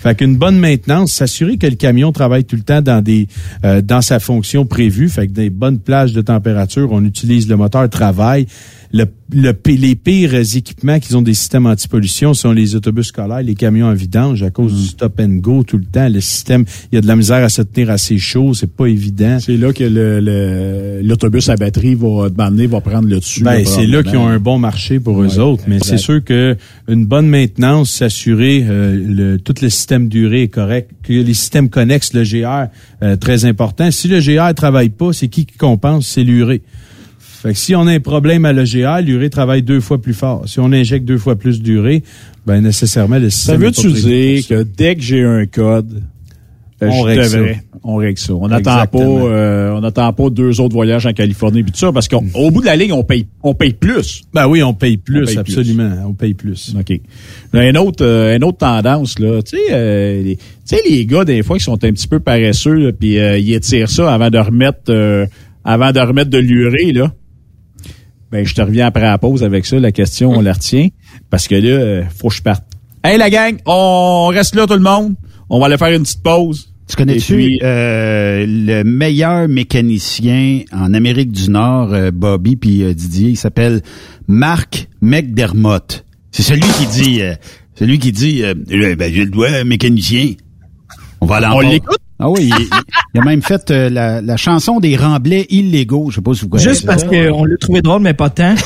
Fait qu'une bonne maintenance, s'assurer que le camion travaille tout le temps dans des euh, dans sa fonction prévue, fait que des bonnes plages de température, on utilise le moteur travail le, les pires équipements qu'ils ont des systèmes anti-pollution sont les autobus scolaires, les camions en vidange à cause du mm. stop and go tout le temps. Le système, il y a de la misère à se tenir assez chaud, c'est pas évident. C'est là que l'autobus à batterie va demander, va prendre le dessus. Ben, c'est là qu'ils ont un bon marché pour eux autres. Mais c'est sûr que une bonne maintenance, s'assurer euh, le, tout le système durée est correct, que les systèmes connexes, le GR, euh, très important. Si le GR travaille pas, c'est qui qui compense? C'est l'urée. Fait que si on a un problème à l'EGA, l'urée travaille deux fois plus fort. Si on injecte deux fois plus d'urée, ben nécessairement le système. Ça veut-tu dire que dès que j'ai un code, euh, on règle, ça. on règle ça. On n'attend pas, euh, on n'attend pas deux autres voyages en Californie puis tout ça parce qu'au bout de la ligne, on paye, on paye plus. Ben oui, on paye plus, absolument, on paye plus. Ok. Une autre, euh, une autre tendance là, tu sais, les, tu sais les gars des fois qui sont un petit peu paresseux puis ils étirent ça avant de remettre, avant de remettre de l'urée là. Ben, je te reviens après la pause avec ça. La question, on la retient. Parce que là, euh, faut que je parte. Hey, la gang, on reste là, tout le monde. On va aller faire une petite pause. Tu connais-tu euh, le meilleur mécanicien en Amérique du Nord, euh, Bobby puis Didier, il s'appelle Marc McDermott. C'est celui qui dit, celui qui dit, ben, je le dois, mécanicien. On va aller On l'écoute? Ah oui, il, il a même fait euh, la, la chanson des remblais illégaux. Je sais pas si vous connaissez Juste parce qu'on l'a trouvé drôle, mais pas tant. *laughs*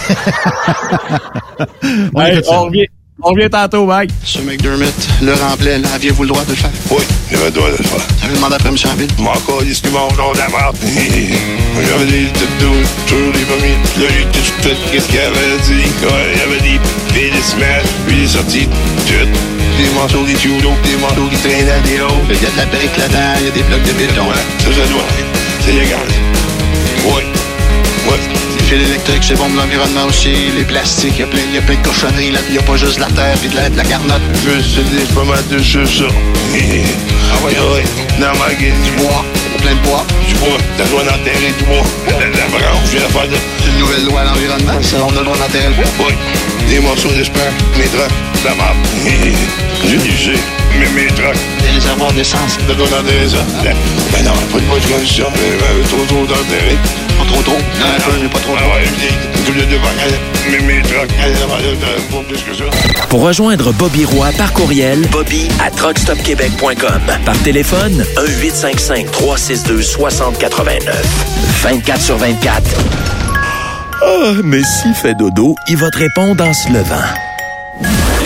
On Hey, on revient, on revient tantôt, Mike. Monsieur McDermott, le là, aviez-vous le droit de le faire? Oui, j'avais le droit de le faire. J'avais demandé après M. Abbott. Moi encore, il ce qu'ils mangent dans la marde. J'avais des doutes, toujours les premiers. Là, j'ai tout fait qu'est-ce qu'il avait dit? Il y avait des filles de smash, puis il est sorti tout. Des morceaux, des tuyaux, des morceaux qui traînaient à des hauts. Il y a de la brique là-dedans, il y a des blocs de béton. Ouais, ça, ça doit être. C'est légal. Ouais. Ouais. Les fils électriques, c'est bon pour l'environnement aussi. Les plastiques, il y a plein, y a plein de cochonneries là. Il n'y a pas juste de la terre et de la, de la garnotte. Je se dire pas mal de choses, ça. ah ouais, ouais. Dans ma gueule, du bois. Plein de bois. Du bois. T'as le droit d'enterrer du bois. La, la branche, je viens de faire de... Une nouvelle loi à l'environnement, ça. On a le droit d'enterrer le bois. Oui. Des morceaux d'espère, mes draps, de la marde. J'ai dit, mais mes draps. Des réservoirs d'essence. T'as le droit d'enterrer ça. La- Ben non, pas de bonne condition. mais, ben, Trop, trop d'enterrer. Pas trop trop. Non, peu, mais pas trop Ah trop. ouais, mais mes draps, pas plus que ça. Pour rejoindre Bobby Roy par courriel, bobby à truckstopquebec.com. Par téléphone, 1-855-362-6089. 24 sur 24. Ah, mais s'il fait dodo, il va te répondre en se levant.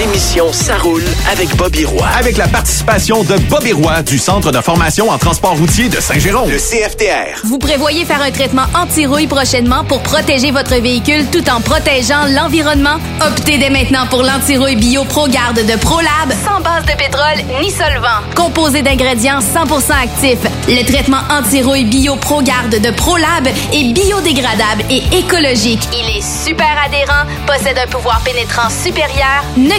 L'émission Ça roule avec Bobby Roy. Avec la participation de Bobby Roy du Centre de formation en transport routier de Saint-Jérôme. Le CFTR. Vous prévoyez faire un traitement anti-rouille prochainement pour protéger votre véhicule tout en protégeant l'environnement? Optez dès maintenant pour l'anti-rouille bio ProGarde de ProLab, sans base de pétrole ni solvant. Composé d'ingrédients 100% actifs, le traitement anti-rouille bio ProGarde de ProLab est biodégradable et écologique. Il est super adhérent, possède un pouvoir pénétrant supérieur, ne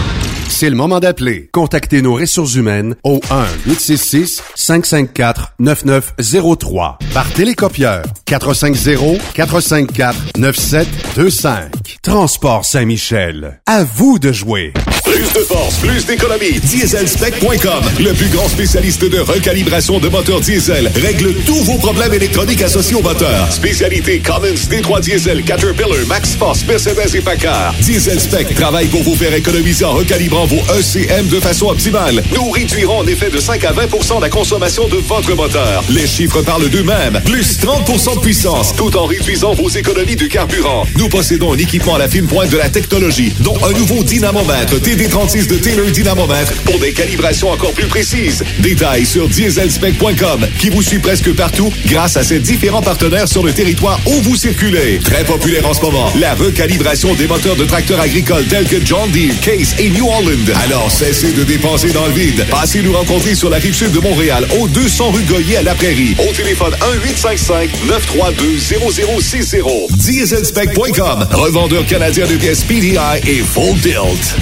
C'est le moment d'appeler. Contactez nos ressources humaines au 1-866-554-9903 par télécopieur 450-454-9725. Transport Saint-Michel. À vous de jouer. plus de force, plus d'économie. Dieselspec.com, le plus grand spécialiste de recalibration de moteurs diesel, règle tous vos problèmes électroniques associés au moteur. Spécialité Cummins, D3 Diesel, Caterpillar, Max Force, Mercedes et Packard. Dieselspec travaille pour vous faire économiser en recalibrant vos ECM de façon optimale. Nous réduirons en effet de 5 à 20% la consommation de votre moteur. Les chiffres parlent d'eux-mêmes. Plus 30% de puissance, tout en réduisant vos économies de carburant. Nous possédons un équipement à la fine pointe de la technologie, dont un nouveau dynamomètre TD36 de Taylor Dynamomètre pour des calibrations encore plus précises. Détails sur dieselspec.com qui vous suit presque partout grâce à ses différents partenaires sur le territoire où vous circulez. Très populaire en ce moment, la recalibration des moteurs de tracteurs agricoles tels que John Deere, Case et New Alors cessez de dépenser dans le vide. Passez nous rencontrer sur la rive sud de Montréal, au 200 rue Goyer à la Prairie. Au téléphone 1-855-932-0060. Dieselspec.com, revendeur canadien de pièces PDI et Full Tilt.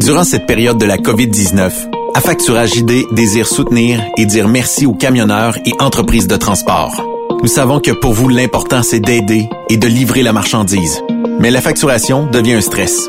Durant cette période de la COVID-19, Affacturage ID désire soutenir et dire merci aux camionneurs et entreprises de transport. Nous savons que pour vous, l'important, c'est d'aider et de livrer la marchandise. Mais la facturation devient un stress.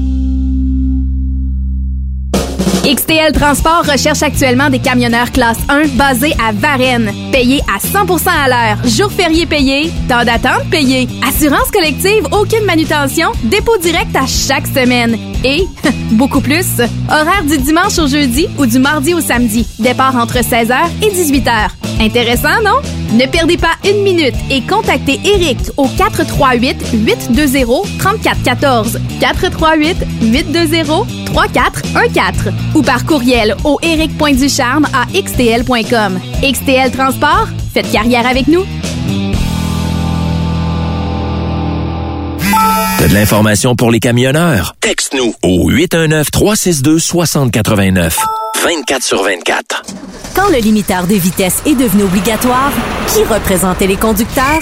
XTL Transport recherche actuellement des camionneurs classe 1 basés à Varennes, payés à 100% à l'heure, jours fériés payés, temps d'attente payé, assurance collective, aucune manutention, dépôt direct à chaque semaine. Et *laughs* beaucoup plus, horaire du dimanche au jeudi ou du mardi au samedi, départ entre 16h et 18h. Intéressant, non? Ne perdez pas une minute et contactez Eric au 438 820 3414 438 820 3414 ou par courriel au eric.ducharme à xtl.com. XTL Transport, faites carrière avec nous. T'as de l'information pour les camionneurs? Texte-nous au 819-362-6089. 24 sur 24. Quand le limiteur de vitesse est devenu obligatoire, qui représentait les conducteurs?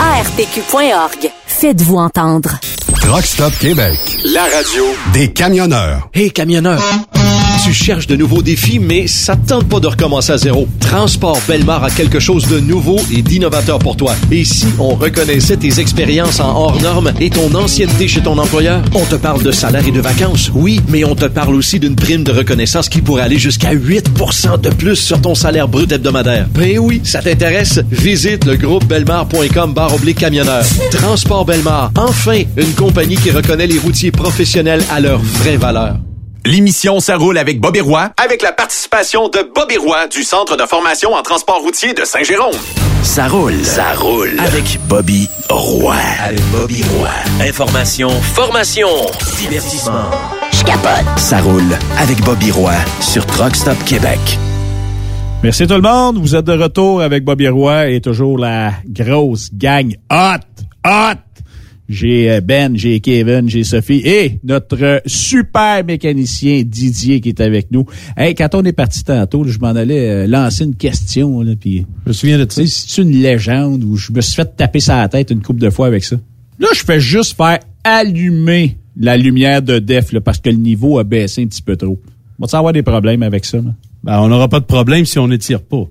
ARPQ.org. Faites-vous entendre. Truck Stop Québec. La radio des camionneurs. Hey camionneur, tu cherches de nouveaux défis, mais ça te tente pas de recommencer à zéro. Transport Belmar a quelque chose de nouveau et d'innovateur pour toi. Et si on reconnaissait tes expériences en hors normes et ton ancienneté chez ton employeur? On te parle de salaire et de vacances, oui, mais on te parle aussi d'une prime de reconnaissance qui pourrait aller jusqu'à 8 de plus sur ton salaire brut hebdomadaire. Ben oui, ça t'intéresse? Visite le groupe belmar.com barre oblique camionneur. Transport Belmar, enfin une compagnie qui reconnaît les routiers professionnels à leur vraie valeur. L'émission Ça roule avec Bobby Roy, avec la participation de Bobby Roy du Centre de formation en transport routier de Saint-Jérôme. Ça roule. Ça roule. Avec Bobby Roy. Avec Bobby Roy. Information, formation, divertissement. Je capote. Ça roule avec Bobby Roy sur Truck Stop Québec. Merci tout le monde. Vous êtes de retour avec Bobby Roy et toujours la grosse gang hot, hot. J'ai euh, Ben, j'ai Kevin, j'ai Sophie et notre super mécanicien Didier qui est avec nous. Hey, quand on est parti tantôt, je m'en allais euh, lancer une question. Là, puis, je me souviens de ça. C'est une légende où je me suis fait taper sa tête une coupe de fois avec ça. Là, je fais juste faire allumer la lumière de def là, parce que le niveau a baissé un petit peu trop. On va avoir des problèmes avec ça? Là? Ben, on n'aura pas de problème si on n'étire pas.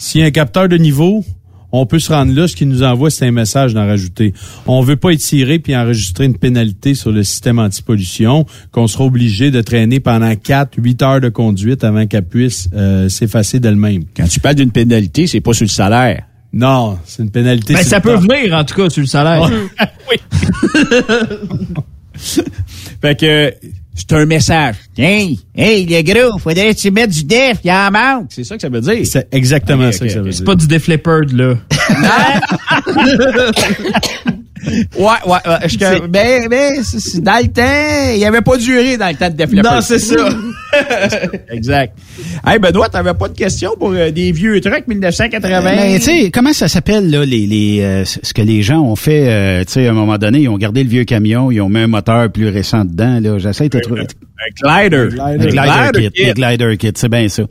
S'il y a un capteur de niveau, on peut se rendre là. Ce qu'il nous envoie, c'est un message d'en rajouter. On veut pas étirer puis enregistrer une pénalité sur le système anti-pollution qu'on sera obligé de traîner pendant 4, 8 heures de conduite avant qu'elle puisse euh, s'effacer d'elle-même. Quand tu parles d'une pénalité, c'est pas sur le salaire. Non, c'est une pénalité. Ben, sur ça peut temps. venir, en tout cas, sur le salaire. *laughs* oui. *laughs* fait que c'est un message. Hey, hey, le gros, faudrait que tu mettes du def, il en manque. C'est ça que ça veut dire. C'est exactement ça que ça veut C'est dire. pas du Def Leppard, là. *laughs* *laughs* *laughs* Ouais, ouais, ouais. je- ben, ben, c'est- c'est- dans le temps, il avait pas duré dans le temps de Leppard. Non, c'est ça. *laughs* exact. Hey, Benoît, t'avais pas de questions pour euh, des vieux trucs 1980? Mais tu sais, comment ça s'appelle là les, les euh, ce que les gens ont fait euh, tu sais à un moment donné, ils ont gardé le vieux camion, ils ont mis un moteur plus récent dedans là, j'essaie de trouver Un glider. un glider kit, les glider kit, c'est bien ça.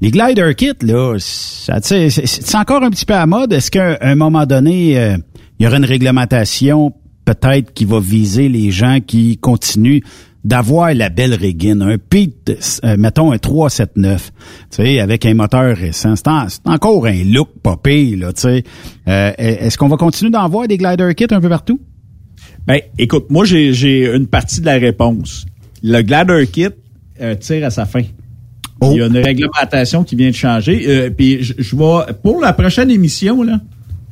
Les glider kits là, ça tu sais c'est- encore un petit peu à mode, est-ce qu'à un moment donné euh, il y aura une réglementation peut-être qui va viser les gens qui continuent d'avoir la belle Regan, un Pete, euh, mettons un 379, tu sais, avec un moteur récent. C'est, en- c'est encore un look pire, là, tu sais. Euh, est-ce qu'on va continuer d'en voir des glider kits un peu partout? Ben, écoute, moi, j'ai, j'ai une partie de la réponse. Le glider kit euh, tire à sa fin. Oh. Il y a une réglementation qui vient de changer. Euh, puis je, je vais, pour la prochaine émission, là,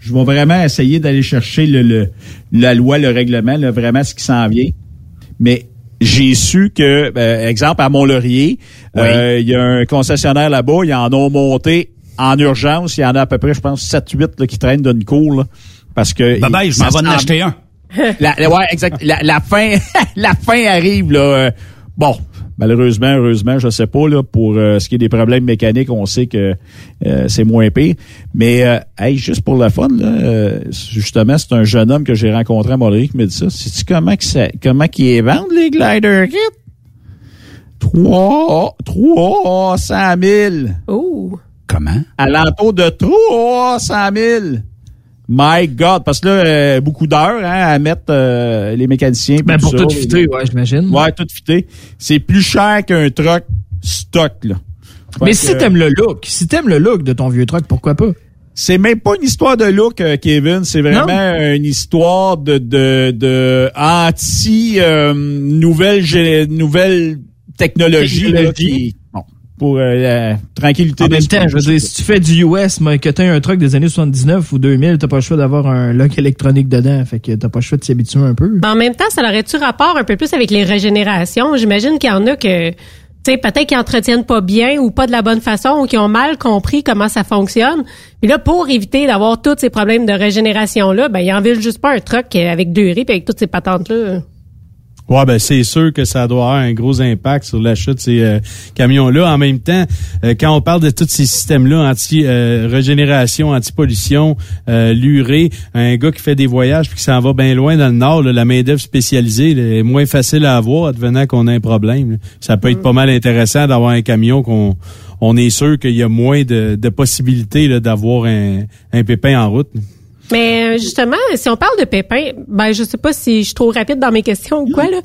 je vais vraiment essayer d'aller chercher le, le- la loi, le règlement, là, vraiment ce qui s'en vient. Mais j'ai su que, euh, exemple, à Mont-Laurier, euh, il y a un concessionnaire là-bas, ils en ont monté en urgence. Il y en a à peu près, je pense, 7-8 là, qui traînent d'une cour. Là, parce que... Bye bye, je m'en vais en acheter un. la, la- ouais, exact. La, la fin, *laughs* la fin arrive là. euh, bon, malheureusement, heureusement, je sais pas là pour euh, ce qui est des problèmes mécaniques, on sait que euh, c'est moins pire. Mais euh, hey, juste pour le fun là, euh, justement, c'est un jeune homme que j'ai rencontré à Montréal qui me dit ça. Sais-tu comment que ça, comment qu'ils vendent les glider kits? Trois, trois cent mille. Oh. Comment? À l'entour de 300 000. My God, parce que là, euh, beaucoup d'heures hein, à mettre euh, les mécaniciens. Ben, pour tout fitter, ouais, j'imagine. Ouais, tout fité. C'est plus cher qu'un truck stock, là. Mais si t'aimes le look, si t'aimes le look de ton vieux truck, pourquoi pas? C'est même pas une histoire de look, euh, Kevin. C'est vraiment une histoire de de, de anti euh, nouvelle nouvelle technologie, là, qui pour euh, la tranquillité En même temps, je veux dire, si tu fais du US, mais que t'as un truck des années 79 ou 2000, t'as pas le choix d'avoir un lock électronique dedans. Fait que t'as pas le choix de s'y habituer un peu. Mais en même temps, ça aurait-tu rapport un peu plus avec les régénérations? J'imagine qu'il y en a que, tu sais, peut-être qu'ils entretiennent pas bien ou pas de la bonne façon ou qui ont mal compris comment ça fonctionne. Puis là, pour éviter d'avoir tous ces problèmes de régénération-là, ben, ils envient juste pas un truck avec deux et avec toutes ces patentes-là. Ouais, ben c'est sûr que ça doit avoir un gros impact sur l'achat de ces euh, camions-là. En même temps, euh, quand on parle de tous ces systèmes-là, anti-régénération, anti-pollution, euh, l'urée, un gars qui fait des voyages puis qui s'en va bien loin dans le nord, là, la main-d'œuvre spécialisée là, est moins facile à avoir advenant qu'on a un problème. là. Ça peut être pas mal intéressant d'avoir un camion qu'on on est sûr qu'il y a moins de, de possibilités d'avoir un, un pépin en route. Mais euh, justement, si on parle de pépins, ben je sais pas si je suis trop rapide dans mes questions ou quoi là,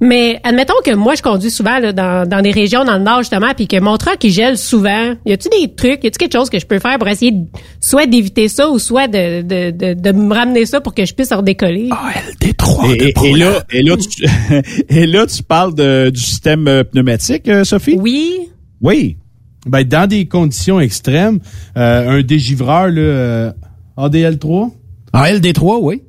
mais admettons que moi je conduis souvent là, dans, dans des régions dans le nord justement, puis que mon truck il gèle souvent. Y a-tu des trucs, y a-tu quelque chose que je peux faire pour essayer de- soit d'éviter ça ou soit de, de, de, de me ramener ça pour que je puisse redécoller? Et, et- et là, et là, tu, *laughs* et là, tu parles de, du système euh, pneumatique, euh, Sophie? Oui. Oui. Ben, dans des conditions extrêmes, euh, un dégivreur, là, euh, ADL3. ALD3, oui.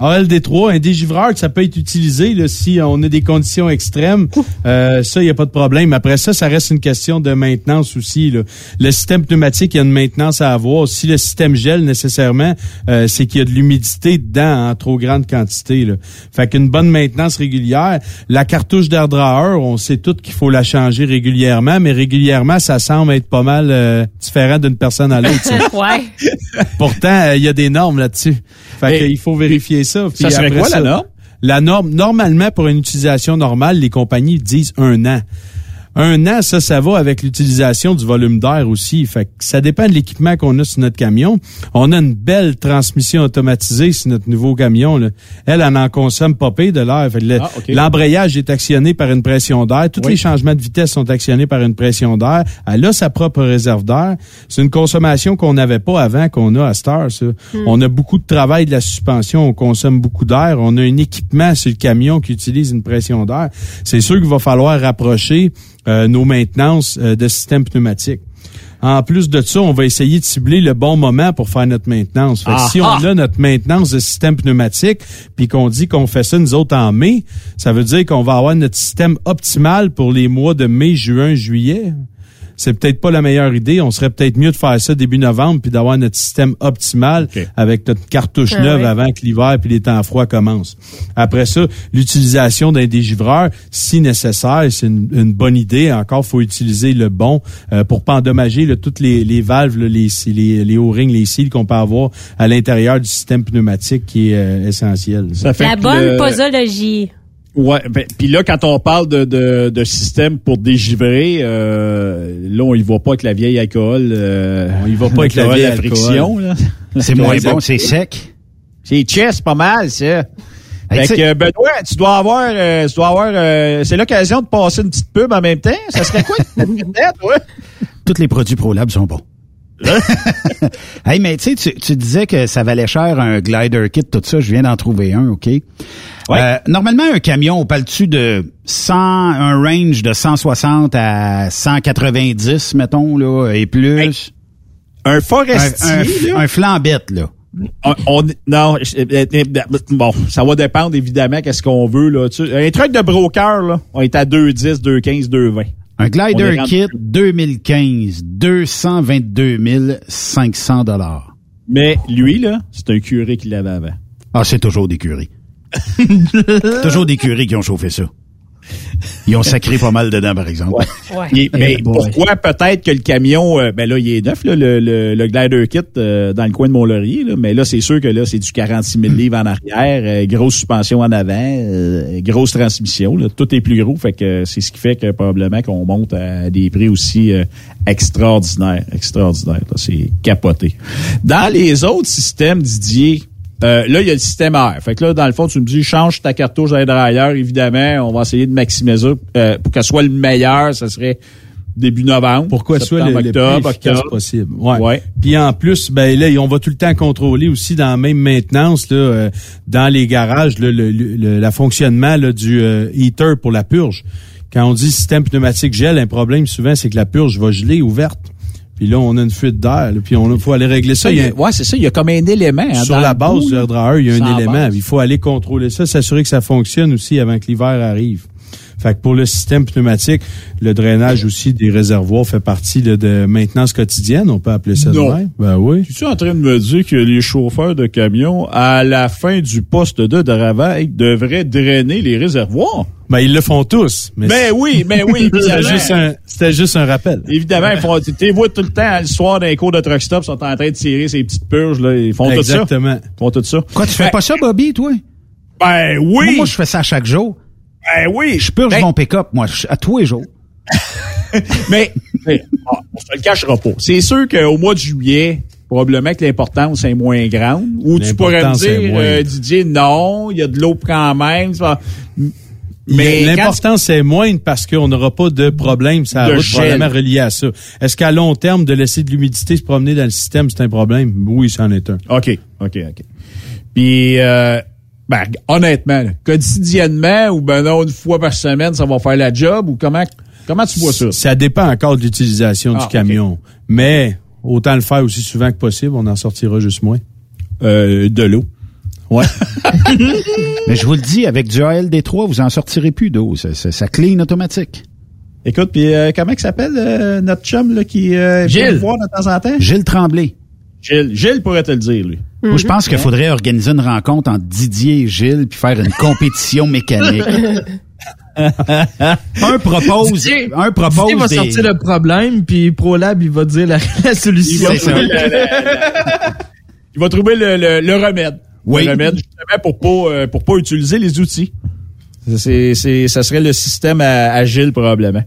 ALD3, un dégivreur que ça peut être utilisé là, si on a des conditions extrêmes. Euh, ça, il n'y a pas de problème. Après ça, ça reste une question de maintenance aussi. Là. Le système pneumatique, il y a une maintenance à avoir. Si le système gèle nécessairement, euh, c'est qu'il y a de l'humidité dedans en trop grande quantité. Là. Fait qu'une bonne maintenance régulière. La cartouche d'air drawer, on sait tous qu'il faut la changer régulièrement, mais régulièrement, ça semble être pas mal euh, différent d'une personne à l'autre. *laughs* ouais. Pourtant, euh, il y a des normes là-dessus. Fait qu'il faut vérifier ça. Puis ça serait après quoi, la norme? La norme, normalement, pour une utilisation normale, les compagnies disent un an. Un an, ça, ça va avec l'utilisation du volume d'air aussi. Fait que ça dépend de l'équipement qu'on a sur notre camion. On a une belle transmission automatisée sur notre nouveau camion. Là. Elle, elle en consomme pas pire de l'air. Fait que le- Ah. L'embrayage est actionné par une pression d'air. Tous Oui. les changements de vitesse sont actionnés par une pression d'air. Elle a sa propre réserve d'air. C'est une consommation qu'on n'avait pas avant, qu'on a à cette heure. Ça. On a beaucoup de travail de la suspension. On consomme beaucoup d'air. On a un équipement sur le camion qui utilise une pression d'air. C'est sûr qu'il va falloir rapprocher euh, nos maintenances euh, de systèmes pneumatiques. En plus de ça, on va essayer de cibler le bon moment pour faire notre maintenance. Fait que Ah si on ah! a notre maintenance de système pneumatique, puis qu'on dit qu'on fait ça nous autres en mai, ça veut dire qu'on va avoir notre système optimal pour les mois de mai, juin, juillet? C'est peut-être pas la meilleure idée. On serait peut-être mieux de faire ça début novembre puis d'avoir notre système optimal avec notre cartouche Ah neuve oui. avant que l'hiver puis les temps froids commencent. Après ça, l'utilisation d'un dégivreur, si nécessaire, c'est une, une bonne idée. Encore, faut utiliser le bon euh, pour pas endommager là, toutes les, les valves, là, les, les, les O-rings, les cils qu'on peut avoir à l'intérieur du système pneumatique qui est euh, essentiel. La bonne posologie. Ouais, ben, puis là, quand on parle de, de, de système pour dégivrer, euh, là, on y va pas avec la vieille alcool. Euh, on y va pas avec la vieille à friction. *laughs* C'est moins bon, c'est sec. C'est chess, pas mal, ça. Hey, Fait que, Benoît, tu dois avoir, euh, tu dois avoir, euh, c'est l'occasion de passer une petite pub en même temps. Ça serait quoi, *laughs* ouais? Tous les produits ProLab sont bons. Hein? *laughs* hey, mais tu sais, tu disais que ça valait cher un glider kit, tout ça. Je viens d'en trouver un, OK? Ouais. Euh, normalement, un camion, on parle-tu de 100, un range de 160 à 190, mettons, là, et plus? Un forestier, Un, flambette, là. On, on, non, euh, euh, euh, bon, ça va dépendre évidemment qu'est-ce qu'on veut là. Un truc de broker là, on est à 2 10, 2 un glider kit 2015, 222 500 dollars. Mais lui, là, c'est un curé qui l'avait avant. Ah, c'est toujours des curés. *laughs* toujours des curés qui ont chauffé ça. *laughs* Ils ont sacré pas mal dedans, par exemple. *laughs* Et- mais pourquoi peut-être que le camion, euh, ben là, il est neuf, là, le, le, le glider kit euh, dans le coin de Mont-Laurier, là, mais là, c'est sûr que là, c'est du 46 000 livres en arrière, euh, grosse suspension en avant, euh, grosse transmission, là, tout est plus gros, fait que c'est ce qui fait que probablement qu'on monte à des prix aussi euh, extraordinaires, extraordinaires, là, c'est capoté. Dans les autres systèmes, Didier, euh, là, il y a le système air. Fait que là, dans le fond, tu me dis, change ta cartouche d'air ailleurs, évidemment. On va essayer de maximiser euh, pour qu'elle soit le meilleur. Ça serait début novembre. Pourquoi soit le, le plus octobre, octobre. possible. Ouais. Puis en plus, ben là, on va tout le temps contrôler aussi dans la même maintenance là, euh, dans les garages là, le, le, le- la fonctionnement là, du euh, heater pour la purge. Quand on dit système pneumatique gel, un problème souvent c'est que la purge va geler ouverte. Puis là, on a une fuite d'air. Puis on faut aller régler ça. Ça, Il y a- ouais, c'est ça. Il y a comme un élément. hein, sur la base du air dryer, il y a un en élément. base. Il faut aller contrôler ça, s'assurer que ça fonctionne aussi avant que l'hiver arrive. Fait que pour le système pneumatique, le drainage aussi des réservoirs fait partie de, de maintenance quotidienne. On peut appeler ça de Non. même? Ben oui. Tu es en train de me dire que les chauffeurs de camions, à la fin du poste de travail, devraient drainer les réservoirs? Ben, ils le font tous. Mais Ben oui, ben oui. *laughs* C'était juste un, c'était juste un rappel. Évidemment, ils font, tu les vois tout le temps, le soir d'un cours de truck stop, ils sont en train de tirer ces petites purges, là. Ils font Exactement. tout ça. Ils font tout ça. Quoi, tu fais pas ça, Bobby, toi? Ben oui! Moi, moi, je fais ça chaque jour. Ben oui! Je purge Ben- mon pick-up, moi, à tous les jours. *laughs* Mais, mais, ah, on se le cachera pas. C'est sûr qu'au mois de juillet, probablement que l'importance est moins grande. Ou tu pourrais me L'importance est dire, euh, Didier, non, il y a de l'eau quand même. ça- Mais l'important, c'est moindre parce qu'on n'aura pas de problème. Ça De va probablement relié à ça. Est-ce qu'à long terme, de laisser de l'humidité se promener dans le système, c'est un problème? Oui, c'en est un. OK, OK, OK. Puis, euh, ben, honnêtement, là, quotidiennement ou ben non, une fois par semaine, ça va faire la job ou comment, comment tu vois ça? Ça dépend encore de l'utilisation Ah, du camion. Mais autant le faire aussi souvent que possible, on en sortira juste moins. Euh, de l'eau. Ouais. *laughs* Mais je vous le dis, avec du ALD3, vous en sortirez plus d'eau. Ça, ça, ça clean automatique. Écoute, puis euh, comment il s'appelle euh, notre chum là, qui euh, vient Gilles. nous voir de temps en temps? Gilles Tremblay. Gilles, Gilles pourrait te le dire, lui. Moi, je pense qu'il faudrait organiser une rencontre entre Didier et Gilles puis faire une compétition mécanique. *laughs* un propose, Didier- un propose Didier va des- sortir le problème, puis ProLab, il va dire la, *laughs* la Il solution. va, trouver le, il va trouver le, le- le remède. Oui. Le remède, justement, pour pas, euh, pour pas utiliser les outils. C'est, c'est, ça serait le système à- agile, probablement.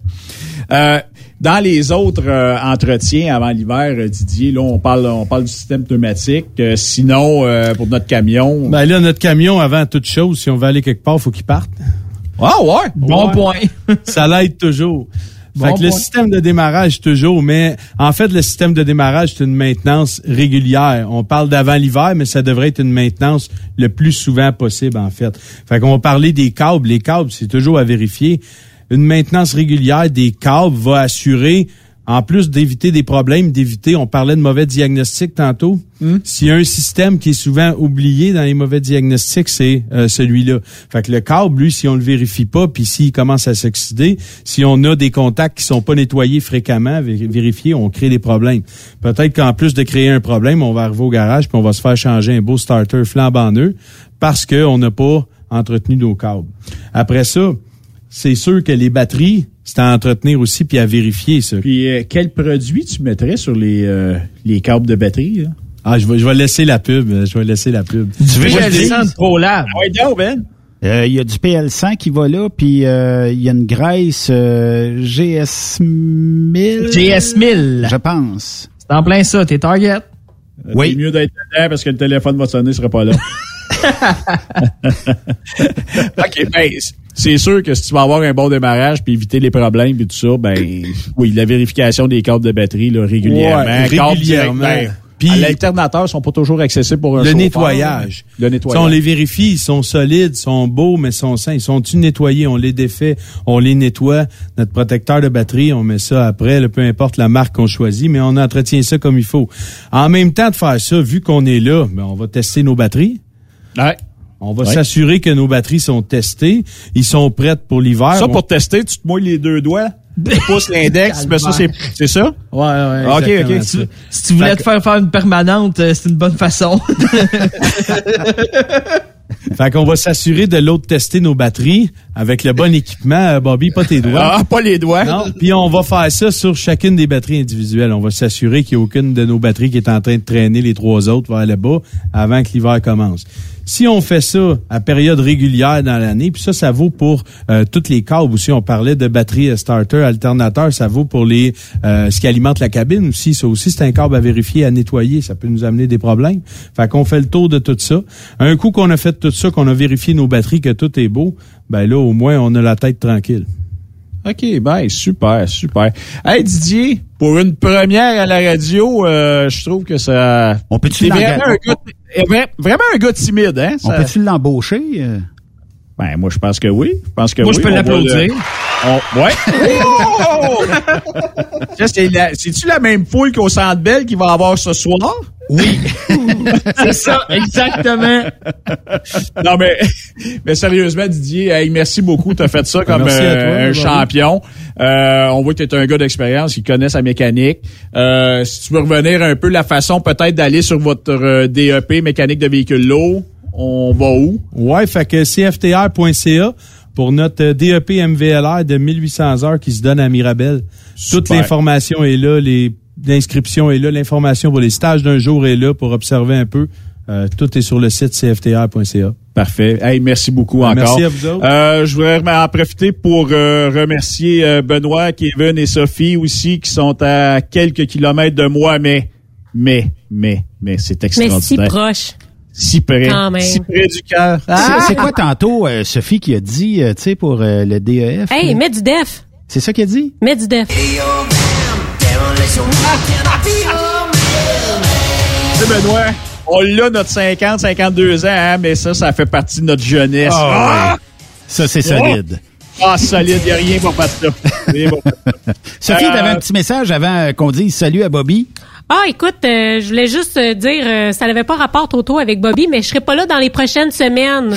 Euh, dans les autres euh, entretiens avant l'hiver, euh, Didier, là, on parle, on parle du système pneumatique. Euh, sinon, euh, pour notre camion. Ben là, notre camion, avant toute chose, si on veut aller quelque part, faut qu'il parte. Ah ouais! Bon Ouais. point. *laughs* Ça l'aide toujours. Bon fait que le système de démarrage, toujours, mais en fait, le système de démarrage, c'est une maintenance régulière. On parle d'avant l'hiver, mais ça devrait être une maintenance le plus souvent possible, en fait. Fait qu'on va parler des câbles. Les câbles, c'est toujours à vérifier. Une maintenance régulière des câbles va assurer en plus d'éviter des problèmes, d'éviter, on parlait de mauvais diagnostics tantôt. S'il y a un système qui est souvent oublié dans les mauvais diagnostics, c'est euh, celui-là. Fait que le câble, lui, si on le vérifie pas, puis s'il commence à s'oxyder, si on a des contacts qui sont pas nettoyés fréquemment, vé- vérifiés, on crée des problèmes. Peut-être qu'en plus de créer un problème, on va arriver au garage puis on va se faire changer un beau starter flambant neuf parce qu'on n'a pas entretenu nos câbles. Après ça, c'est sûr que les batteries, c'est à entretenir aussi puis à vérifier ça. Puis euh, quel produit tu mettrais sur les, euh, les câbles de batterie? là? Ah, je vais, je vais laisser la pub. euh, Je vais laisser la pub. Tu veux Moi, je que je descends dise? de ProLab. Ouais, donc, Ben. Euh, Il y a du PL100 qui va là, puis euh, il y a une graisse euh, GS1000. GS1000. Je pense. C'est en plein ça, t'es target. Oui. C'est mieux d'être dedans parce que le téléphone va sonner, il sera pas là. *laughs* *laughs* OK, ben, c'est sûr que si tu vas avoir un bon démarrage puis éviter les problèmes et tout ça, ben *clears throat* oui, la vérification des câbles de batterie là, régulièrement. Ouais, Câbles régulièrement. ben, Puis- l'alternateur sont pas toujours accessibles pour un Le nettoyage. Le Si nettoyage. on les vérifie, ils sont solides, ils sont beaux, mais ils sont sains. Ils sont-ils nettoyés? On les défait, on les nettoie. Notre protecteur de batterie, on met ça après, là, peu importe la marque qu'on choisit, mais on entretient ça comme il faut. En même temps de faire ça, vu qu'on est là, ben, on va tester nos batteries. Ouais. On va Ouais. s'assurer que nos batteries sont testées. Ils sont prêtes pour l'hiver. Ça, On- pour tester, tu te mouilles les deux doigts, tu *laughs* pousses l'index, mais ça, c'est c'est ça? Ouais, ouais. Ok, exactement. ok. Si, tu- si tu voulais Fait te faire faire une permanente, euh, c'est une bonne façon. *laughs* *laughs* Fait qu'on va s'assurer de l'autre tester nos batteries avec le bon équipement. Euh, Bobby, pas tes doigts. Ah, pas les doigts. Non, puis on va faire ça sur chacune des batteries individuelles. On va s'assurer qu'il n'y a aucune de nos batteries qui est en train de traîner les trois autres vers le bas avant que l'hiver commence. Si on fait ça à période régulière dans l'année, puis ça, ça vaut pour euh, toutes les câbles aussi. On parlait de batterie euh, starter, alternateur, ça vaut pour les euh, ce qui alimente la cabine aussi. Ça aussi, c'est un câble à vérifier, à nettoyer. Ça peut nous amener des problèmes. Fait qu'on fait le tour de tout ça. Un coup qu'on a fait tout ça, qu'on a vérifié nos batteries, que tout est beau, ben là, au moins, on a la tête tranquille. OK, ben super, super. Hey Didier, pour une première à la radio, euh, je trouve que ça... On peut-tu vraiment un gars, vra- vraiment un gars timide, hein? On ça- peut-tu l'embaucher? euh? Ben, moi, je pense que oui. Je pense que Moi, oui. je peux On l'applaudir. on- Ouais. *laughs* Oh! C'est-tu la même foule qu'au Centre Bell qui va avoir ce soir? Oui. *laughs* c'est ça, exactement. non, mais, mais sérieusement, Didier, hey, merci beaucoup. Tu as fait ça comme euh, toi, un champion. Euh, on voit que tu es un gars d'expérience qui connaît sa mécanique. Euh, si tu veux revenir un peu la façon peut-être d'aller sur votre euh, DEP mécanique de véhicule lourd, on va où? Ouais, fait que cftr.ca pour notre euh, DEP MVLR de 1800 heures qui se donne à Mirabel. Toute l'information est là, les l'inscription est là, l'information pour les stages d'un jour est là pour observer un peu. Euh, tout est sur le site cftr.ca. Parfait. Hey, merci beaucoup Ben, encore. merci à vous autres. Euh, je voudrais en profiter pour euh, remercier euh, Benoît, Kevin et Sophie aussi qui sont à quelques kilomètres de moi, mais mais mais mais c'est Mais si extraordinaire. proche. si près, Quand même. si près du cœur. C'est- C'est quoi tantôt, euh, Sophie, qui a dit, euh, tu sais, pour euh, le DEF? Hey, là? mets du def. C'est ça qu'elle a dit? Mets du def. Tu sais, Benoît, on l'a notre 50, 52 ans, hein, mais ça, ça fait partie de notre jeunesse. Ah, ouais. Ça, c'est solide. Ah, solide, il a rien pour battre ça. Pour. *laughs* Sophie, Euh, t'avais un petit message avant euh, qu'on dise salut à Bobby? Ah, écoute, euh, je voulais juste euh, dire, euh, ça n'avait pas rapport Toto avec Bobby, mais je serai pas là dans les prochaines semaines.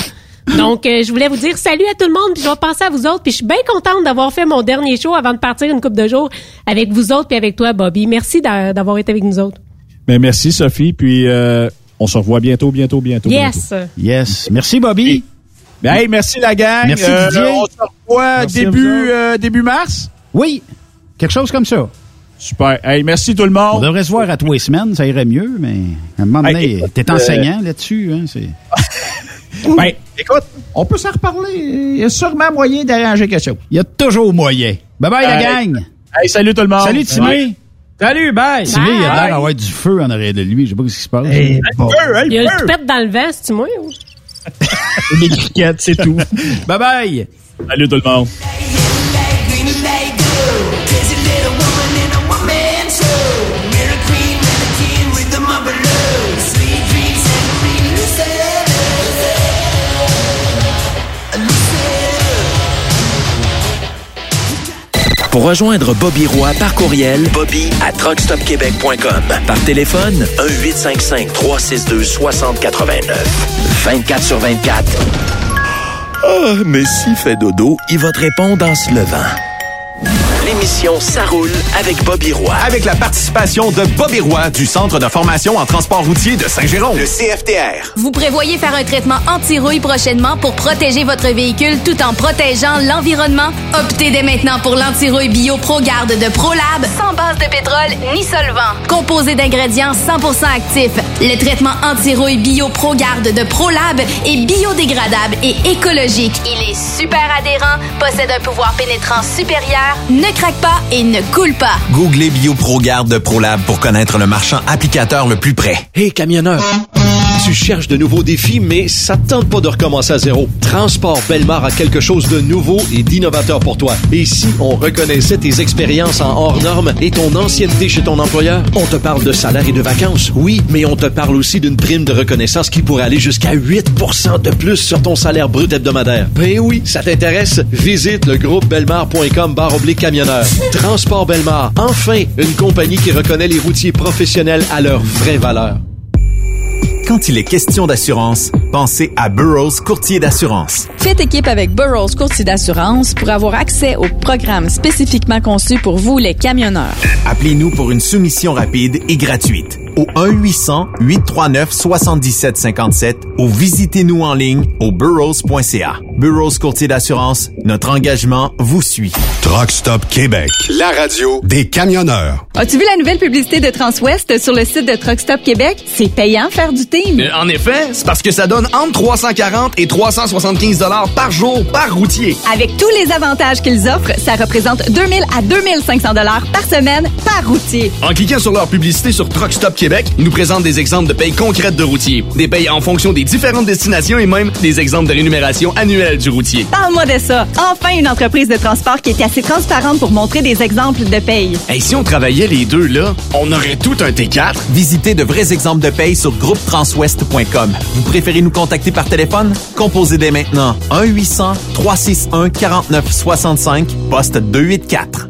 Donc, euh, je voulais vous dire salut à tout le monde, puis je vais penser à vous autres, puis je suis bien contente d'avoir fait mon dernier show avant de partir une couple de jours avec vous autres puis avec toi, Bobby. Merci d'a- d'avoir été avec nous autres. Ben, merci, Sophie, puis euh, on se revoit bientôt, bientôt, bientôt. bientôt. Yes. Yes. Merci, Bobby. Ben, hey, merci la gang. Merci, Euh, Didier. On se revoit Merci début, euh, mars? Oui. Quelque chose comme ça. Super. Hey, merci tout le On monde. devrait se voir à tous les semaines, ça irait mieux, mais à un moment donné, t'es euh, enseignant là-dessus. Hein, c'est... *laughs* Ben, écoute, on peut s'en reparler. Il y a sûrement moyen d'arranger quelque chose. Il y a toujours moyen. Bye bye, la gang. Hey, salut tout le monde. Salut, Timé. Salut, bye! Timé, il a l'air d'avoir du feu en arrière de lui. Je sais pas ce qui se passe. Hey, bon. Il y a le toupette dans le moi? ou? *laughs* Les criquettes, c'est tout. Bye bye. Salut tout le monde. Pour rejoindre Bobby Roy par courriel, bobby à truckstopquebec.com. Par téléphone, 1-855-362-6089. 24 sur 24. Ah, mais s'il fait dodo, il va te répondre en se levant. L'émission Ça roule avec Bobby Roy. Avec la participation de Bobby Roy du Centre de formation en transport routier de Saint-Jérôme. Le CFTR. Vous prévoyez faire un traitement anti-rouille prochainement pour protéger votre véhicule tout en protégeant l'environnement? Optez dès maintenant pour l'anti-rouille bio ProGarde de ProLab sans base de pétrole ni solvant. Composé d'ingrédients 100% actifs, le traitement anti-rouille bio ProGarde de ProLab est biodégradable et écologique. Il est super adhérent, possède un pouvoir pénétrant supérieur, ne craque pas et ne coule pas. Googlez BioProGarde de ProLab pour connaître le marchand applicateur le plus près. Hé, camionneur! Tu cherches de nouveaux défis, mais ça te tente pas de recommencer à zéro. Transport Belmar a quelque chose de nouveau et d'innovateur pour toi. Et si on reconnaissait tes expériences en hors normes et ton ancienneté chez ton employeur? On te parle de salaire et de vacances, oui, mais on te parle aussi d'une prime de reconnaissance qui pourrait aller jusqu'à 8% de plus sur ton salaire brut hebdomadaire. Ben oui, ça t'intéresse? Visite le groupe belmar.com barre oblique camionneur. Transport Belmar, enfin une compagnie qui reconnaît les routiers professionnels à leur vraie valeur. Quand il est question d'assurance, pensez à Burroughs Courtier d'assurance. Faites équipe avec Burroughs Courtier d'assurance pour avoir accès aux programmes spécifiquement conçus pour vous, les camionneurs. Appelez-nous pour une soumission rapide et gratuite au 1-800-839-7757 ou visitez-nous en ligne au burrows.ca. Burrows Courtier d'assurance, notre engagement vous suit. Truck Stop Québec, la radio des camionneurs. As-tu vu la nouvelle publicité de Transwest sur le site de Truck Stop Québec? C'est payant faire du team. Euh, en effet, c'est parce que ça donne entre 340 et 375 dollars par jour par routier. Avec tous les avantages qu'ils offrent, ça représente 2000 à 2500 dollars par semaine par routier. En cliquant sur leur publicité sur Truck Stop Québec, nous présentent des exemples de payes concrètes de routiers, des payes en fonction des différentes destinations et même des exemples de rémunération annuelle du routier. Parle-moi de ça. Enfin, une entreprise de transport qui est assez transparente pour montrer des exemples de paye. Et si on travaillait les deux, là, on aurait tout un T4. Visitez de vrais exemples de paye sur groupetranswest.com. Vous préférez nous contacter par téléphone? Composez dès maintenant 1-800-361-4965, poste 284.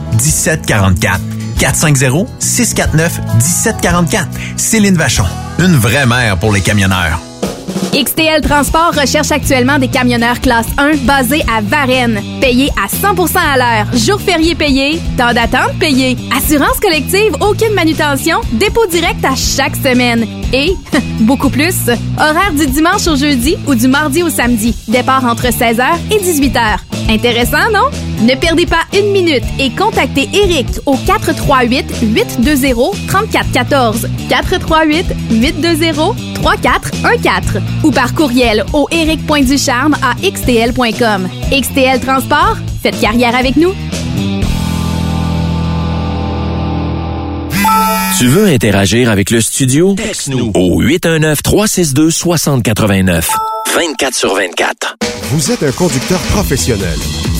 1744. 450 649 1744. Céline Vachon. Une vraie mère pour les camionneurs. XTL Transport recherche actuellement des camionneurs classe 1 basés à Varennes. Payés à 100% à l'heure. Jour férié payé. Temps d'attente payé. Assurance collective, aucune manutention. Dépôt direct à chaque semaine. Et, *laughs* beaucoup plus, horaire du dimanche au jeudi ou du mardi au samedi. Départ entre 16h et 18h. Intéressant, non? Ne perdez pas une minute et contactez Eric au 438-820-3414. 438-820-3414 ou par courriel au eric.ducharme à xtl.com. XTL Transport, faites carrière avec nous. Tu veux interagir avec le studio? Texte-nous au 819-362-6089. 24 sur 24. Vous êtes un conducteur professionnel.